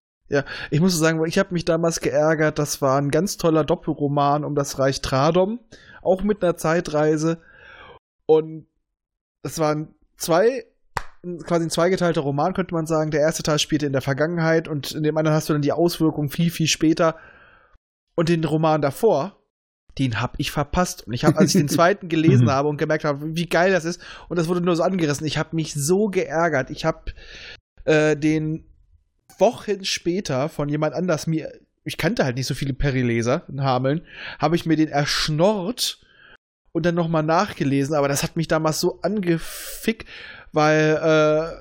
Ich muss sagen, ich habe mich damals geärgert, das war ein ganz toller Doppelroman um das Reich Tradom, auch mit einer Zeitreise. Und das waren zwei, quasi ein zweigeteilter Roman, könnte man sagen. Der erste Teil spielte in der Vergangenheit und in dem anderen hast du dann die Auswirkungen viel, viel später. Und den Roman davor, den hab ich verpasst. Und ich habe, als ich den *laughs* zweiten gelesen Mhm. habe und gemerkt habe, wie geil das ist, und das wurde nur so angerissen, ich habe mich so geärgert. Ich habe äh, den Wochen später von jemand anders mir, ich kannte halt nicht so viele Perry-Leser in Hameln, habe ich mir den erschnorrt und dann nochmal nachgelesen, aber das hat mich damals so angefickt, weil,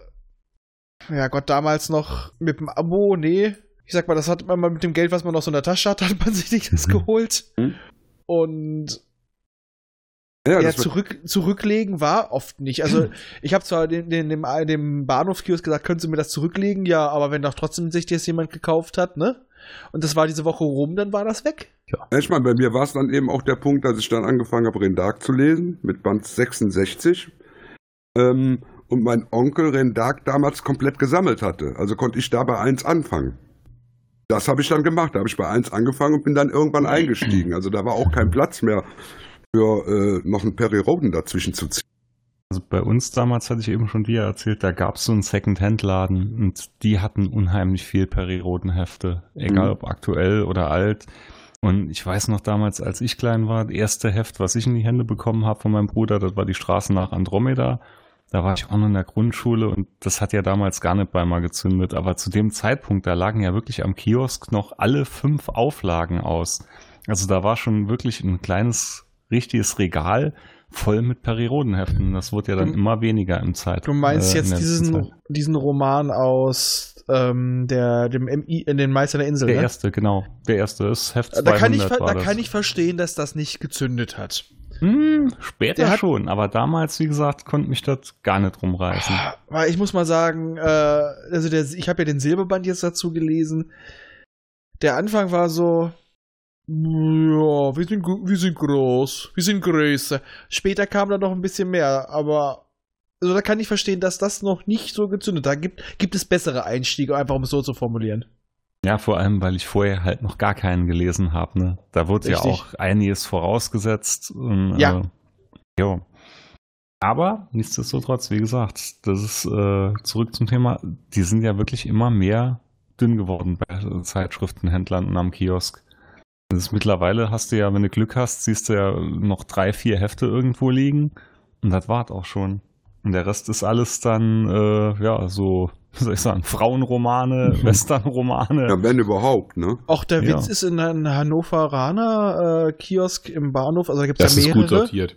äh, ja Gott, damals noch mit dem Abo, nee, ich sag mal, das hat man mal mit dem Geld, was man noch so in der Tasche hat, *laughs* hat man sich nicht das Mhm. geholt. Mhm. Und Ja, ja, zurück, zurücklegen war oft nicht. Also *clears throat* ich habe zwar den, den, dem, dem Bahnhofskiosk gesagt, können Sie mir das zurücklegen? Ja, aber wenn doch trotzdem sich das jemand gekauft hat, ne? Und das war diese Woche rum, dann war das weg. ja, ich meine, bei mir war es dann eben auch der Punkt, dass ich dann angefangen habe, Rendark zu lesen, mit Band 66. Ähm, und mein Onkel Rendark damals komplett gesammelt hatte. Also konnte ich da bei 1 anfangen. Das habe ich dann gemacht. Da habe ich bei 1 angefangen und bin dann irgendwann eingestiegen. Also da war auch kein Platz mehr für äh, noch einen Perry Roden dazwischen zu ziehen. Also bei uns damals hatte ich eben schon dir erzählt, da gab es so einen Second-Hand-Laden und die hatten unheimlich viel Peri-Roten-Hefte, egal Mhm. ob aktuell oder alt. Und ich weiß noch damals, als ich klein war, das erste Heft, was ich in die Hände bekommen habe von meinem Bruder, das war die Straße nach Andromeda. Da war ich auch noch in der Grundschule und das hat ja damals gar nicht bei mal gezündet. Aber zu dem Zeitpunkt, da lagen ja wirklich am Kiosk noch alle fünf Auflagen aus. Also da war schon wirklich ein kleines, richtiges Regal voll mit Peri-Roden-Heften. Das wurde ja dann Du- immer weniger im Zeit. Du meinst äh, jetzt diesen, diesen Roman aus ähm, der, dem MI, in den Meister der Insel, Der ne? erste, genau. Der erste ist Heft 200 Da kann, ich, da das. kann ich verstehen, dass das nicht gezündet hat. Hm, später hat- schon, aber damals, wie gesagt, konnte mich das gar nicht rumreißen. Weil ich muss mal sagen, äh, also der, ich habe ja den Silberband jetzt dazu gelesen. Der Anfang war so, ja, wir sind, wir sind groß, wir sind größer. Später kam da noch ein bisschen mehr, aber also da kann ich verstehen, dass das noch nicht so gezündet hat. Da gibt, gibt es bessere Einstiege, einfach um es so zu formulieren. Ja, vor allem, weil ich vorher halt noch gar keinen gelesen habe. Ne? Da wurde ja Richtig. auch einiges vorausgesetzt. Und, Ja. Äh, jo. Aber nichtsdestotrotz, wie gesagt, das ist äh, zurück zum Thema. Die sind ja wirklich immer mehr dünn geworden bei Zeitschriftenhändlern und am Kiosk. Das ist mittlerweile hast du ja, wenn du Glück hast, siehst du ja noch drei, vier Hefte irgendwo liegen und das war's auch schon. Und der Rest ist alles dann, äh, ja, so, wie *laughs* soll ich sagen, Frauenromane, *laughs* Westernromane. Ja, wenn überhaupt, ne? Auch der Ja. Witz ist in einem Hannoveraner äh, Kiosk im Bahnhof, also da gibt es Das ja ist gut mehrere. sortiert.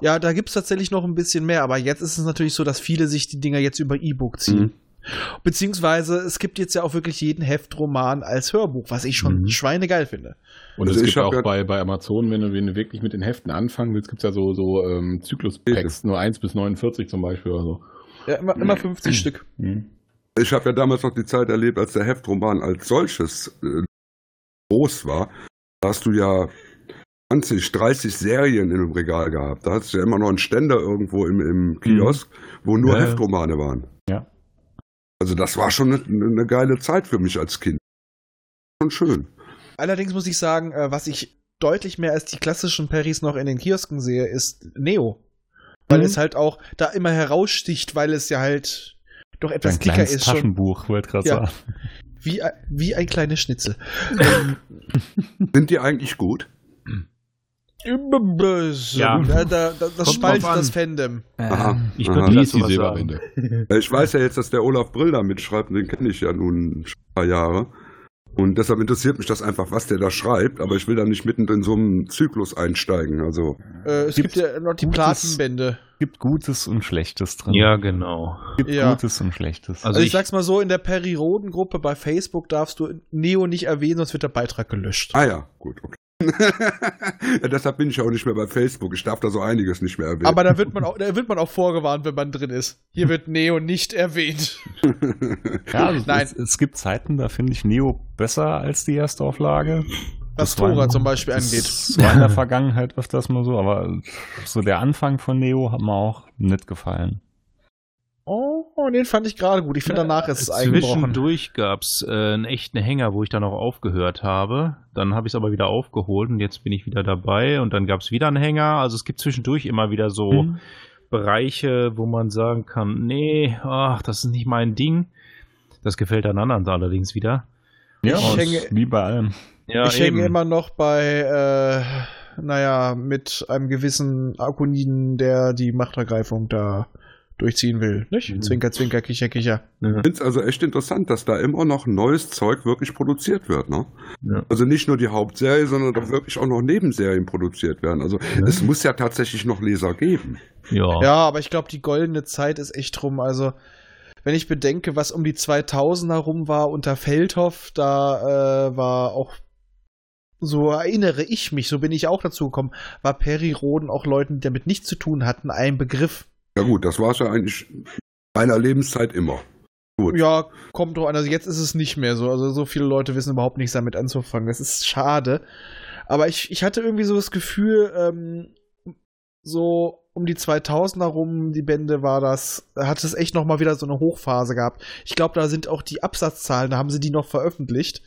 Ja, da gibt es tatsächlich noch ein bisschen mehr, aber jetzt ist es natürlich so, dass viele sich die Dinger jetzt über E-Book ziehen. Mhm. Beziehungsweise es gibt jetzt ja auch wirklich jeden Heftroman als Hörbuch, was ich schon Mhm. schweinegeil finde. Und Also es gibt auch bei, bei Amazon, wenn du, wenn du wirklich mit den Heften anfangen willst, gibt es ja so, so ähm, Zyklus-Packs, nur 1 bis 49 zum Beispiel oder so. Ja, immer, immer 50 Stück. Mhm. Ich habe ja damals noch die Zeit erlebt, als der Heftroman als solches äh, groß war. Da hast du ja 20, 30 Serien in einem Regal gehabt. Da hast du ja immer noch einen Ständer irgendwo im, im Kiosk, wo nur ja. Heftromane waren. Ja. Also das war schon eine, eine geile Zeit für mich als Kind. Schon schön. Allerdings muss ich sagen, äh, was ich deutlich mehr als die klassischen Perrys noch in den Kiosken sehe, ist Neo. Weil Mhm. es halt auch da immer heraussticht, weil es ja halt doch etwas Ein dicker ist. Schon Taschenbuch, wollte gerade Ja. sagen. wie, ein- wie ein kleines Schnitzel. *laughs* Sind die eigentlich gut? Böse. Ja. Da, da, da, das spaltet das Fandom. Aha. Ich Aha. könnte Die. Ja, Ich weiß ja jetzt, dass der Olaf Brill da mitschreibt, den kenne ich ja nun schon ein paar Jahre. Und deshalb interessiert mich das einfach, was der da schreibt, aber ich will da nicht mitten in so einem Zyklus einsteigen. Also, Äh, es gibt Gibt's ja noch die gutes- Platinbände. Gibt Gutes und Schlechtes drin. Ja, genau. Gibt Ja. Gutes und Schlechtes. Also, Also ich, ich- sag's mal so, in der Perry-Roden-Gruppe bei Facebook darfst du Neo nicht erwähnen, sonst wird der Beitrag gelöscht. ah ja, gut, okay. *laughs* ja, deshalb bin ich auch nicht mehr bei Facebook. Ich darf da so einiges nicht mehr erwähnen. Aber da wird man auch, da wird man auch vorgewarnt, wenn man drin ist. Hier wird Neo nicht erwähnt. *laughs* ja, also Nein. Es, es gibt Zeiten, da finde ich Neo besser als die Erstauflage. Was Das war- Tora zum Beispiel das angeht. war in der Vergangenheit öfters mal so, aber so der Anfang von Neo hat mir auch nicht gefallen. Oh, den fand ich gerade gut. Ich finde, danach ist es eingebrochen. Zwischendurch gab es äh, einen echten Hänger, wo ich dann auch aufgehört habe. Dann habe ich es aber wieder aufgeholt und jetzt bin ich wieder dabei. Und dann gab es wieder einen Hänger. Also es gibt zwischendurch immer wieder so Mhm. Bereiche, wo man sagen kann, nee, ach, das ist nicht mein Ding. Das gefällt dann anderen allerdings wieder. Ja, Ich hänge- wie bei allem. Ja, ich hänge immer noch bei, äh, naja, mit einem gewissen Akoniden, der die Machtergreifung da durchziehen will. Nicht? Mhm. Zwinker, zwinker, kicher, kicher. Ja. Ich finde es also echt interessant, dass da immer noch neues Zeug wirklich produziert wird. Ne? Ja. Also nicht nur die Hauptserie, sondern doch wirklich auch noch Nebenserien produziert werden. Also es muss ja tatsächlich noch Leser geben. Ja. Ja, aber ich glaube, die goldene Zeit ist echt rum. Also, wenn ich bedenke, was um die 2000er rum war unter Feldhoff, da äh, war auch, so erinnere ich mich, so bin ich auch dazu gekommen, war Perry Roden auch Leuten, die damit nichts zu tun hatten, ein Begriff. Ja gut, das war es ja eigentlich meiner Lebenszeit immer. Gut. Ja, kommt drauf an. Also jetzt ist es nicht mehr so. Also so viele Leute wissen überhaupt nichts damit anzufangen. Das ist schade. Aber ich, ich hatte irgendwie so das Gefühl, ähm, so um die 2000er rum, die Bände war das, hat es echt nochmal wieder so eine Hochphase gehabt. Ich glaube, da sind auch die Absatzzahlen, da haben sie die noch veröffentlicht.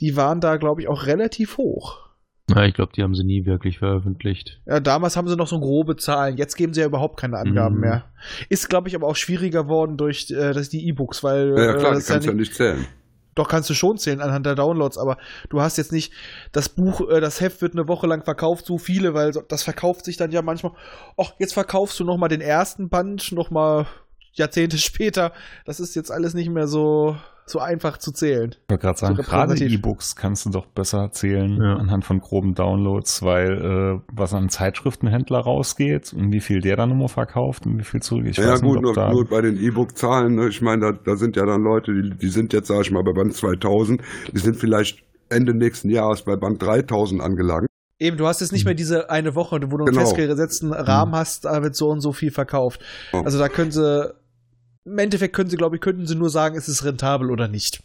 Die waren da, glaube ich, auch relativ hoch. Ja, ich glaube, die haben sie nie wirklich veröffentlicht. Ja, damals haben sie noch so grobe Zahlen. Jetzt geben sie ja überhaupt keine Angaben Mhm. mehr. Ist, glaube ich, aber auch schwieriger geworden durch äh, das, die E-Books, weil Ja, ja klar, äh, die das kannst du ja nicht zählen. Doch kannst du schon zählen anhand der Downloads, aber du hast jetzt nicht das Buch, äh, das Heft wird eine Woche lang verkauft, so viele, weil so- das verkauft sich dann ja manchmal. Ach, jetzt verkaufst du noch mal den ersten Band, noch mal Jahrzehnte *laughs* später. Das ist jetzt alles nicht mehr so so einfach zu zählen. Ich wollte gerade sagen, So gerade. E-Books kannst du doch besser zählen Ja. anhand von groben Downloads, weil äh, was an Zeitschriftenhändler rausgeht und wie viel der dann immer verkauft und wie viel zurück. Ich Ja, weiß gut, nicht, nur, bei den E-Book-Zahlen, ne? ich meine, da, da sind ja dann Leute, die, die sind jetzt, sag ich mal, bei Band 2000, die sind vielleicht Ende nächsten Jahres bei Band 3000 angelangt. Eben, du hast jetzt nicht mehr diese eine Woche, wo du einen Genau. festgesetzten Rahmen hast, da wird so und so viel verkauft. Also da können sie im Endeffekt können sie, glaube ich, könnten sie nur sagen, ist es rentabel oder nicht.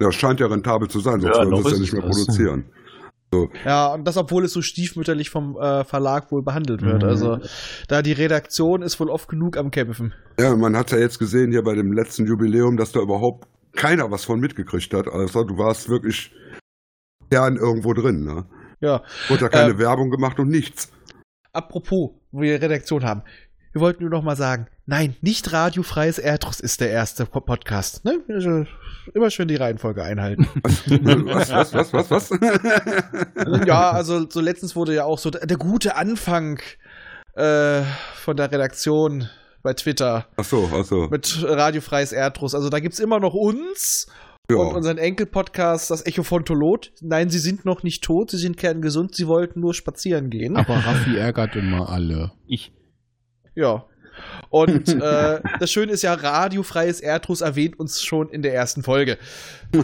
Ja, scheint ja rentabel zu sein, sonst Ja, würden sie es ja nicht mehr das. produzieren. Ja, und das, obwohl es so stiefmütterlich vom äh, Verlag wohl behandelt wird. Mhm. Also, da die Redaktion ist wohl oft genug am Kämpfen. Ja, man hat ja jetzt gesehen hier bei dem letzten Jubiläum, dass da überhaupt keiner was von mitgekriegt hat. Also du warst wirklich gern irgendwo drin. Ne? Ja. Wurde ja keine Ähm, Werbung gemacht und nichts. Apropos, wo wir Redaktion haben. Wir wollten nur noch mal sagen, Nein, nicht radiofreies Erdrus ist der erste Po- Podcast. Ne? Also, immer schön die Reihenfolge einhalten. *laughs* Was, was, was, was, was? *laughs* ja, also so letztens wurde ja auch so der, gute Anfang äh, von der Redaktion bei Twitter Ach so, ach so. mit radiofreies Erdrus. Also da gibt's immer noch uns Ja. und unseren Enkel-Podcast, das Echo von Tolot. Nein, sie sind noch nicht tot, sie sind kerngesund, sie wollten nur spazieren gehen. Aber Raffi ärgert immer alle. Ich. Ja. Und äh, das Schöne ist ja, radiofreies Erdrus erwähnt uns schon in der ersten Folge. *laughs*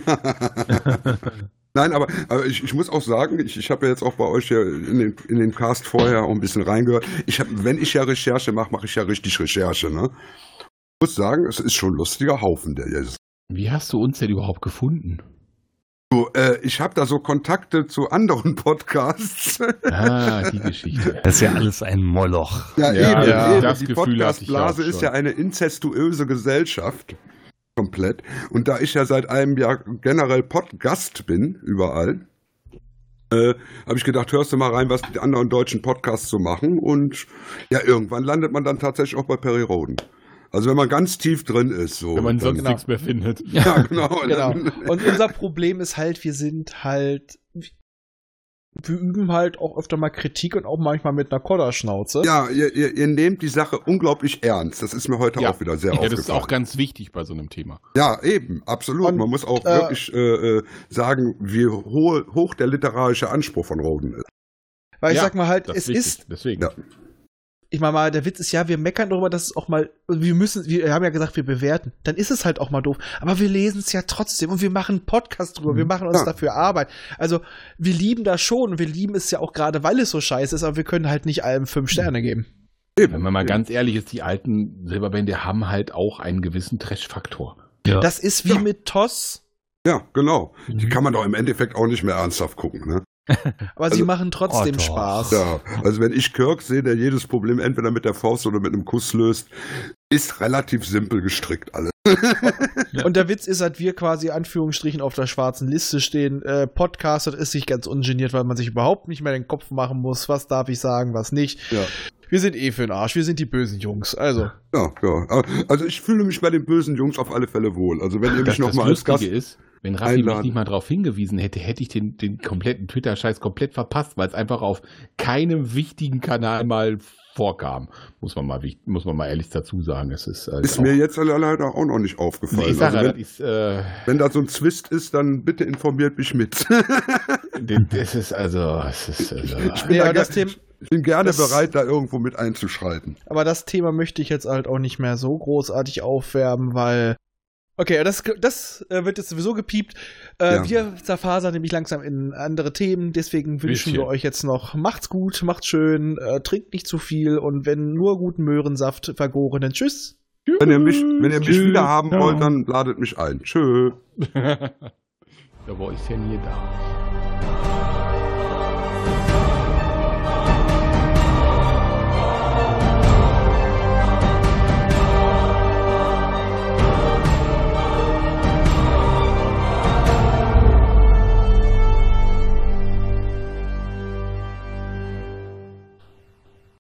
Nein, aber, aber ich, ich muss auch sagen, ich, ich habe ja jetzt auch bei euch ja in den, in den Cast vorher auch ein bisschen reingehört. Ich hab, wenn ich ja Recherche mache, mache ich ja richtig Recherche. Ne? Ich muss sagen, es ist schon ein lustiger Haufen, der ist. Wie hast du uns denn überhaupt gefunden? So, äh, ich habe da so Kontakte zu anderen *laughs* Podcasts. Ah, die Geschichte. Das ist ja alles ein Moloch. Ja, Ja, eben, ja, eben. das Die Podcast-Blase ist ja eine inzestuöse Gesellschaft. Komplett. Und da ich ja seit einem Jahr generell Podcast bin, überall, äh, habe ich gedacht, hörst du mal rein, was die anderen deutschen Podcasts so machen. Und ja, irgendwann landet man dann tatsächlich auch bei Perry Roden. Also wenn man ganz tief drin ist, so. Wenn man sonst genau. nichts mehr findet. Ja, genau. *laughs* Genau. Und unser Problem ist halt, wir sind halt. Wir üben halt auch öfter mal Kritik und auch manchmal mit einer Kodderschnauze. ja, ihr, ihr, ihr nehmt die Sache unglaublich ernst. Das ist mir heute Ja. auch wieder sehr Ja, aufgefallen. das ist auch ganz wichtig bei so einem Thema. Ja, eben, absolut. Und, Man muss auch äh, wirklich äh, äh, sagen, wie hohe, hoch der literarische Anspruch von Roden ist. Weil ich Ja, sag mal halt, es wichtig. ist, Deswegen. Ja. Ich meine mal, der Witz ist ja, wir meckern darüber, dass es auch mal, wir müssen, wir haben ja gesagt, wir bewerten. Dann ist es halt auch mal doof. Aber wir lesen es ja trotzdem und wir machen einen Podcast drüber, wir machen uns Ja. dafür Arbeit. Also, wir lieben das schon und wir lieben es ja auch gerade, weil es so scheiße ist, aber wir können halt nicht allem fünf Sterne geben. Eben. Wenn man mal ganz ehrlich ist, die alten Silberbände haben halt auch einen gewissen Trash-Faktor. Ja. Das ist wie Ja. mit Toss, Ja, genau. Mhm. Die kann man doch im Endeffekt auch nicht mehr ernsthaft gucken. Ne? Aber sie Also- machen trotzdem Oh. Spaß. Ja, also wenn ich Kirk sehe, der jedes Problem entweder mit der Faust oder mit einem Kuss löst, ist relativ simpel gestrickt alles. Und der Witz ist halt, wir quasi Anführungsstrichen auf der schwarzen Liste stehen. Äh, Podcastet ist sich ganz ungeniert, weil man sich überhaupt nicht mehr den Kopf machen muss, was darf ich sagen, was nicht. Ja. Wir sind eh für den Arsch, wir sind die bösen Jungs. Also, Ja, ja. Also ich fühle mich bei den bösen Jungs auf alle Fälle wohl. Also wenn ihr mich nochmal als Gast... Lustige ist, wenn Raffi mich einladen. nicht mal darauf hingewiesen hätte, hätte ich den, den kompletten Twitter-Scheiß komplett verpasst, weil es einfach auf keinem wichtigen Kanal mal vorkam. Muss man mal, muss man mal ehrlich dazu sagen. Es ist, halt Ist mir jetzt leider auch noch nicht aufgefallen. nee, sage, also das wenn, ist, äh, wenn da so ein Zwist ist, dann bitte informiert mich mit. *laughs* das ist also, es ist, also Ich bin, aber das Thema- ich bin gerne das- bereit, da irgendwo mit einzuschreiten. aber das Thema möchte ich jetzt halt auch nicht mehr so großartig aufwärmen, weil. Okay, das, das äh, wird jetzt sowieso gepiept. Äh, Ja. Wir zerfasern nämlich langsam in andere Themen, deswegen wünschen Bisschen. wir euch jetzt noch, macht's gut, macht's schön, äh, trinkt nicht zu viel und wenn nur guten Möhrensaft vergorenen Tschüss. Wenn ihr mich, wenn ihr mich Tschüss. wieder haben Ja. wollt, dann ladet mich ein. Tschö. *laughs* da war ich ja nie da.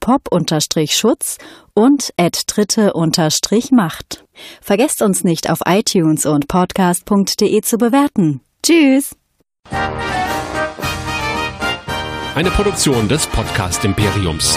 pop-schutz und at dritte-macht. Vergesst uns nicht auf iTunes und podcast.de zu bewerten. Tschüss! Eine Produktion des Podcast Imperiums.